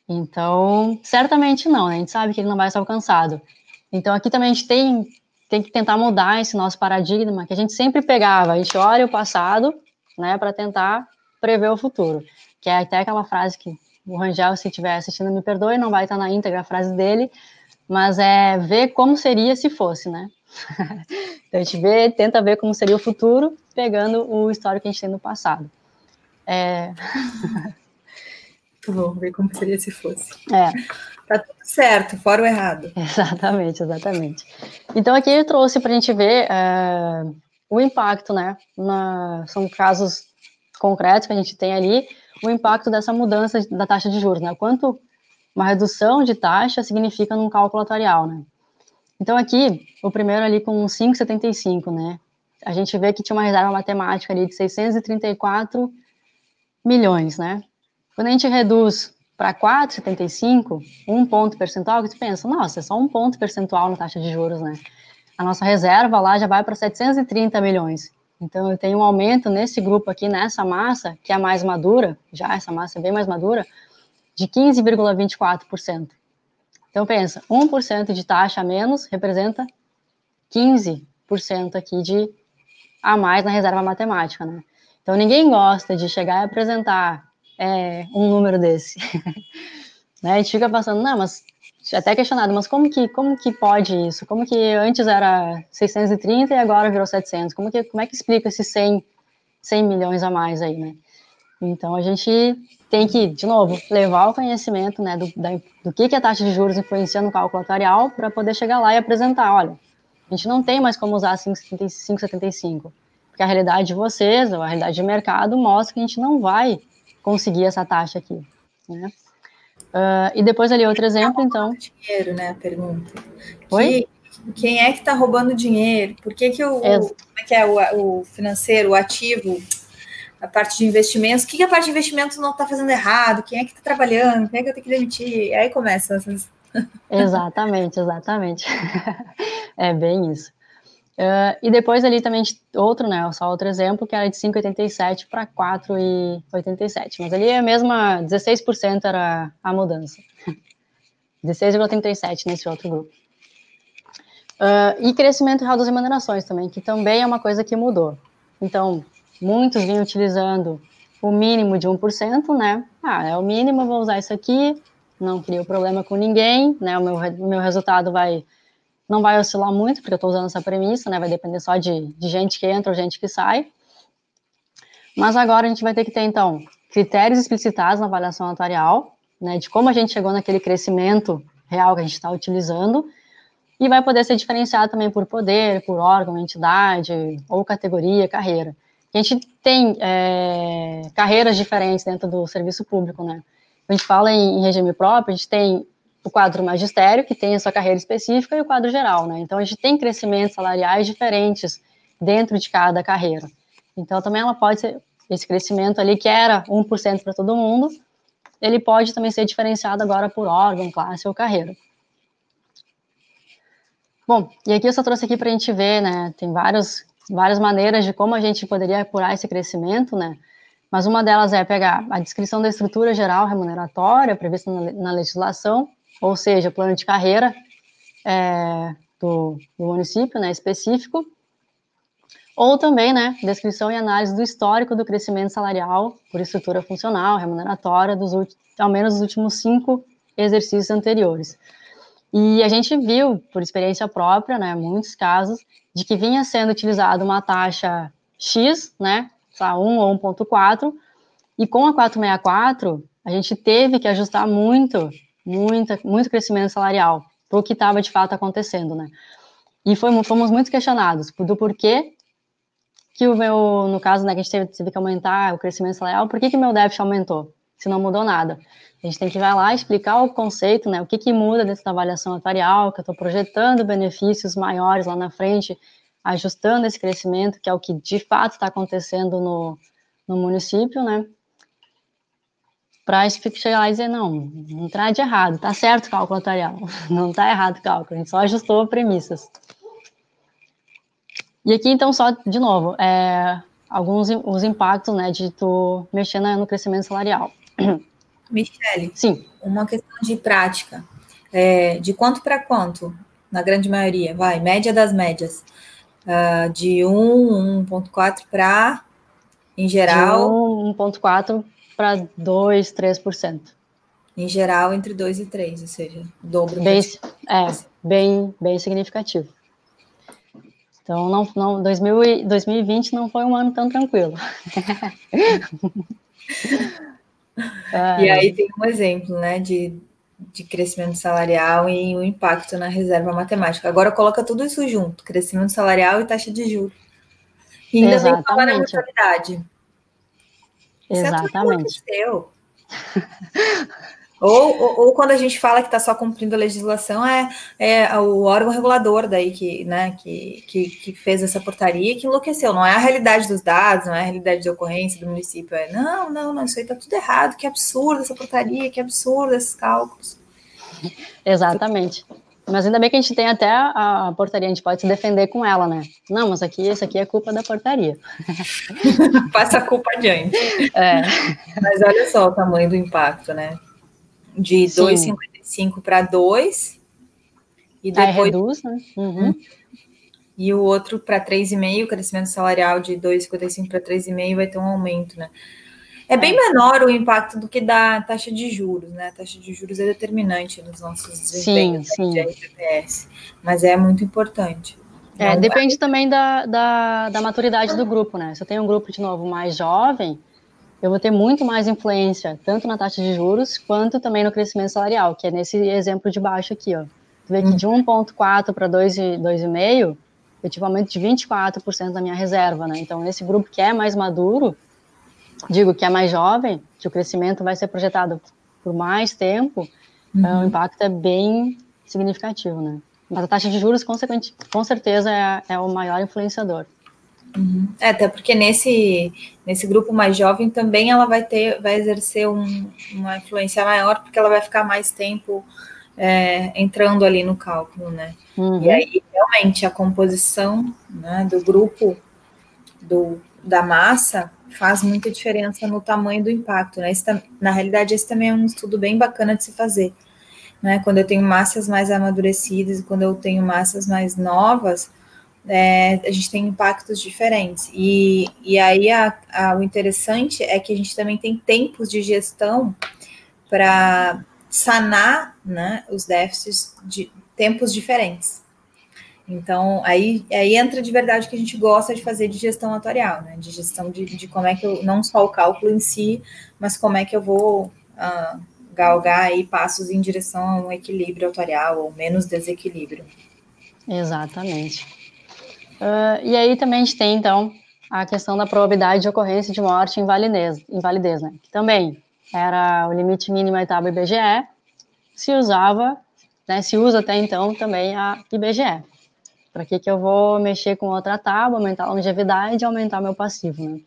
Então, certamente não, né? A gente sabe que ele não vai ser alcançado. Então, aqui também a gente tem, tem que tentar mudar esse nosso paradigma, que a gente sempre pegava, a gente olha o passado, né, para tentar prever o futuro. Que é até aquela frase que o Rangel, se estiver assistindo, me perdoe, não vai estar na íntegra a frase dele, mas é ver como seria se fosse, né? então a gente vê, tenta ver como seria o futuro, pegando o histórico que a gente tem no passado. É... Vamos ver como seria se fosse. É. Tá tudo certo, fora o errado. Exatamente, exatamente. Então aqui eu trouxe para a gente ver é, o impacto, né? Na, são casos concretos que a gente tem ali, o impacto dessa mudança da taxa de juros, né? Quanto uma redução de taxa significa num cálculo atuarial, né? Então aqui, o primeiro ali com 5,75, né? A gente vê que tinha uma reserva matemática ali de 634 milhões, né? Quando a gente reduz para 4,75, um ponto percentual, que tu pensa, nossa, é só um ponto percentual na taxa de juros, né? A nossa reserva lá já vai para 730 milhões. Então eu tenho um aumento nesse grupo aqui, nessa massa, que é a mais madura, já essa massa é bem mais madura, de 15,24%. Então, pensa, 1% de taxa a menos representa 15% aqui de a mais na reserva matemática, né? Então, ninguém gosta de chegar e apresentar é, um número desse. né? A gente fica pensando, não, mas até questionado, mas como que, como que pode isso? Como que antes era 630 e agora virou 700? Como, que, como é que explica esses 100, 100 milhões a mais aí, né? Então, a gente tem que, de novo, levar o conhecimento né, do, da, do que, que a taxa de juros influencia no cálculo atuarial para poder chegar lá e apresentar, olha, A gente não tem mais como usar 5,75, porque a realidade de vocês, ou a realidade de mercado, mostra que a gente não vai conseguir essa taxa aqui. Né? Uh, e depois ali outro exemplo, então. Dinheiro, né? A pergunta. Oi? Que, quem é que está roubando dinheiro? Por que, que o, é. como é que é o, o financeiro, o ativo, a parte de investimentos, o que, que a parte de investimentos não está fazendo errado? Quem é que está trabalhando? Quem é que eu tenho que demitir? Aí começa essas. Exatamente, exatamente. é bem isso. Uh, e depois ali também outro, né, só outro exemplo, que era de 5,87 para 4,87. Mas ali é a mesma, 16% era a mudança. 16,37 nesse outro grupo. Uh, e crescimento real das remunerações também, que também é uma coisa que mudou. Então, muitos vinham utilizando o mínimo de 1%, né? Ah, é o mínimo, vou usar isso aqui, não crio problema com ninguém, né? O meu, o meu resultado vai não vai oscilar muito, porque eu estou usando essa premissa, né? Vai depender só de, de gente que entra ou gente que sai. Mas agora a gente vai ter que ter, então, critérios explicitados na avaliação atuarial, né? De como a gente chegou naquele crescimento real que a gente está utilizando, e vai poder ser diferenciado também por poder, por órgão, entidade, ou categoria, carreira. A gente tem é, carreiras diferentes dentro do serviço público, né? a gente fala em, regime próprio, a gente tem o quadro magistério, que tem a sua carreira específica, e o quadro geral, né? Então, a gente tem crescimentos salariais diferentes dentro de cada carreira. Então, também ela pode ser, esse crescimento ali, que era 1% para todo mundo, ele pode também ser diferenciado agora por órgão, classe ou carreira. Bom, e aqui eu só trouxe aqui para a gente ver, né, tem vários, várias maneiras de como a gente poderia apurar esse crescimento, né, mas uma delas é pegar a descrição da estrutura geral remuneratória prevista na, na legislação, ou seja, plano de carreira é, do, do, município, né, específico, ou também, né, descrição e análise do histórico do crescimento salarial por estrutura funcional, remuneratória, dos ao menos dos últimos cinco exercícios anteriores. E a gente viu, por experiência própria, né, muitos casos, de que vinha sendo utilizada uma taxa X, né, 1 ou 1.4, e com a 464, a gente teve que ajustar muito, muito, muito crescimento salarial para o que estava de fato acontecendo, né? E foi, fomos muito questionados do porquê que o meu, no caso, né, que a gente teve, teve que aumentar o crescimento salarial, por que, que meu déficit aumentou, se não mudou nada? A gente tem que ir lá explicar o conceito, né, o que, que muda dentro da avaliação atuarial, que eu estou projetando benefícios maiores lá na frente, ajustando esse crescimento, que é o que de fato está acontecendo no, no município, né? Para chegar lá e dizer, não, não traz de errado, tá certo o cálculo notarial, não tá errado o cálculo, a gente só ajustou premissas. E aqui, então, só, de novo, é, alguns os impactos, né, de tu mexer no crescimento salarial. Michele, Sim. uma questão de prática, é, de quanto para quanto, na grande maioria, vai, média das médias uh, de 1, 1,4 para, em geral. 1,4 para 2, 3%. Em geral, entre 2 e 3, ou seja, dobro. Bem, é, bem, bem significativo. Então, não, não, 2000, 2020 não foi um ano tão tranquilo. e aí tem um exemplo, né, de de crescimento salarial e o impacto na reserva matemática. Agora coloca tudo isso junto, crescimento salarial e taxa de juros. E ainda Exatamente. vem falar na mensalidade. Exatamente. Ou, ou, ou, quando a gente fala que está só cumprindo a legislação, é, é o órgão regulador daí que, né, que, que, que, fez essa portaria que enlouqueceu. Não é a realidade dos dados, não é a realidade de ocorrência do município. É, não, não, não, isso aí está tudo errado, que absurdo essa portaria, que absurdo esses cálculos. Exatamente. Mas ainda bem que a gente tem até a, portaria, a gente pode se defender com ela, né? Não, mas aqui, isso aqui é culpa da portaria. Passa a culpa adiante. É. Mas olha só o tamanho do impacto, né? de 2,55 para 2. E depois. Aí reduz, né? Uhum. E o outro para 3,5, o crescimento salarial de 2,55 para 3,5 vai ter um aumento, né? É bem é. menor o impacto do que da taxa de juros, né? A taxa de juros é determinante nos nossos desempenhos sim, sim. de RPPS, mas é muito importante. É, depende também da, da, da maturidade do grupo, né? Se eu tenho um grupo, de novo, mais jovem, eu vou ter muito mais influência, tanto na taxa de juros, quanto também no crescimento salarial, que é nesse exemplo de baixo aqui, ó. tu vê que de 1,4 para 2,5, eu tive um aumento de 24% da minha reserva, né? Então, nesse grupo que é mais maduro, digo que é mais jovem, que o crescimento vai ser projetado por mais tempo, uhum. o impacto é bem significativo, né? Mas a taxa de juros, consequente, com certeza, é, é o maior influenciador. Uhum. É, até porque nesse, nesse grupo mais jovem também ela vai ter, vai exercer um, uma influência maior, porque ela vai ficar mais tempo é, entrando ali no cálculo, né? Uhum. E aí, realmente, a composição né, do grupo do, da massa faz muita diferença no tamanho do impacto, né? Esse, na realidade, esse também é um estudo bem bacana de se fazer, né? Quando eu tenho massas mais amadurecidas e quando eu tenho massas mais novas, é, a gente tem impactos diferentes. E, e aí a, a, o interessante é que a gente também tem tempos de gestão para sanar né, os déficits de tempos diferentes. Então, aí, aí entra de verdade que a gente gosta de fazer de gestão atuarial, né? De gestão de, de como é que eu, não só o cálculo em si, mas como é que eu vou uh, galgar aí passos em direção a um equilíbrio atuarial ou menos desequilíbrio. Exatamente. Uh, e aí também a gente tem, então, a questão da probabilidade de ocorrência de morte em validez, em validez né? Que também era o limite mínimo da etapa IBGE, se usava, né, se usa até então também a IBGE. Para que, que eu vou mexer com outra tábua, aumentar a longevidade e aumentar meu passivo, né?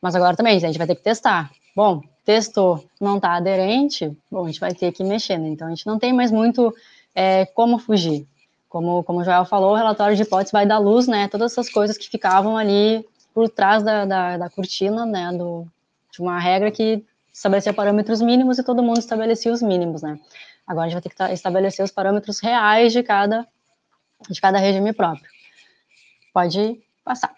Mas agora também, a gente vai ter que testar. Bom, testou, não está aderente, bom, a gente vai ter que mexer, né? Então, a gente não tem mais muito é, como fugir. Como, como o Joel falou, o relatório de hipótese vai dar luz, né? Todas essas coisas que ficavam ali por trás da, da, da cortina, né? Do, de uma regra que estabelecia parâmetros mínimos e todo mundo estabelecia os mínimos, né? Agora a gente vai ter que estabelecer os parâmetros reais de cada, de cada regime próprio. Pode passar.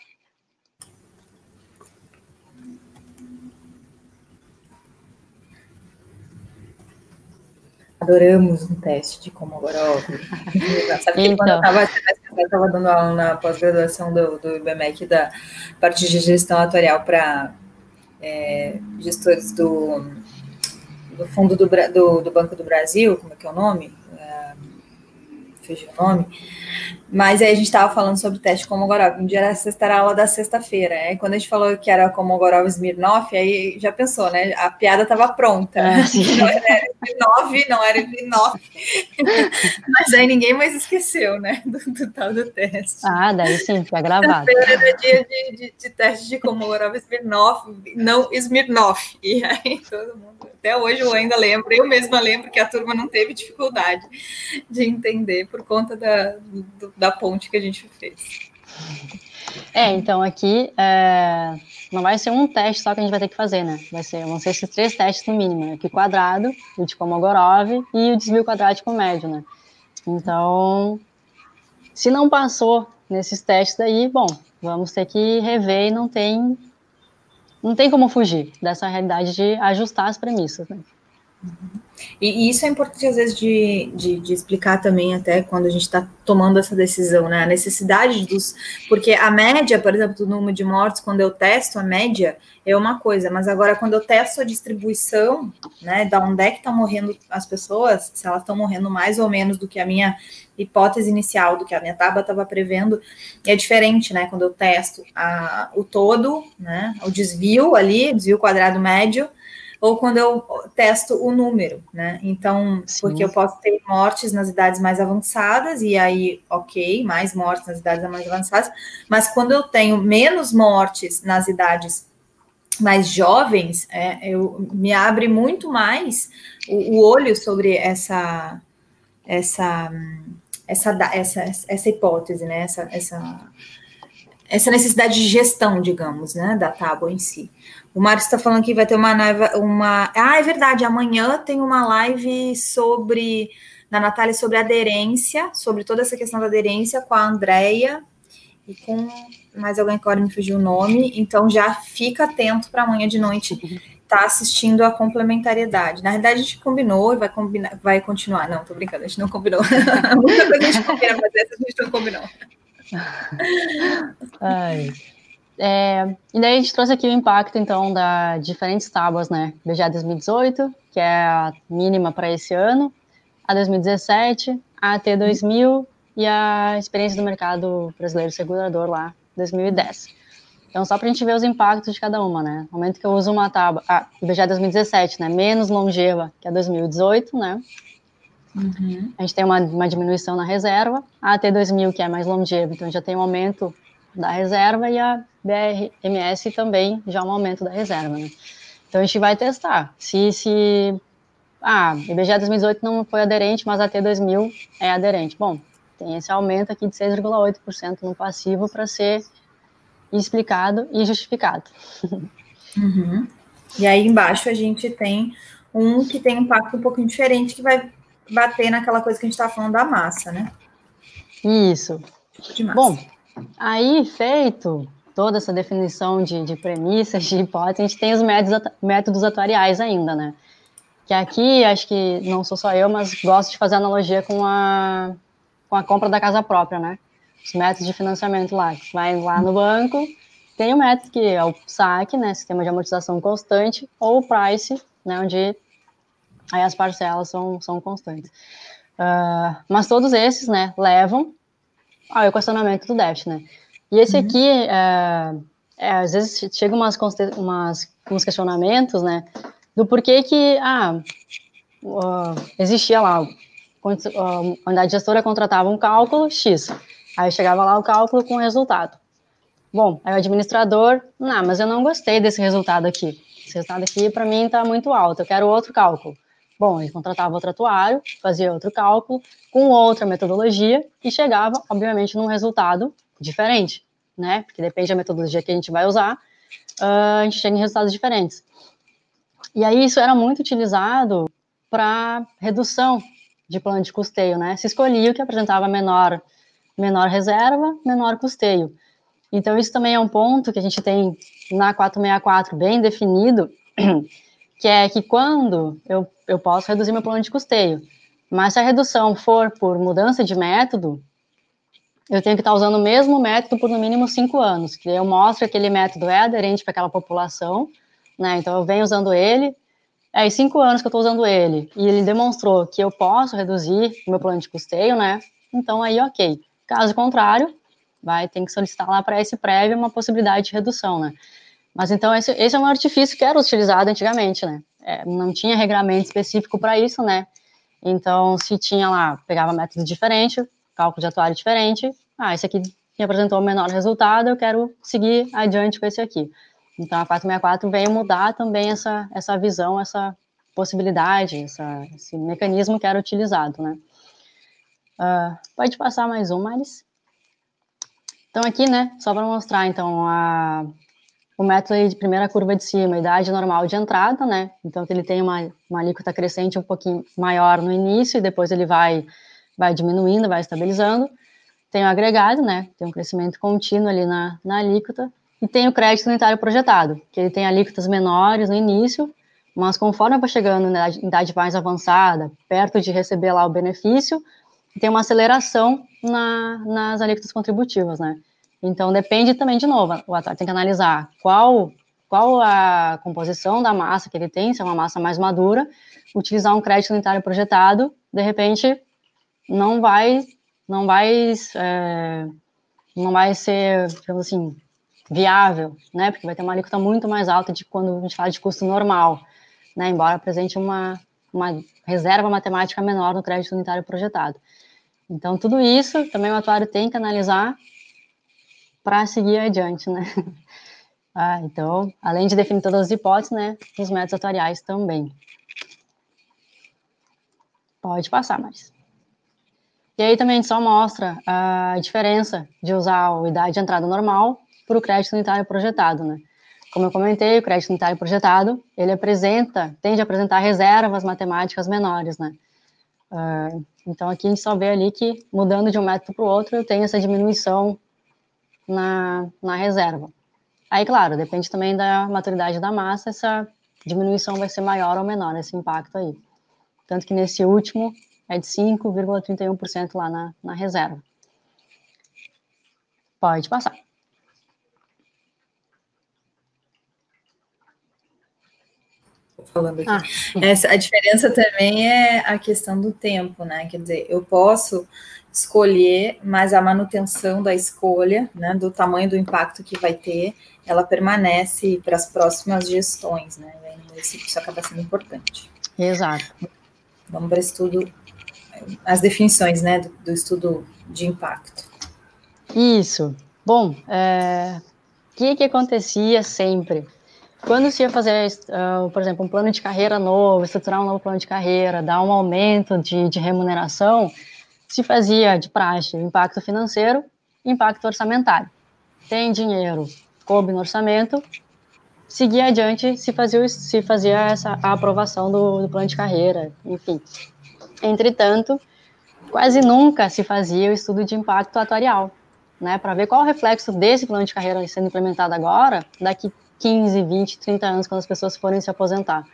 Adoramos um teste de Komogorov. Sabe que então. quando eu estava dando aula na pós-graduação do, do IBMEC da parte de gestão atuarial para é, gestores do, do fundo do, do, do, Banco do Brasil, como é que é o nome? É, nome. Mas aí a gente estava falando sobre o teste Komogorov. Um dia era sexta era aula da sexta-feira. Aí quando a gente falou que era Komogorov Smirnov, aí já pensou, né? A piada estava pronta. Ah, não era Smirnov, não era Smirnov. Mas aí ninguém mais esqueceu, né? Do, do tal do teste. Ah, daí sim, fica gravado. Era dia de, de, de, teste de Komogorov Smirnov, não Smirnov. E aí todo mundo. Até hoje eu ainda lembro, eu mesma lembro que a turma não teve dificuldade de entender por conta da, do, da ponte que a gente fez. É, então aqui é, não vai ser um teste só que a gente vai ter que fazer, né? Vai ser, vão ser esses três testes no mínimo, né? Aqui quadrado, o de Komogorov e o desvio quadrático médio, né? Então, se não passou nesses testes daí, bom, vamos ter que rever e não tem não tem como fugir dessa realidade de ajustar as premissas, né? Uhum. E, e, isso é importante, às vezes, de, de, de explicar também, até quando a gente está tomando essa decisão, né? A necessidade dos. Porque a média, por exemplo, do número de mortes, quando eu testo a média, é uma coisa, mas agora, quando eu testo a distribuição, né, da onde é que estão morrendo as pessoas, se elas estão morrendo mais ou menos do que a minha hipótese inicial, do que a minha tábua estava prevendo, é diferente, né? Quando eu testo a, o todo, né, o desvio ali, desvio quadrado médio ou quando eu testo o número, né? Então, Sim. porque eu posso ter mortes nas idades mais avançadas, e aí, ok, mais mortes nas idades mais avançadas, mas quando eu tenho menos mortes nas idades mais jovens, é, eu me abre muito mais o, o olho sobre essa essa essa, essa, essa hipótese, né? Essa, essa, essa necessidade de gestão, digamos, né? Da tábua em si. O Mário está falando que vai ter uma, uma. Ah, é verdade. Amanhã tem uma live sobre da Natália sobre aderência, sobre toda essa questão da aderência com a Andrea e com mais alguém que agora me fugiu o nome. Então já fica atento para amanhã de noite tá assistindo a complementariedade. Na verdade, a gente combinou e vai combinar, vai continuar. Não, tô brincando, a gente não combinou. Muita coisa a gente combina, mas essa a gente não combinou. Ai. É, e daí a gente trouxe aqui o impacto, então, da diferentes tábuas, né? BGA 2018, que é a mínima para esse ano, a 2017, a AT 2000 e a experiência do mercado brasileiro segurador lá, 2010. Então, só para a gente ver os impactos de cada uma, né? No momento que eu uso uma tábua, a IBGE 2017, né? Menos longeva que a 2018, né? Uhum. A gente tem uma, uma diminuição na reserva. A AT 2000, que é mais longeva, então já tem um aumento da reserva, e a BRMS também já um aumento da reserva, né? Então, a gente vai testar. Se, se ah, IBGE 2018 não foi aderente, mas a AT 2000 é aderente. Bom, tem esse aumento aqui de 6,8% no passivo para ser explicado e justificado. Uhum. E aí embaixo a gente tem um que tem um impacto um pouquinho diferente, que vai bater naquela coisa que a gente estava falando da massa, né? Isso. Bom, aí feito toda essa definição de, de premissas, de hipóteses, a gente tem os métodos, métodos atuariais ainda, né? Que aqui, acho que não sou só eu, mas gosto de fazer analogia com a, com a compra da casa própria, né? Os métodos de financiamento lá, que vai lá no banco, tem o método que é o SAC, né, Sistema de Amortização Constante, ou o Price, né, onde aí as parcelas são, são constantes. Uh, mas todos esses, né, levam ao equacionamento do déficit, né. E esse uhum. aqui, é, é, às vezes chega umas, umas, uns questionamentos, né, do porquê que, ah, uh, existia lá, a unidade gestora contratava um cálculo X, Aí chegava lá o cálculo com o resultado. Bom, aí o administrador, não, mas eu não gostei desse resultado aqui. Esse resultado aqui, para mim, está muito alto, eu quero outro cálculo. Bom, ele contratava outro atuário, fazia outro cálculo, com outra metodologia, e chegava, obviamente, num resultado diferente, né? Porque depende da metodologia que a gente vai usar, uh, a gente chega em resultados diferentes. E aí isso era muito utilizado para redução de plano de custeio, né? Se escolhia o que apresentava menor menor reserva, menor custeio. Então, isso também é um ponto que a gente tem na 464 bem definido, que é que quando eu, eu posso reduzir meu plano de custeio, mas se a redução for por mudança de método, eu tenho que estar usando o mesmo método por no mínimo cinco anos, que eu mostro que aquele método é aderente para aquela população, né? Então eu venho usando ele, aí é, cinco anos que eu estou usando ele, e ele demonstrou que eu posso reduzir o meu plano de custeio, né? Então aí, ok. Caso contrário, vai ter que solicitar lá para esse prévio uma possibilidade de redução, né? Mas então esse, esse é um artifício que era utilizado antigamente, né? É, não tinha regramento específico para isso, né? Então, se tinha lá, pegava método diferente, cálculo de atuário diferente, ah, esse aqui me apresentou o menor resultado, eu quero seguir adiante com esse aqui. Então, a 464 veio mudar também essa, essa visão, essa possibilidade, essa, esse mecanismo que era utilizado, né? Uh, pode passar mais um, Maris. Então, aqui, né, só para mostrar, então, a, o método de primeira curva de cima, idade normal de entrada, né, então ele tem uma, uma alíquota crescente um pouquinho maior no início, e depois ele vai, vai diminuindo, vai estabilizando. Tem o agregado, né, tem um crescimento contínuo ali na, na alíquota, e tem o crédito unitário projetado, que ele tem alíquotas menores no início, mas conforme vai chegando na idade, idade mais avançada, perto de receber lá o benefício, tem uma aceleração na, nas alíquotas contributivas, né? Então, depende também, de novo, o ator tem que analisar qual, qual a composição da massa que ele tem, se é uma massa mais madura, utilizar um crédito unitário projetado, de repente, não vai, não vai, é, não vai ser, digamos assim, viável, né? Porque vai ter uma alíquota muito mais alta de quando a gente fala de custo normal, né? Embora apresente uma, uma reserva matemática menor no crédito unitário projetado. Então, tudo isso também o atuário tem que analisar para seguir adiante, né? Ah, então, além de definir todas as hipóteses, né, os métodos atuariais também. Pode passar, mais. E aí também só mostra a diferença de usar o idade de entrada normal para o crédito unitário projetado, né? Como eu comentei, o crédito unitário projetado, ele apresenta, tende a apresentar reservas matemáticas menores, né? Uh, então, aqui a gente só vê ali que, mudando de um método para o outro, eu tenho essa diminuição na, na reserva. Aí, claro, depende também da maturidade da massa, essa diminuição vai ser maior ou menor, esse impacto aí. Tanto que nesse último é de 5,31% lá na, na reserva. Pode passar. falando aqui. Ah, Essa, a diferença também é a questão do tempo, né? Quer dizer, eu posso escolher, mas a manutenção da escolha, né, do tamanho do impacto que vai ter, ela permanece para as próximas gestões, né? Isso acaba sendo importante. Exato. Vamos para estudo, as definições, né, do, do estudo de impacto. Isso. Bom, é, o que, que acontecia sempre? Quando se ia fazer, uh, por exemplo, um plano de carreira novo, estruturar um novo plano de carreira, dar um aumento de, de remuneração, se fazia de praxe impacto financeiro impacto orçamentário. Tem dinheiro, coube no orçamento, seguia adiante se fazia, se fazia essa, a aprovação do, do plano de carreira, enfim. Entretanto, quase nunca se fazia o estudo de impacto atuarial, né, para ver qual o reflexo desse plano de carreira sendo implementado agora, daqui 15, 20, 30 anos, quando as pessoas forem se aposentar.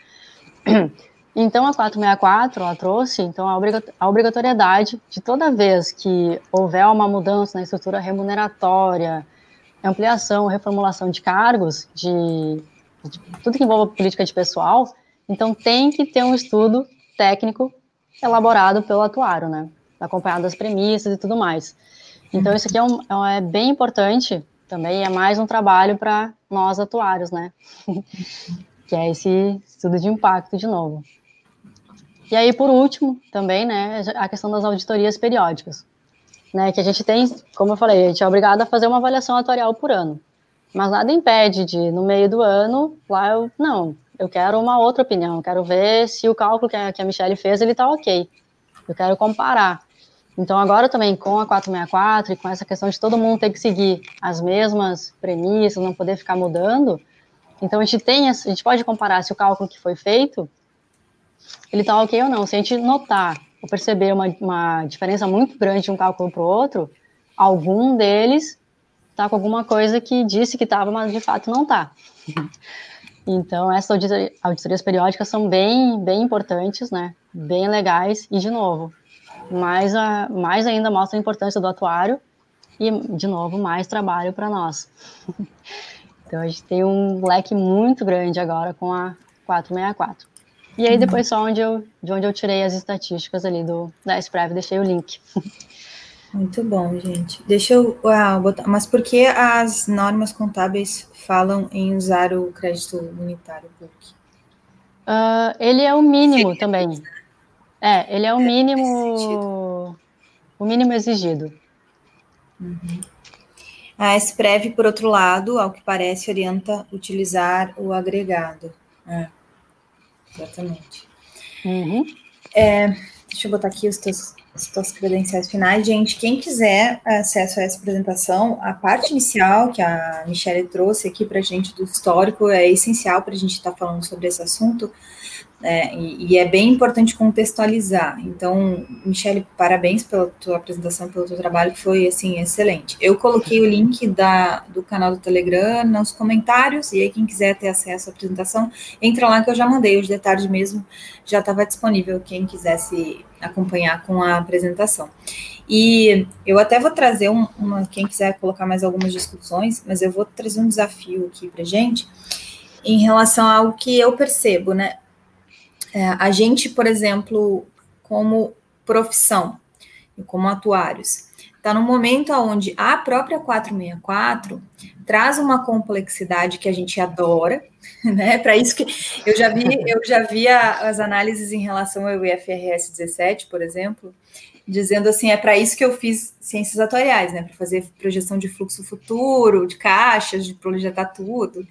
Então, a 464, ela trouxe então, a obrigatoriedade de toda vez que houver uma mudança na estrutura remuneratória, ampliação, reformulação de cargos, de, de tudo que envolva política de pessoal, então tem que ter um estudo técnico elaborado pelo atuário, né? Acompanhado das premissas e tudo mais. Então, isso aqui é, um, é bem importante também, é mais um trabalho para nós atuários, né? que é esse estudo de impacto de novo. E aí, por último, também, né, a questão das auditorias periódicas, né, que a gente tem, como eu falei, a gente é obrigado a fazer uma avaliação atuarial por ano, mas nada impede de, no meio do ano, lá eu, não, eu quero uma outra opinião, eu quero ver se o cálculo que a, que a Michelle fez, ele está ok, eu quero comparar. Então, agora também, com a 464 e com essa questão de todo mundo ter que seguir as mesmas premissas, não poder ficar mudando, então a gente tem, a gente pode comparar se o cálculo que foi feito ele está ok ou não. Se a gente notar ou perceber uma, uma diferença muito grande de um cálculo para o outro, algum deles está com alguma coisa que disse que estava, mas de fato não está. Então, essas auditoria, auditorias periódicas são bem, bem importantes, né? Bem legais e, de novo, mais, a, mais ainda mostra a importância do atuário e, de novo, mais trabalho para nós. Então, a gente tem um leque muito grande agora com a 464. E aí depois só onde eu, de onde eu tirei as estatísticas ali do da Sprev, deixei o link. Muito bom, gente. Deixa eu ah, botar. Mas por que as normas contábeis falam em usar o crédito unitário PUC? Uh, ele é o mínimo também. É, ele é o mínimo. O mínimo exigido. Uhum. A SPREV, por outro lado, ao que parece, orienta utilizar o agregado. É. Exatamente. Uhum. É, deixa eu botar aqui os teus, os teus credenciais finais. Gente, quem quiser acesso a essa apresentação, a parte inicial que a Michelle trouxe aqui para a gente do histórico é essencial para a gente estar tá falando sobre esse assunto. É, e, e, é bem importante contextualizar. Então, Michele, parabéns pela tua apresentação, pelo teu trabalho, que foi, assim, excelente. Eu coloquei o link da, do canal do Telegram nos comentários, e aí quem quiser ter acesso à apresentação, entra lá que eu já mandei, hoje de tarde mesmo já estava disponível, quem quisesse acompanhar com a apresentação. E eu até vou trazer um, uma, quem quiser colocar mais algumas discussões, mas eu vou trazer um desafio aqui para gente, em relação ao que eu percebo, né? É, a gente, por exemplo, como profissão e como atuários, está no momento onde a própria 464 traz uma complexidade que a gente adora, né? Para isso que eu já vi, eu já vi as análises em relação ao IFRS 17, por exemplo, dizendo assim, é para isso que eu fiz ciências atuariais, né? Para fazer projeção de fluxo futuro, de caixas, de projetar tudo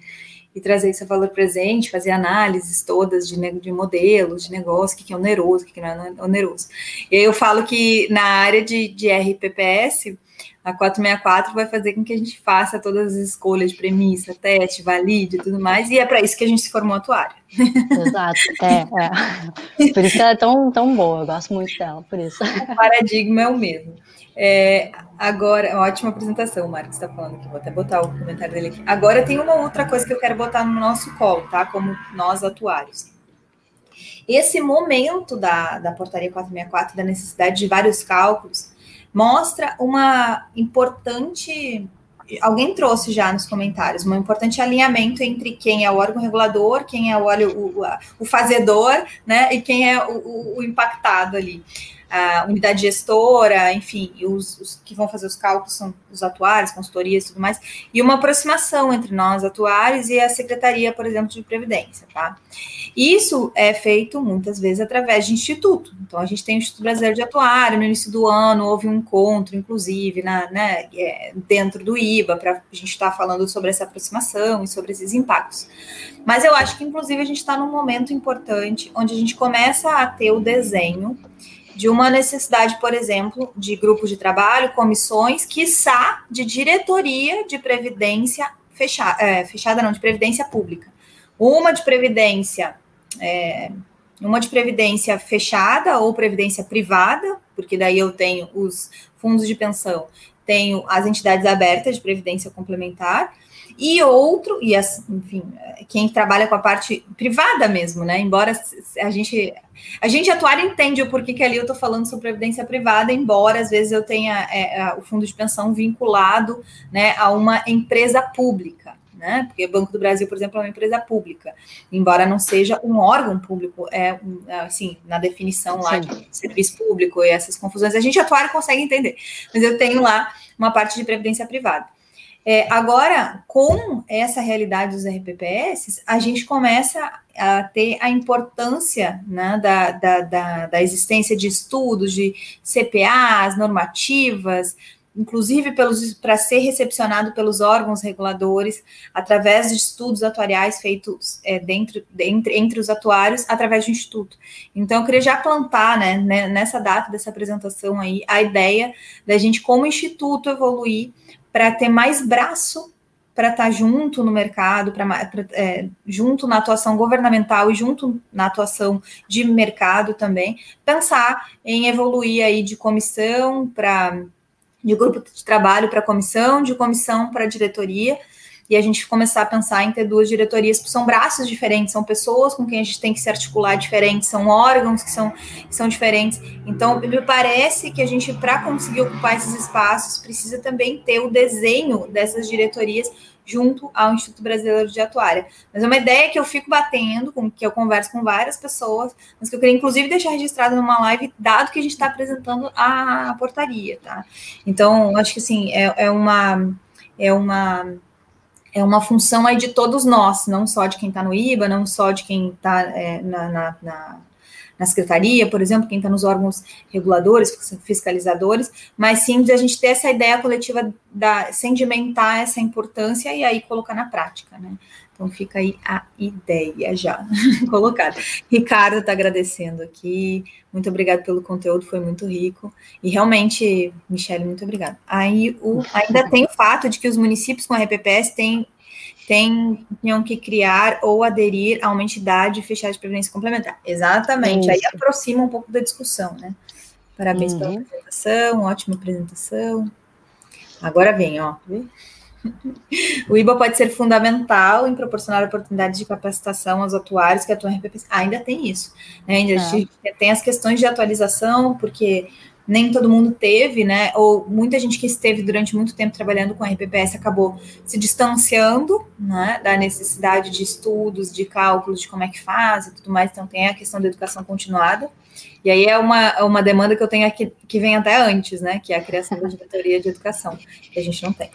e trazer a valor presente, fazer análises todas de, de modelos, de negócio, o que é oneroso, o que não é oneroso. E aí eu falo que na área de, de RPPS, a 464 vai fazer com que a gente faça todas as escolhas de premissa, teste, valide e tudo mais, e é para isso que a gente se formou atuário. Exato, é, é. Por isso que ela é tão, tão boa, eu gosto muito dela, por isso. O paradigma é o mesmo. É, agora, ótima apresentação, o Marcos está falando aqui, vou até botar o comentário dele aqui. Agora tem uma outra coisa que eu quero botar no nosso colo, tá? Como nós atuários. Esse momento da, da portaria 464, da necessidade de vários cálculos, mostra uma importante alguém trouxe já nos comentários, um importante alinhamento entre quem é o órgão regulador, quem é o, o, o fazedor, né, e quem é o, o impactado ali a unidade gestora, enfim, os, os, que vão fazer os cálculos são os atuários, consultorias e tudo mais, e uma aproximação entre nós, atuários, e a Secretaria, por exemplo, de Previdência, tá? Isso é feito muitas vezes através de instituto. Então, a gente tem o Instituto Brasileiro de Atuário, no início do ano houve um encontro, inclusive, na, né, é, dentro do IBA, para a gente estar tá falando sobre essa aproximação e sobre esses impactos. Mas eu acho que, inclusive, a gente está num momento importante onde a gente começa a ter o desenho de uma necessidade, por exemplo, de grupos de trabalho, comissões, quiçá de diretoria de previdência fechada, é, fechada não, de previdência pública. Uma de previdência, é, uma de previdência fechada ou previdência privada, porque daí eu tenho os fundos de pensão, tenho as entidades abertas de previdência complementar, e outro, e as, enfim, quem trabalha com a parte privada mesmo, né? Embora a gente a gente atuar entende o porquê que ali eu estou falando sobre previdência privada, embora às vezes eu tenha é, o fundo de pensão vinculado né, a uma empresa pública. Né? Porque o Banco do Brasil, por exemplo, é uma empresa pública, embora não seja um órgão público, é assim, na definição lá Sim. de serviço público e essas confusões, a gente atuar consegue entender. Mas eu tenho lá uma parte de previdência privada. É, agora, com essa realidade dos RPPS, a gente começa a ter a importância né, da, da, da, da, existência de estudos, de CPAs, normativas, inclusive para ser recepcionado pelos órgãos reguladores, através de estudos atuariais feitos é, dentro, entre, entre os atuários, através do Instituto. Então, eu queria já plantar, né, nessa data dessa apresentação aí, a ideia da gente, como Instituto, evoluir para ter mais braço para estar tá junto no mercado, para é, junto na atuação governamental e junto na atuação de mercado também, pensar em evoluir aí de comissão para de grupo de trabalho para comissão, de comissão para diretoria, e a gente começar a pensar em ter duas diretorias, porque são braços diferentes, são pessoas com quem a gente tem que se articular diferentes, são órgãos que são, que são diferentes. Então, me parece que a gente, para conseguir ocupar esses espaços, precisa também ter o desenho dessas diretorias junto ao Instituto Brasileiro de Atuária. Mas é uma ideia que eu fico batendo, com que eu converso com várias pessoas, mas que eu queria inclusive deixar registrado numa live, dado que a gente está apresentando a portaria, tá? Então, acho que assim, é, é uma é uma é uma função aí de todos nós, não só de quem está no IBA, não só de quem está é, na, na, na, na, secretaria, por exemplo, quem está nos órgãos reguladores, fiscalizadores, mas sim de a gente ter essa ideia coletiva da sedimentar essa importância e aí colocar na prática, né? Então fica aí a ideia já colocada. Ricardo está agradecendo aqui. Muito obrigado pelo conteúdo, foi muito rico. E realmente, Michele, muito obrigada. Aí o, ainda tem o fato de que os municípios com a RPPS têm tem, tinham que criar ou aderir a uma entidade fechada de previdência complementar. Exatamente. Isso. Aí aproxima um pouco da discussão, né? Parabéns uhum. pela apresentação, ótima apresentação. Agora vem, ó. O IBA pode ser fundamental em proporcionar oportunidades de capacitação aos atuários que atuam em RPPs. Ah, ainda tem isso. Né? Ainda é. tem as questões de atualização, porque nem todo mundo teve, né? Ou muita gente que esteve durante muito tempo trabalhando com RPPS acabou se distanciando, né? Da necessidade de estudos, de cálculos, de como é que faz e tudo mais. Então tem a questão da educação continuada. E aí é uma, uma demanda que eu tenho aqui que vem até antes, né? Que é a criação da diretoria de educação, que a gente não tem.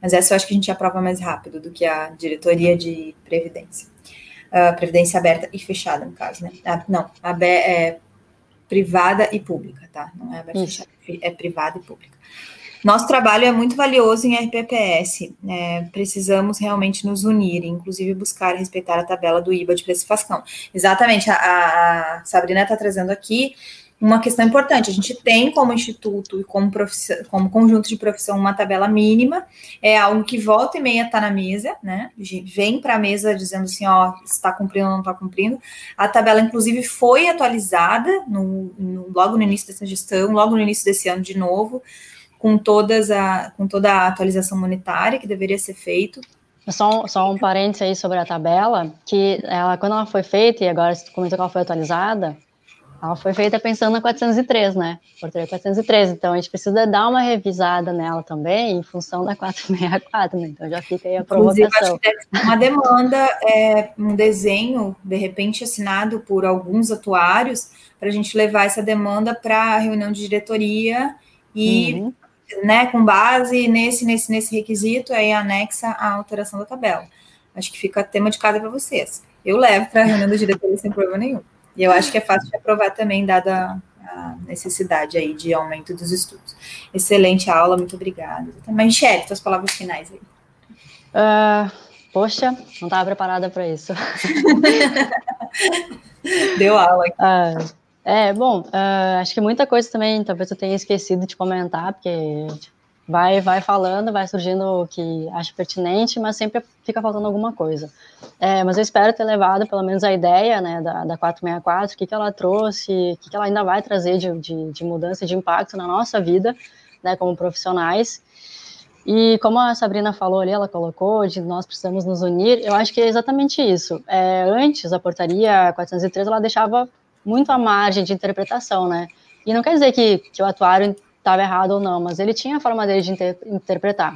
Mas essa eu acho que a gente aprova mais rápido do que a diretoria de previdência. Uh, previdência aberta e fechada, no caso, né? Ah, não, a é privada e pública, tá? Não é aberta e fechada, é privada e pública. Nosso trabalho é muito valioso em RPPS. Né? precisamos realmente nos unir, inclusive buscar respeitar a tabela do IBA de precificação. Exatamente, a, a Sabrina está trazendo aqui uma questão importante. A gente tem como instituto e como, como conjunto de profissão uma tabela mínima, é algo que volta e meia está na mesa, né? Vem para a mesa dizendo assim, ó, está cumprindo ou não está cumprindo. A tabela, inclusive, foi atualizada no, no, logo no início dessa gestão, logo no início desse ano de novo, com, todas a, com toda a atualização monetária que deveria ser feito. Só, só um parênteses aí sobre a tabela, que ela, quando ela foi feita, e agora comentou que ela foi atualizada, ela foi feita pensando na 403, né? Portaria 403. Então a gente precisa dar uma revisada nela também em função da 464, né? Então já fica aí a provocação. Inclusive, acho que deve ser uma demanda, é, um desenho, de repente assinado por alguns atuários, para a gente levar essa demanda para a reunião de diretoria e, uhum. né, com base nesse, nesse, nesse requisito, aí anexa a alteração da tabela. Acho que fica tema de casa para vocês. Eu levo para a reunião da diretoria sem problema nenhum. E eu acho que é fácil de aprovar também, dada a necessidade aí de aumento dos estudos. Excelente aula, muito obrigada. Mas, Michelle, suas palavras finais aí. Uh, poxa, não estava preparada para isso. Deu aula aqui. Uh, é, bom, uh, acho que muita coisa também, talvez eu tenha esquecido de comentar, porque vai, vai falando, vai surgindo o que acha pertinente, mas sempre fica faltando alguma coisa. É, mas eu espero ter levado pelo menos a ideia né, da, da 464, o que, que ela trouxe, o que, que ela ainda vai trazer de, de, de mudança, de impacto na nossa vida, né, como profissionais. E como a Sabrina falou ali, ela colocou, de nós precisamos nos unir, eu acho que é exatamente isso. É, antes, a portaria 403, ela deixava muito à margem de interpretação, né? E não quer dizer que, que o atuário estava errado ou não, mas ele tinha a forma dele de inter interpretar.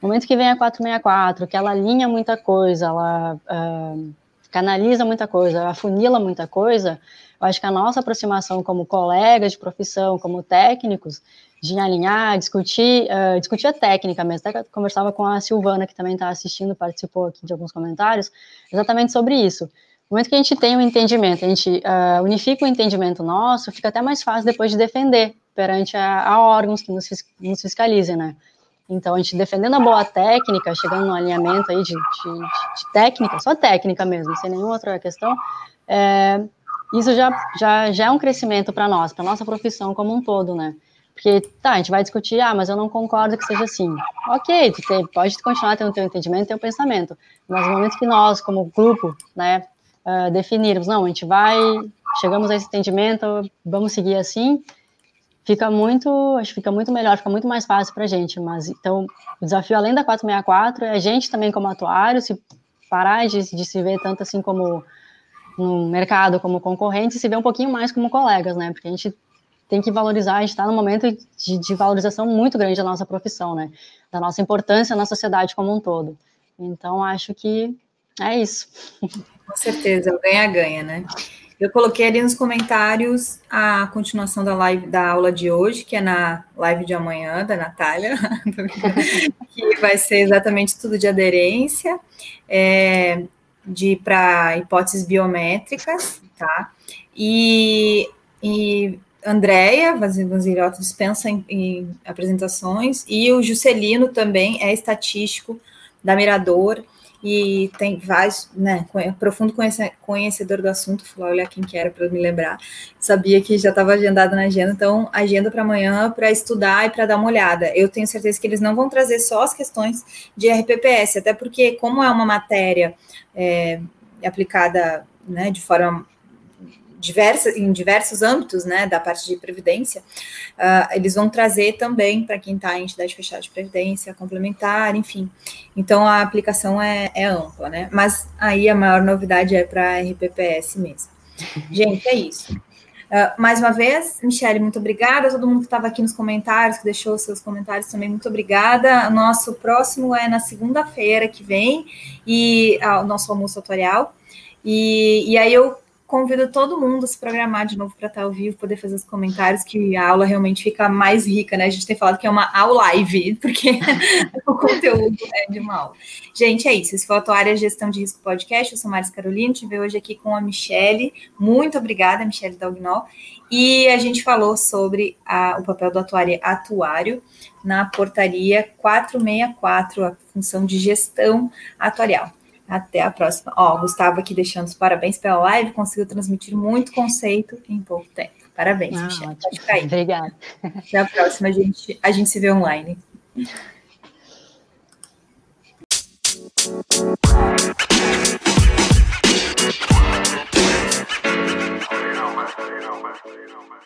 No momento que vem a 464, que ela alinha muita coisa, ela uh, canaliza muita coisa, afunila muita coisa, eu acho que a nossa aproximação como colegas de profissão, como técnicos, de alinhar, discutir, uh, discutir a técnica mesmo. Até conversava com a Silvana, que também está assistindo, participou aqui de alguns comentários, exatamente sobre isso. No momento que a gente tem um entendimento, a gente uh, unifica o entendimento nosso, fica até mais fácil depois de defender perante a, a órgãos que nos, nos, fiscalizem, né? Então, a gente defendendo a boa técnica, chegando no alinhamento aí de, de, de técnica, só técnica mesmo, sem nenhuma outra questão, é, isso já, já, já é um crescimento para nós, para nossa profissão como um todo, né? Porque, tá, a gente vai discutir, ah, mas eu não concordo que seja assim. Ok, tu tem, pode continuar tendo teu entendimento, teu pensamento, mas no momento que nós, como grupo, né, uh, definirmos, não, a gente vai, chegamos a esse entendimento, vamos seguir assim, fica muito, acho que fica muito melhor, fica muito mais fácil para a gente. Mas então, o desafio além da 464 é a gente também como atuário, se parar de, de se ver tanto assim como no mercado como concorrente, se ver um pouquinho mais como colegas, né? Porque a gente tem que valorizar, a gente está num momento de, de, valorização muito grande da nossa profissão, né? Da nossa importância na sociedade como um todo. Então, acho que é isso. Com certeza, ganha-ganha, né? Eu coloquei ali nos comentários a continuação da live da aula de hoje, que é na live de amanhã da Natália, que vai ser exatamente tudo de aderência, é, de para hipóteses biométricas, tá? E, e Andréia Vanzilhota dispensa em, em apresentações, e o Juscelino também é estatístico da Mirador e tem vários, né, profundo conhecedor do assunto, fui olhar quem que era para me lembrar, sabia que já estava agendado na agenda, então agenda para amanhã para estudar e para dar uma olhada. Eu tenho certeza que eles não vão trazer só as questões de RPPS, até porque como é uma matéria é, aplicada né, de forma diversas, em diversos âmbitos, né, da parte de previdência, uh, eles vão trazer também para quem está em entidade fechada de previdência, complementar, enfim. Então a aplicação é, é ampla, né? Mas aí a maior novidade é para RPPS mesmo. Gente, é isso. Uh, mais uma vez, Michele, muito obrigada. Todo mundo que estava aqui nos comentários, que deixou seus comentários também, muito obrigada. O nosso próximo é na segunda-feira que vem, e uh, o nosso almoço tutorial. E, e aí eu convido todo mundo a se programar de novo para estar ao vivo, poder fazer os comentários, que a aula realmente fica mais rica, né? A gente tem falado que é uma aula live, porque o conteúdo é de uma aula. Gente, é isso. Esse foi o Atuária Gestão de Risco Podcast. Eu sou Maris Carolina, estive hoje aqui com a Michele. Muito obrigada, Michele Dalgnol. E a gente falou sobre a, o papel do atuário atuário na portaria 464, a função de gestão atuarial. Até a próxima. Ó, oh, Gustavo aqui deixando os parabéns pela live, conseguiu transmitir muito conceito em pouco tempo. Parabéns, ah, Michelle. Pode cair. Obrigada. Até a próxima, a gente, a gente se vê online. You know, man. You know, man. You know, man.